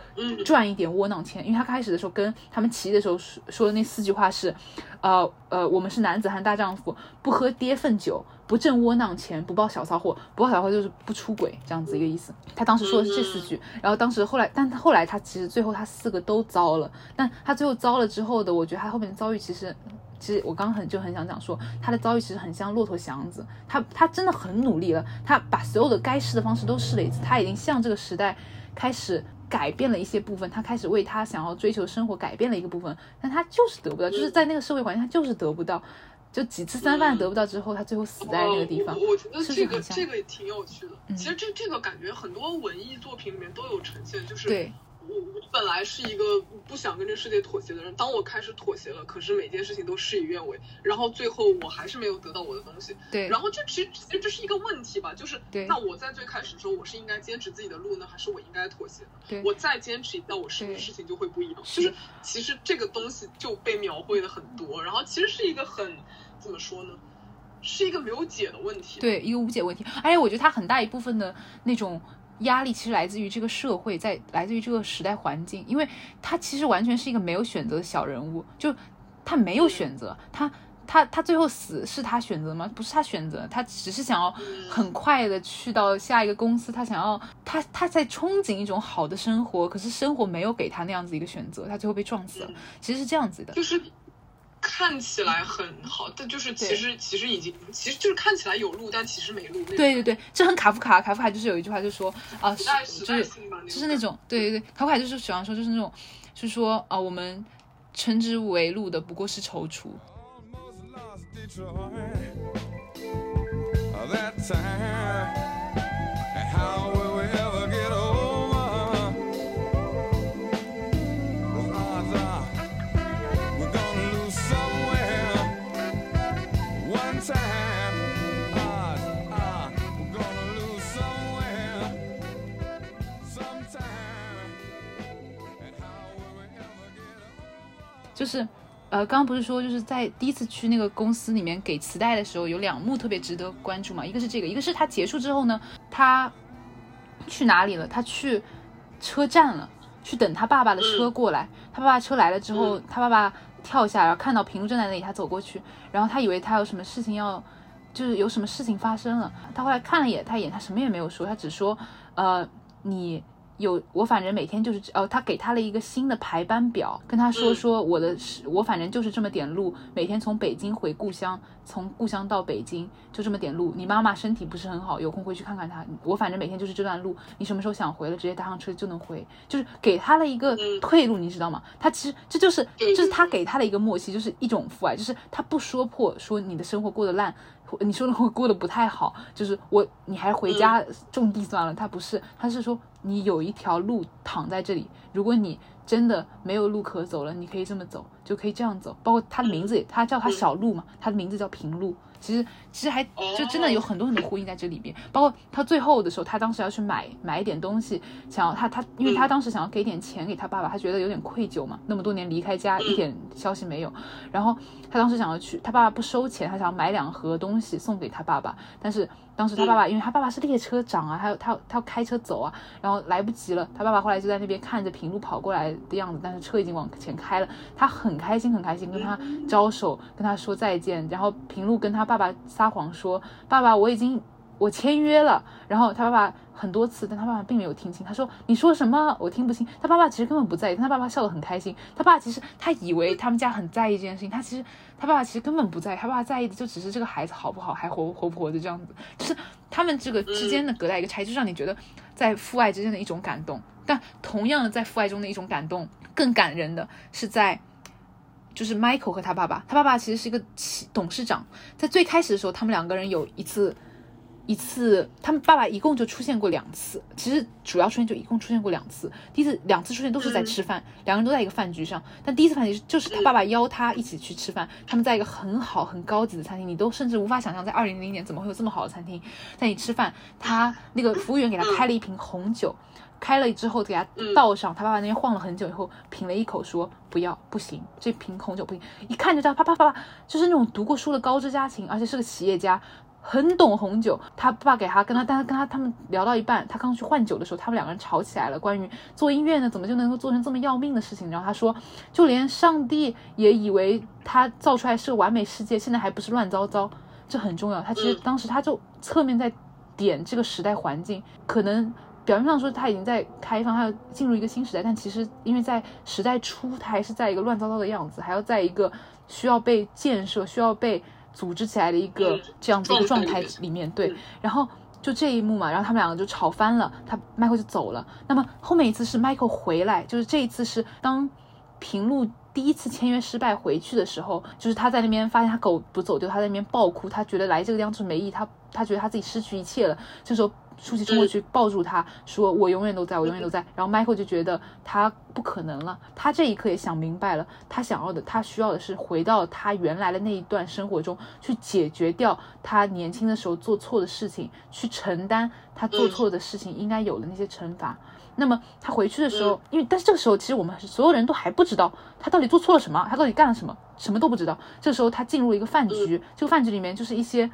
赚一点窝囊钱。因为他开始的时候跟他们骑的时候说说的那四句话是，呃呃，我们是男子汉大丈夫，不喝爹粪酒，不挣窝囊钱，不抱小骚货，不抱小骚货就是不出轨这样子一个意思。他当时说的是这四句，然后当时后来，但他后来他其实最后他四个都糟了，但他最后糟了之后的，我觉得他后面的遭遇其实。其实我刚很就很想讲说，他的遭遇其实很像骆驼祥子，他他真的很努力了，他把所有的该试的方式都试了一次，他已经向这个时代开始改变了一些部分，他开始为他想要追求生活改变了一个部分，但他就是得不到，就是在那个社会环境，他就是得不到，就几次三番得不到之后，他最后死在那个地方。我觉得这个这个也挺有趣的。其实这这个感觉很多文艺作品里面都有呈现，就是对。本来是一个不想跟这世界妥协的人，当我开始妥协了，可是每件事情都事与愿违，然后最后我还是没有得到我的东西。对，然后这其实其实这是一个问题吧，就是那我在最开始的时候，我是应该坚持自己的路呢，还是我应该妥协？对，我再坚持一下，我是不是事情就会不一样？就是其实这个东西就被描绘的很多，然后其实是一个很怎么说呢，是一个没有解的问题。对，一个无解问题。而且我觉得它很大一部分的那种。压力其实来自于这个社会，在来自于这个时代环境，因为他其实完全是一个没有选择的小人物，就他没有选择，他他他最后死是他选择吗？不是他选择，他只是想要很快的去到下一个公司，他想要他他在憧憬一种好的生活，可是生活没有给他那样子一个选择，他最后被撞死了，其实是这样子的，就是。看起来很好，但就是其实其实已经其实就是看起来有路，但其实没路。对对对，这很卡夫卡，卡夫卡就是有一句话就说啊，就是就是那种对对对，卡夫卡就是喜欢说就是那种，就是说啊，我们称之为路的不过是踌躇。就是，呃，刚刚不是说就是在第一次去那个公司里面给磁带的时候，有两幕特别值得关注嘛？一个是这个，一个是他结束之后呢，他去哪里了？他去车站了，去等他爸爸的车过来。他爸爸车来了之后，他爸爸跳下，然后看到平路正在那里，他走过去，然后他以为他有什么事情要，就是有什么事情发生了。他后来看了一眼，他一眼，他什么也没有说，他只说，呃，你。有我反正每天就是哦，他给他了一个新的排班表，跟他说说我的是，我反正就是这么点路，每天从北京回故乡，从故乡到北京就这么点路。你妈妈身体不是很好，有空回去看看她。我反正每天就是这段路，你什么时候想回了，直接搭上车就能回，就是给他了一个退路，你知道吗？他其实这就是就是他给他的一个默契，就是一种父爱，就是他不说破说你的生活过得烂。你说的我过得不太好，就是我，你还回家种地算了。他不是，他是说你有一条路躺在这里，如果你真的没有路可走了，你可以这么走，就可以这样走。包括他的名字，他叫他小路嘛，他的名字叫平路。其实其实还就真的有很多很多呼应在这里边，包括他最后的时候，他当时要去买买一点东西，想要他他，因为他当时想要给点钱给他爸爸，他觉得有点愧疚嘛，那么多年离开家一点消息没有，然后他当时想要去，他爸爸不收钱，他想要买两盒东西送给他爸爸，但是。当时他爸爸，因为他爸爸是列车长啊，他他他要开车走啊，然后来不及了。他爸爸后来就在那边看着平路跑过来的样子，但是车已经往前开了。他很开心，很开心，跟他招手，跟他说再见。然后平路跟他爸爸撒谎说：“爸爸，我已经。”我签约了，然后他爸爸很多次，但他爸爸并没有听清。他说：“你说什么？我听不清。”他爸爸其实根本不在意，但他爸爸笑得很开心。他爸爸其实他以为他们家很在意这件事情，他其实他爸爸其实根本不在意，他爸爸在意的就只是这个孩子好不好，还活活不活着这样子。就是他们这个之间的隔代一个差异，就让你觉得在父爱之间的一种感动。但同样的，在父爱中的一种感动，更感人的是在就是 Michael 和他爸爸。他爸爸其实是一个董事长，在最开始的时候，他们两个人有一次。一次，他们爸爸一共就出现过两次。其实主要出现就一共出现过两次。第一次两次出现都是在吃饭，两个人都在一个饭局上。但第一次饭局就是他爸爸邀他一起去吃饭，他们在一个很好很高级的餐厅，你都甚至无法想象，在二零零零年怎么会有这么好的餐厅在你吃饭。他那个服务员给他开了一瓶红酒，开了之后给他倒上，他爸爸那边晃了很久以后品了一口，说不要不行，这瓶红酒不行。一看就知道，啪啪啪啪，就是那种读过书的高知家庭，而且是个企业家。很懂红酒，他爸给他跟他，但他跟他他们聊到一半，他刚去换酒的时候，他们两个人吵起来了。关于做音乐呢，怎么就能够做成这么要命的事情？然后他说，就连上帝也以为他造出来是个完美世界，现在还不是乱糟糟，这很重要。他其实当时他就侧面在点这个时代环境，可能表面上说他已经在开放，他要进入一个新时代，但其实因为在时代初，他还是在一个乱糟糟的样子，还要在一个需要被建设、需要被。组织起来的一个这样子一个状态里面，对。然后就这一幕嘛，然后他们两个就吵翻了，他 Michael 就走了。那么后面一次是 Michael 回来，就是这一次是当平路第一次签约失败回去的时候，就是他在那边发现他狗不走丢，他在那边暴哭，他觉得来这个地方就是没意义，他他觉得他自己失去一切了。这时候。舒淇冲过去抱住他，说：“我永远都在，我永远都在。”然后 Michael 就觉得他不可能了，他这一刻也想明白了，他想要的，他需要的是回到他原来的那一段生活中去解决掉他年轻的时候做错的事情，去承担他做错的事情应该有的那些惩罚。那么他回去的时候，因为但是这个时候其实我们所有人都还不知道他到底做错了什么，他到底干了什么，什么都不知道。这时候他进入了一个饭局，这个饭局里面就是一些。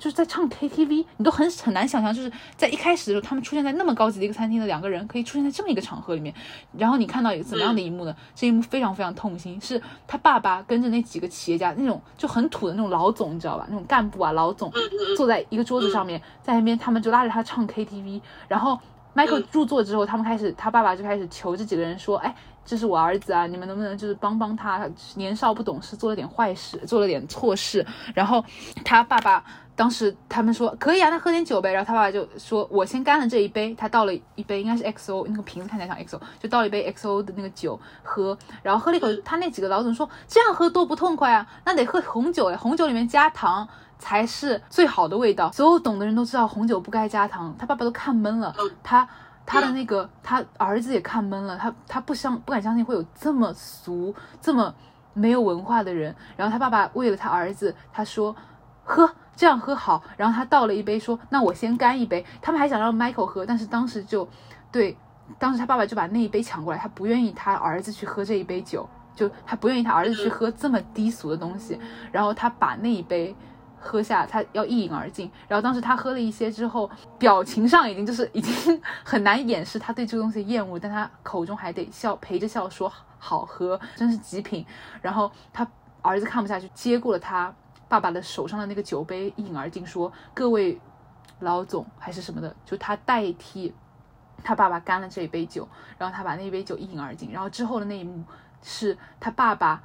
就是在唱 KTV，你都很很难想象，就是在一开始的时候，他们出现在那么高级的一个餐厅的两个人，可以出现在这么一个场合里面。然后你看到一个怎么样的一幕呢？这一幕非常非常痛心，是他爸爸跟着那几个企业家，那种就很土的那种老总，你知道吧？那种干部啊，老总坐在一个桌子上面，在那边他们就拉着他唱 KTV。然后 Michael 入座之后，他们开始，他爸爸就开始求这几个人说：“哎，这是我儿子啊，你们能不能就是帮帮他？年少不懂事，做了点坏事，做了点错事。”然后他爸爸。当时他们说可以啊，那喝点酒呗。然后他爸爸就说：“我先干了这一杯。”他倒了一杯，应该是 XO，那个瓶子看起来像 XO，就倒了一杯 XO 的那个酒喝。然后喝了一口，他那几个老总说：“这样喝多不痛快啊，那得喝红酒哎，红酒里面加糖才是最好的味道。”所有懂的人都知道红酒不该加糖。他爸爸都看懵了，他他的那个他儿子也看懵了，他他不相不敢相信会有这么俗、这么没有文化的人。然后他爸爸为了他儿子，他说：“喝。”这样喝好，然后他倒了一杯，说：“那我先干一杯。”他们还想让 Michael 喝，但是当时就，对，当时他爸爸就把那一杯抢过来，他不愿意他儿子去喝这一杯酒，就他不愿意他儿子去喝这么低俗的东西。然后他把那一杯喝下，他要一饮而尽。然后当时他喝了一些之后，表情上已经就是已经很难掩饰他对这个东西厌恶，但他口中还得笑，陪着笑说：“好喝，真是极品。”然后他儿子看不下去，接过了他。爸爸的手上的那个酒杯一饮而尽，说：“各位老总还是什么的，就他代替他爸爸干了这一杯酒，然后他把那杯酒一饮而尽。然后之后的那一幕是他爸爸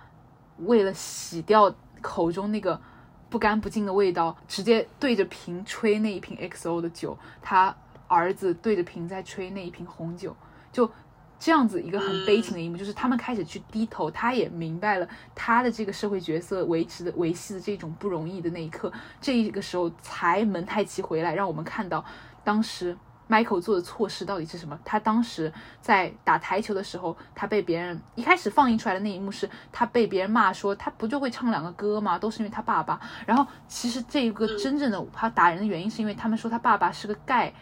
为了洗掉口中那个不干不净的味道，直接对着瓶吹那一瓶 XO 的酒，他儿子对着瓶在吹那一瓶红酒，就。”这样子一个很悲情的一幕，就是他们开始去低头，他也明白了他的这个社会角色维持的维系的这种不容易的那一刻，这一个时候才蒙太奇回来，让我们看到当时 Michael 做的错事到底是什么。他当时在打台球的时候，他被别人一开始放映出来的那一幕是，他被别人骂说他不就会唱两个歌吗？都是因为他爸爸。然后其实这一个真正的他打人的原因，是因为他们说他爸爸是个盖，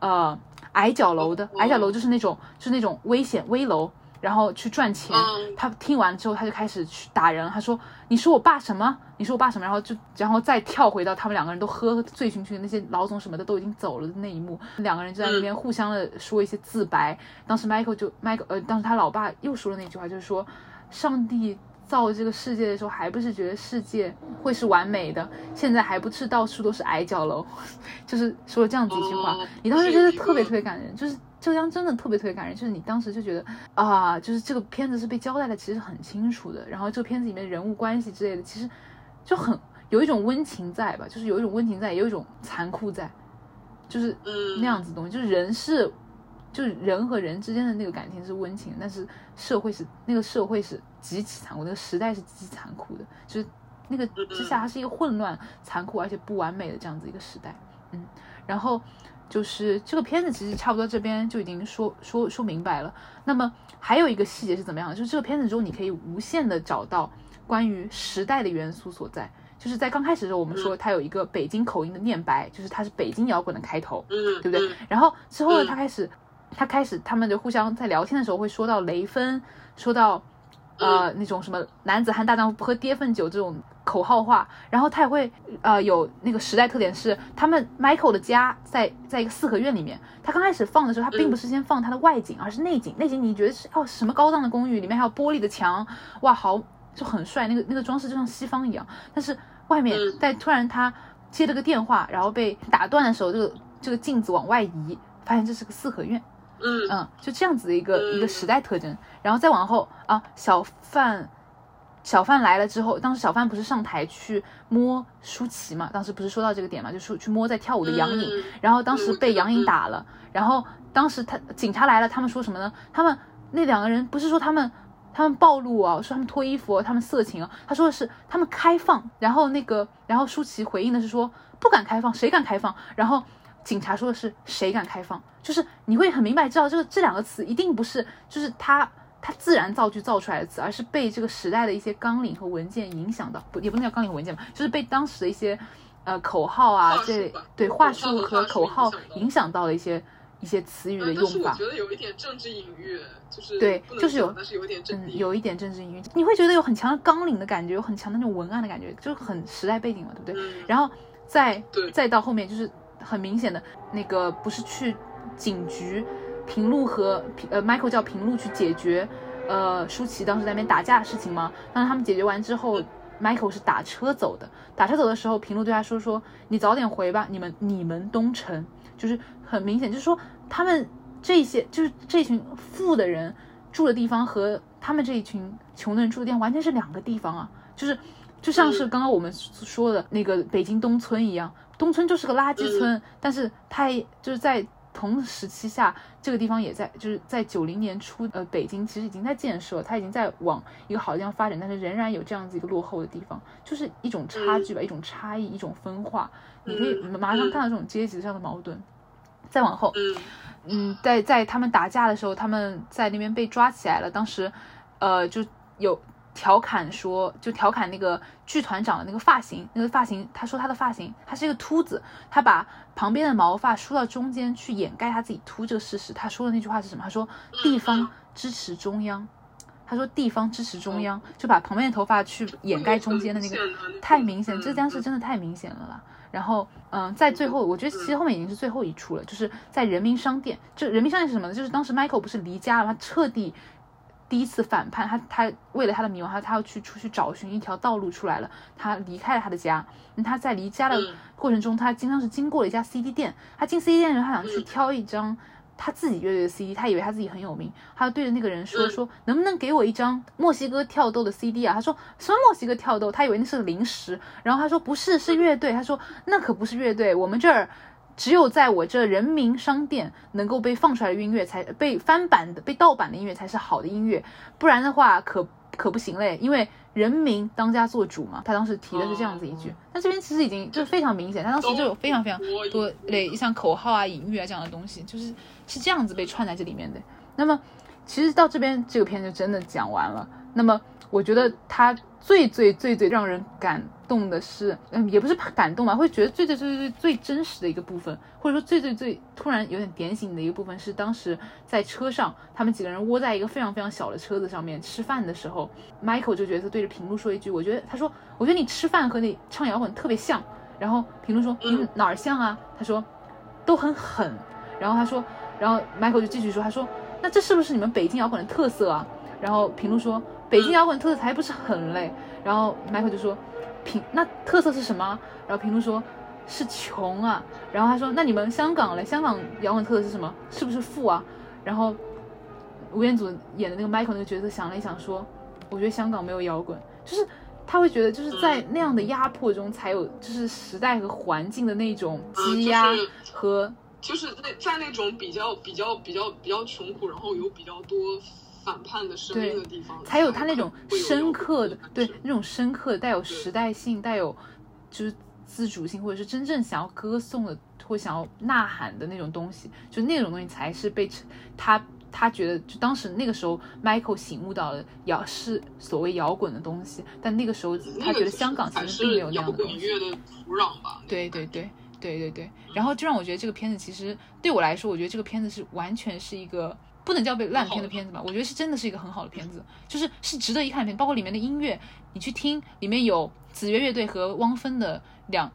呃。矮脚楼的矮脚楼就是那种，就是那种危险危楼，然后去赚钱。他听完之后，他就开始去打人。他说：“你说我爸什么？你说我爸什么？”然后就，然后再跳回到他们两个人都喝醉醺醺，那些老总什么的都已经走了的那一幕，两个人就在那边互相的说一些自白。当时 Michael 就 Michael 呃，当时他老爸又说了那句话，就是说，上帝。造这个世界的时候，还不是觉得世界会是完美的？现在还不是到处都是矮脚楼，就是说了这样子一句话。你当时觉得特别特别感人，就是浙江真的特别特别感人，就是你当时就觉得啊，就是这个片子是被交代的其实很清楚的，然后这个片子里面人物关系之类的，其实就很有一种温情在吧，就是有一种温情在，也有一种残酷在，就是那样子东西，就是人是。就是人和人之间的那个感情是温情，但是社会是那个社会是极其残酷，那个时代是极其残酷的，就是那个之下它是一个混乱、残酷而且不完美的这样子一个时代。嗯，然后就是这个片子其实差不多这边就已经说说说明白了。那么还有一个细节是怎么样的？就是这个片子中你可以无限的找到关于时代的元素所在。就是在刚开始的时候，我们说它有一个北京口音的念白，就是它是北京摇滚的开头，对不对？然后之后呢，它开始。他开始，他们就互相在聊天的时候会说到雷锋，说到，呃，那种什么男子汉大丈夫不喝跌份酒这种口号话，然后他也会，呃，有那个时代特点是，他们 Michael 的家在在一个四合院里面，他刚开始放的时候，他并不是先放他的外景，而是内景，内景你觉得是哦什么高档的公寓，里面还有玻璃的墙，哇，好就很帅，那个那个装饰就像西方一样，但是外面在突然他接了个电话，然后被打断的时候，这个这个镜子往外移，发现这是个四合院。嗯就这样子的一个一个时代特征，然后再往后啊，小范小范来了之后，当时小范不是上台去摸舒淇嘛？当时不是说到这个点嘛？就是去摸在跳舞的杨颖，然后当时被杨颖打了，然后当时他警察来了，他们说什么呢？他们那两个人不是说他们他们暴露啊，说他们脱衣服，他们色情啊，他说的是他们开放，然后那个然后舒淇回应的是说不敢开放，谁敢开放？然后警察说的是谁敢开放？就是你会很明白知道这个这两个词一定不是就是他。它自然造句造出来的词，而是被这个时代的一些纲领和文件影响到，不也不能叫纲领和文件吧，就是被当时的一些呃口号啊，这对话术和口号影响到了一些一些词语的用法。我觉得有一点政治隐喻，就是对，就是有，但是有点政嗯，有一点政治隐喻，你会觉得有很强的纲领的感觉，有很强的那种文案的感觉，就是很时代背景嘛，对不对？然后再再到后面，就是很明显的那个不是去警局。平路和呃，Michael 叫平路去解决，呃，舒淇当时在那边打架的事情吗？当他们解决完之后，Michael 是打车走的。打车走的时候，平路对他说：“说你早点回吧，你们你们东城就是很明显，就是说他们这些就是这群富的人住的地方和他们这一群穷的人住的地方完全是两个地方啊，就是就像是刚刚我们说的那个北京东村一样，东村就是个垃圾村，但是它就是在。”同时期下，这个地方也在，就是在九零年初，呃，北京其实已经在建设，它已经在往一个好的地方发展，但是仍然有这样子一个落后的地方，就是一种差距吧，一种差异，一种分化。你可以马上看到这种阶级上的矛盾。再往后，嗯，在在他们打架的时候，他们在那边被抓起来了，当时，呃，就有。调侃说，就调侃那个剧团长的那个发型，那个发型，他说他的发型，他是一个秃子，他把旁边的毛发梳到中间去掩盖他自己秃这个事实。他说的那句话是什么？他说地方支持中央，他说地方支持中央，就把旁边的头发去掩盖中间的那个，太明显，浙江是真的太明显了啦。然后，嗯，在最后，我觉得其实后面已经是最后一出了，就是在人民商店。就人民商店是什么呢？就是当时 Michael 不是离家了，他彻底。第一次反叛，他他为了他的迷惘，他他要去出去找寻一条道路出来了。他离开了他的家，他在离家的过程中，他经常是经过了一家 CD 店。他进 CD 店的时候，他想去挑一张他自己乐队的 CD，他以为他自己很有名，他对着那个人说说，能不能给我一张墨西哥跳豆的 CD 啊？他说什么墨西哥跳豆？他以为那是个零食。然后他说不是，是乐队。他说那可不是乐队，我们这儿。只有在我这人民商店能够被放出来的音乐，才被翻版的、被盗版的音乐才是好的音乐，不然的话可可不行嘞。因为人民当家做主嘛，他当时提的是这样子一句。那这边其实已经就非常明显，他当时就有非常非常多类像口号啊、隐喻啊这样的东西，就是是这样子被串在这里面的。那么其实到这边这个片就真的讲完了。那么我觉得他最最最最让人感。动的是，嗯，也不是感动吧，会觉得最最最最最真实的一个部分，或者说最最最突然有点点醒的一个部分，是当时在车上，他们几个人窝在一个非常非常小的车子上面吃饭的时候，Michael 这个角色对着屏幕说一句，我觉得他说，我觉得你吃饭和你唱摇滚特别像，然后评论说你哪儿像啊？他说都很狠，然后他说，然后 Michael 就继续说，他说那这是不是你们北京摇滚的特色啊？然后评论说北京摇滚特色才不是很累，然后 Michael 就说。平那特色是什么？然后评论说，是穷啊。然后他说，那你们香港嘞？香港摇滚特色是什么？是不是富啊？然后吴彦祖演的那个 Michael 那个角色想了一想说，我觉得香港没有摇滚，就是他会觉得就是在那样的压迫中才有，就是时代和环境的那种积压和，就是那在那种比较比较比较比较穷苦，然后有比较多。反叛的生命的地方，才有他那种深刻的，对那种深刻带有时代性、带有就是自主性，或者是真正想要歌颂的或想要呐喊的那种东西，就那种东西才是被他他觉得，就当时那个时候，Michael 醒悟到了摇是所谓摇滚的东西，但那个时候他觉得香港其实并没有那样的东西。土壤吧？对对对对对对，然后就让我觉得这个片子其实对我来说，我觉得这个片子是完全是一个。不能叫被烂片的片子吧？我觉得是真的是一个很好的片子，就是是值得一看的片。包括里面的音乐，你去听，里面有子曰乐队和汪峰的两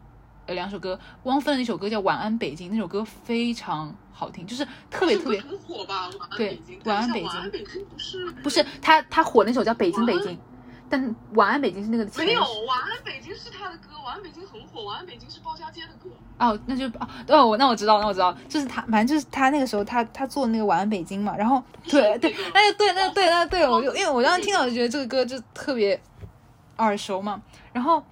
呃两首歌。汪峰的那首歌叫《晚安北京》，那首歌非常好听，就是特别特别很火吧？对，晚安北京。晚安北京不是不是他他火那首叫《北京北京》。但晚安北京是那个没有，晚安北京是他的歌，晚安北京很火，晚安北京是包家街的歌。哦，那就哦，那我知道，那我知道，就是他，反正就是他那个时候他他做那个晚安北京嘛，然后对对，那就对，那对那对，我就因为我当时听到就觉得这个歌就特别耳熟嘛。然后，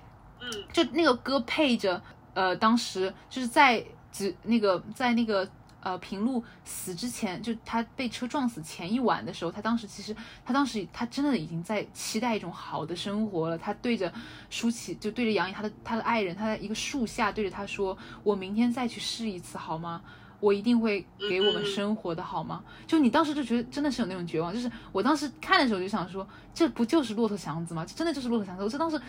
嗯，就那个歌配着，呃，当时就是在只那个在那个呃平路死之前，就他被车撞死前一晚的时候，他当时其实他当时他真的已经在期待一种好的生活了。他对着舒淇，就对着杨颖，他的他的爱人，他在一个树下对着他说：“我明天再去试一次好吗？”我一定会给我们生活的好吗？就你当时就觉得真的是有那种绝望，就是我当时看的时候就想说，这不就是骆驼祥子吗？这真的就是骆驼祥子。我这当时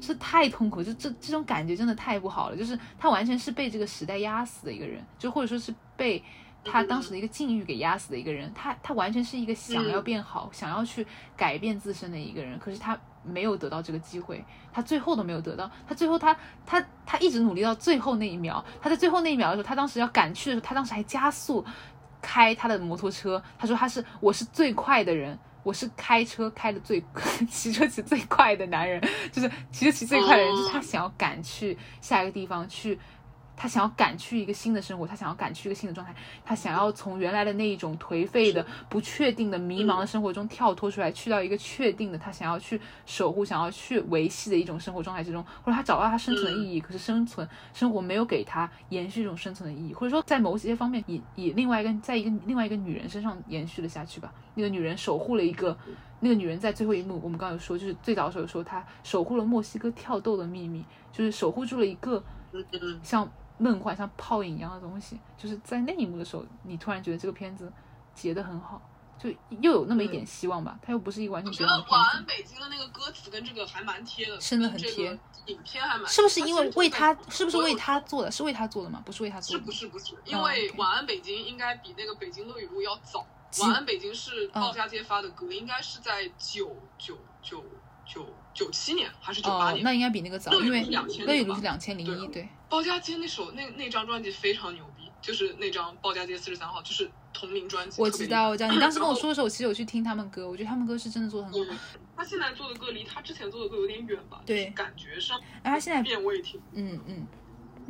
是太痛苦，就这这种感觉真的太不好了。就是他完全是被这个时代压死的一个人，就或者说是被他当时的一个境遇给压死的一个人。他他完全是一个想要变好、想要去改变自身的一个人，可是他。没有得到这个机会，他最后都没有得到。他最后，他他他一直努力到最后那一秒。他在最后那一秒的时候，他当时要赶去的时候，他当时还加速开他的摩托车。他说：“他是我是最快的人，我是开车开的最 骑车骑最快的男人，就是骑车骑最快的人。”就是他想要赶去下一个地方去。他想要赶去一个新的生活，他想要赶去一个新的状态，他想要从原来的那一种颓废的、不确定的、迷茫的生活中跳脱出来，去到一个确定的，他想要去守护、想要去维系的一种生活状态之中，或者他找到他生存的意义。可是生存生活没有给他延续这种生存的意义，或者说在某些方面以以另外一个在一个另外一个女人身上延续了下去吧。那个女人守护了一个，那个女人在最后一幕，我们刚刚有说，就是最早的时候说她守护了墨西哥跳豆的秘密，就是守护住了一个像。梦幻像泡影一样的东西，就是在那一幕的时候，你突然觉得这个片子结得很好，就又有那么一点希望吧。它又不是一个完全绝望的片子。晚安北京的那个歌词跟这个还蛮贴的，真的很贴。影片还蛮是不是因为为他？是不是为他做的？是为他做的吗？不是为他做的。是不是不是？因为晚安北京应该比那个北京乐语录要早。晚安北京是鲍家街发的歌，应该是在九九九九九七年还是九八年？那应该比那个早，因为乐语录是两千零一对。鲍家街那首那那张专辑非常牛逼，就是那张鲍家街四十三号，就是同名专辑。我知道，我知道。你当时跟我说的时候，我其实有去听他们歌，我觉得他们歌是真的做的很好。他现在做的歌离他之前做的歌有点远吧？对，感觉上。哎，他现在变味挺。嗯嗯。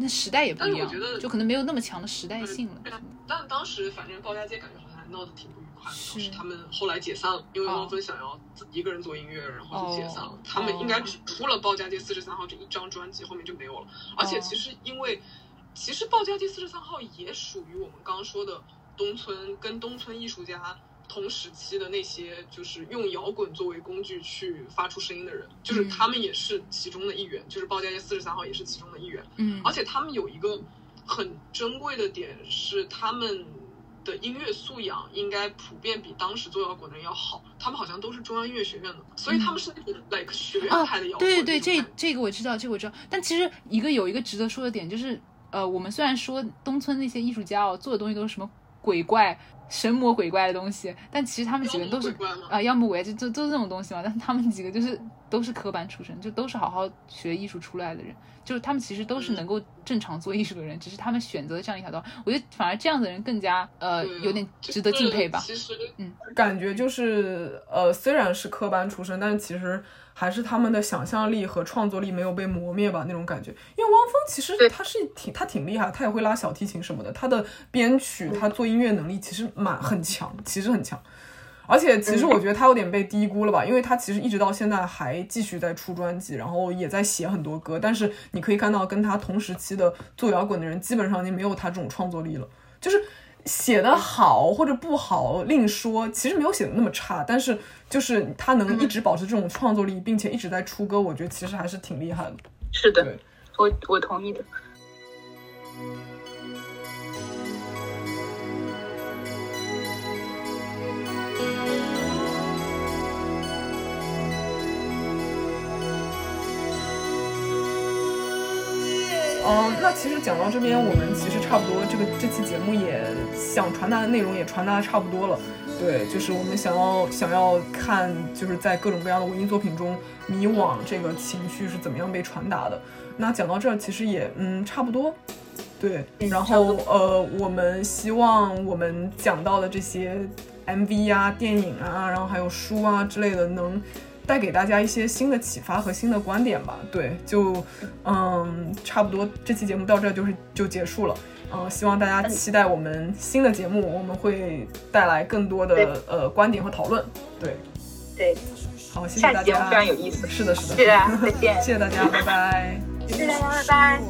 那时代也不一样，就可能没有那么强的时代性了。但当时反正鲍家街感觉好像闹得挺不愉是他们后来解散了，因为汪峰想要自己一个人做音乐，然后就解散了。他们应该只出了鲍家街四十三号这一张专辑，后面就没有了。而且其实因为。其实鲍家街四十三号也属于我们刚刚说的东村跟东村艺术家同时期的那些，就是用摇滚作为工具去发出声音的人，就是他们也是其中的一员，就是鲍家街四十三号也是其中的一员。嗯，而且他们有一个很珍贵的点是，他们的音乐素养应该普遍比当时做摇滚的人要好。他们好像都是中央音乐学院的，所以他们是那种 like 学院派的摇滚。对对对，这这个我知道，这个我知道。但其实一个有一个值得说的点就是。呃，我们虽然说东村那些艺术家哦做的东西都是什么鬼怪、神魔鬼怪的东西，但其实他们几个人都是啊妖魔鬼怪，就就都是这种东西嘛。但是他们几个就是都是科班出身，就都是好好学艺术出来的人，就是他们其实都是能够正常做艺术的人，只是他们选择这样一条道。我觉得反而这样的人更加呃有点值得敬佩吧。其实，嗯，感觉就是呃虽然是科班出身，但是其实。还是他们的想象力和创作力没有被磨灭吧，那种感觉。因为汪峰其实他是挺他挺厉害，他也会拉小提琴什么的，他的编曲他做音乐能力其实蛮很强，其实很强。而且其实我觉得他有点被低估了吧，因为他其实一直到现在还继续在出专辑，然后也在写很多歌。但是你可以看到，跟他同时期的做摇滚的人，基本上已经没有他这种创作力了，就是。写的好或者不好另说，其实没有写的那么差，但是就是他能一直保持这种创作力，并且一直在出歌，我觉得其实还是挺厉害的。是的，我我同意的。嗯，那其实讲到这边，我们其实差不多，这个这期节目也想传达的内容也传达的差不多了。对，就是我们想要想要看，就是在各种各样的文艺作品中，迷惘这个情绪是怎么样被传达的。那讲到这儿，其实也嗯差不多。对，然后呃，我们希望我们讲到的这些 MV 啊、电影啊，然后还有书啊之类的，能。带给大家一些新的启发和新的观点吧。对，就嗯，差不多这期节目到这就是就结束了。嗯，希望大家期待我们新的节目，我们会带来更多的呃观点和讨论。对，对，好，谢谢大家。期节目非常有意思。是的，是的。是的，再见。谢谢大家，拜拜。谢谢大家，拜拜。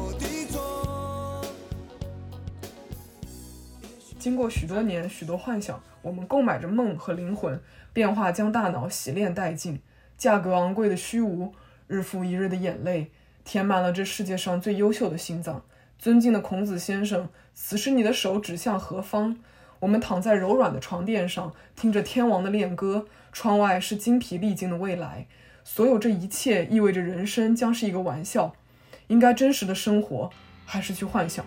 经过许多年、许多幻想，我们购买着梦和灵魂，变化将大脑洗练殆尽，价格昂贵的虚无，日复一日的眼泪，填满了这世界上最优秀的心脏。尊敬的孔子先生，此时你的手指向何方？我们躺在柔软的床垫上，听着天王的恋歌，窗外是精疲力尽的未来。所有这一切意味着人生将是一个玩笑，应该真实的生活，还是去幻想？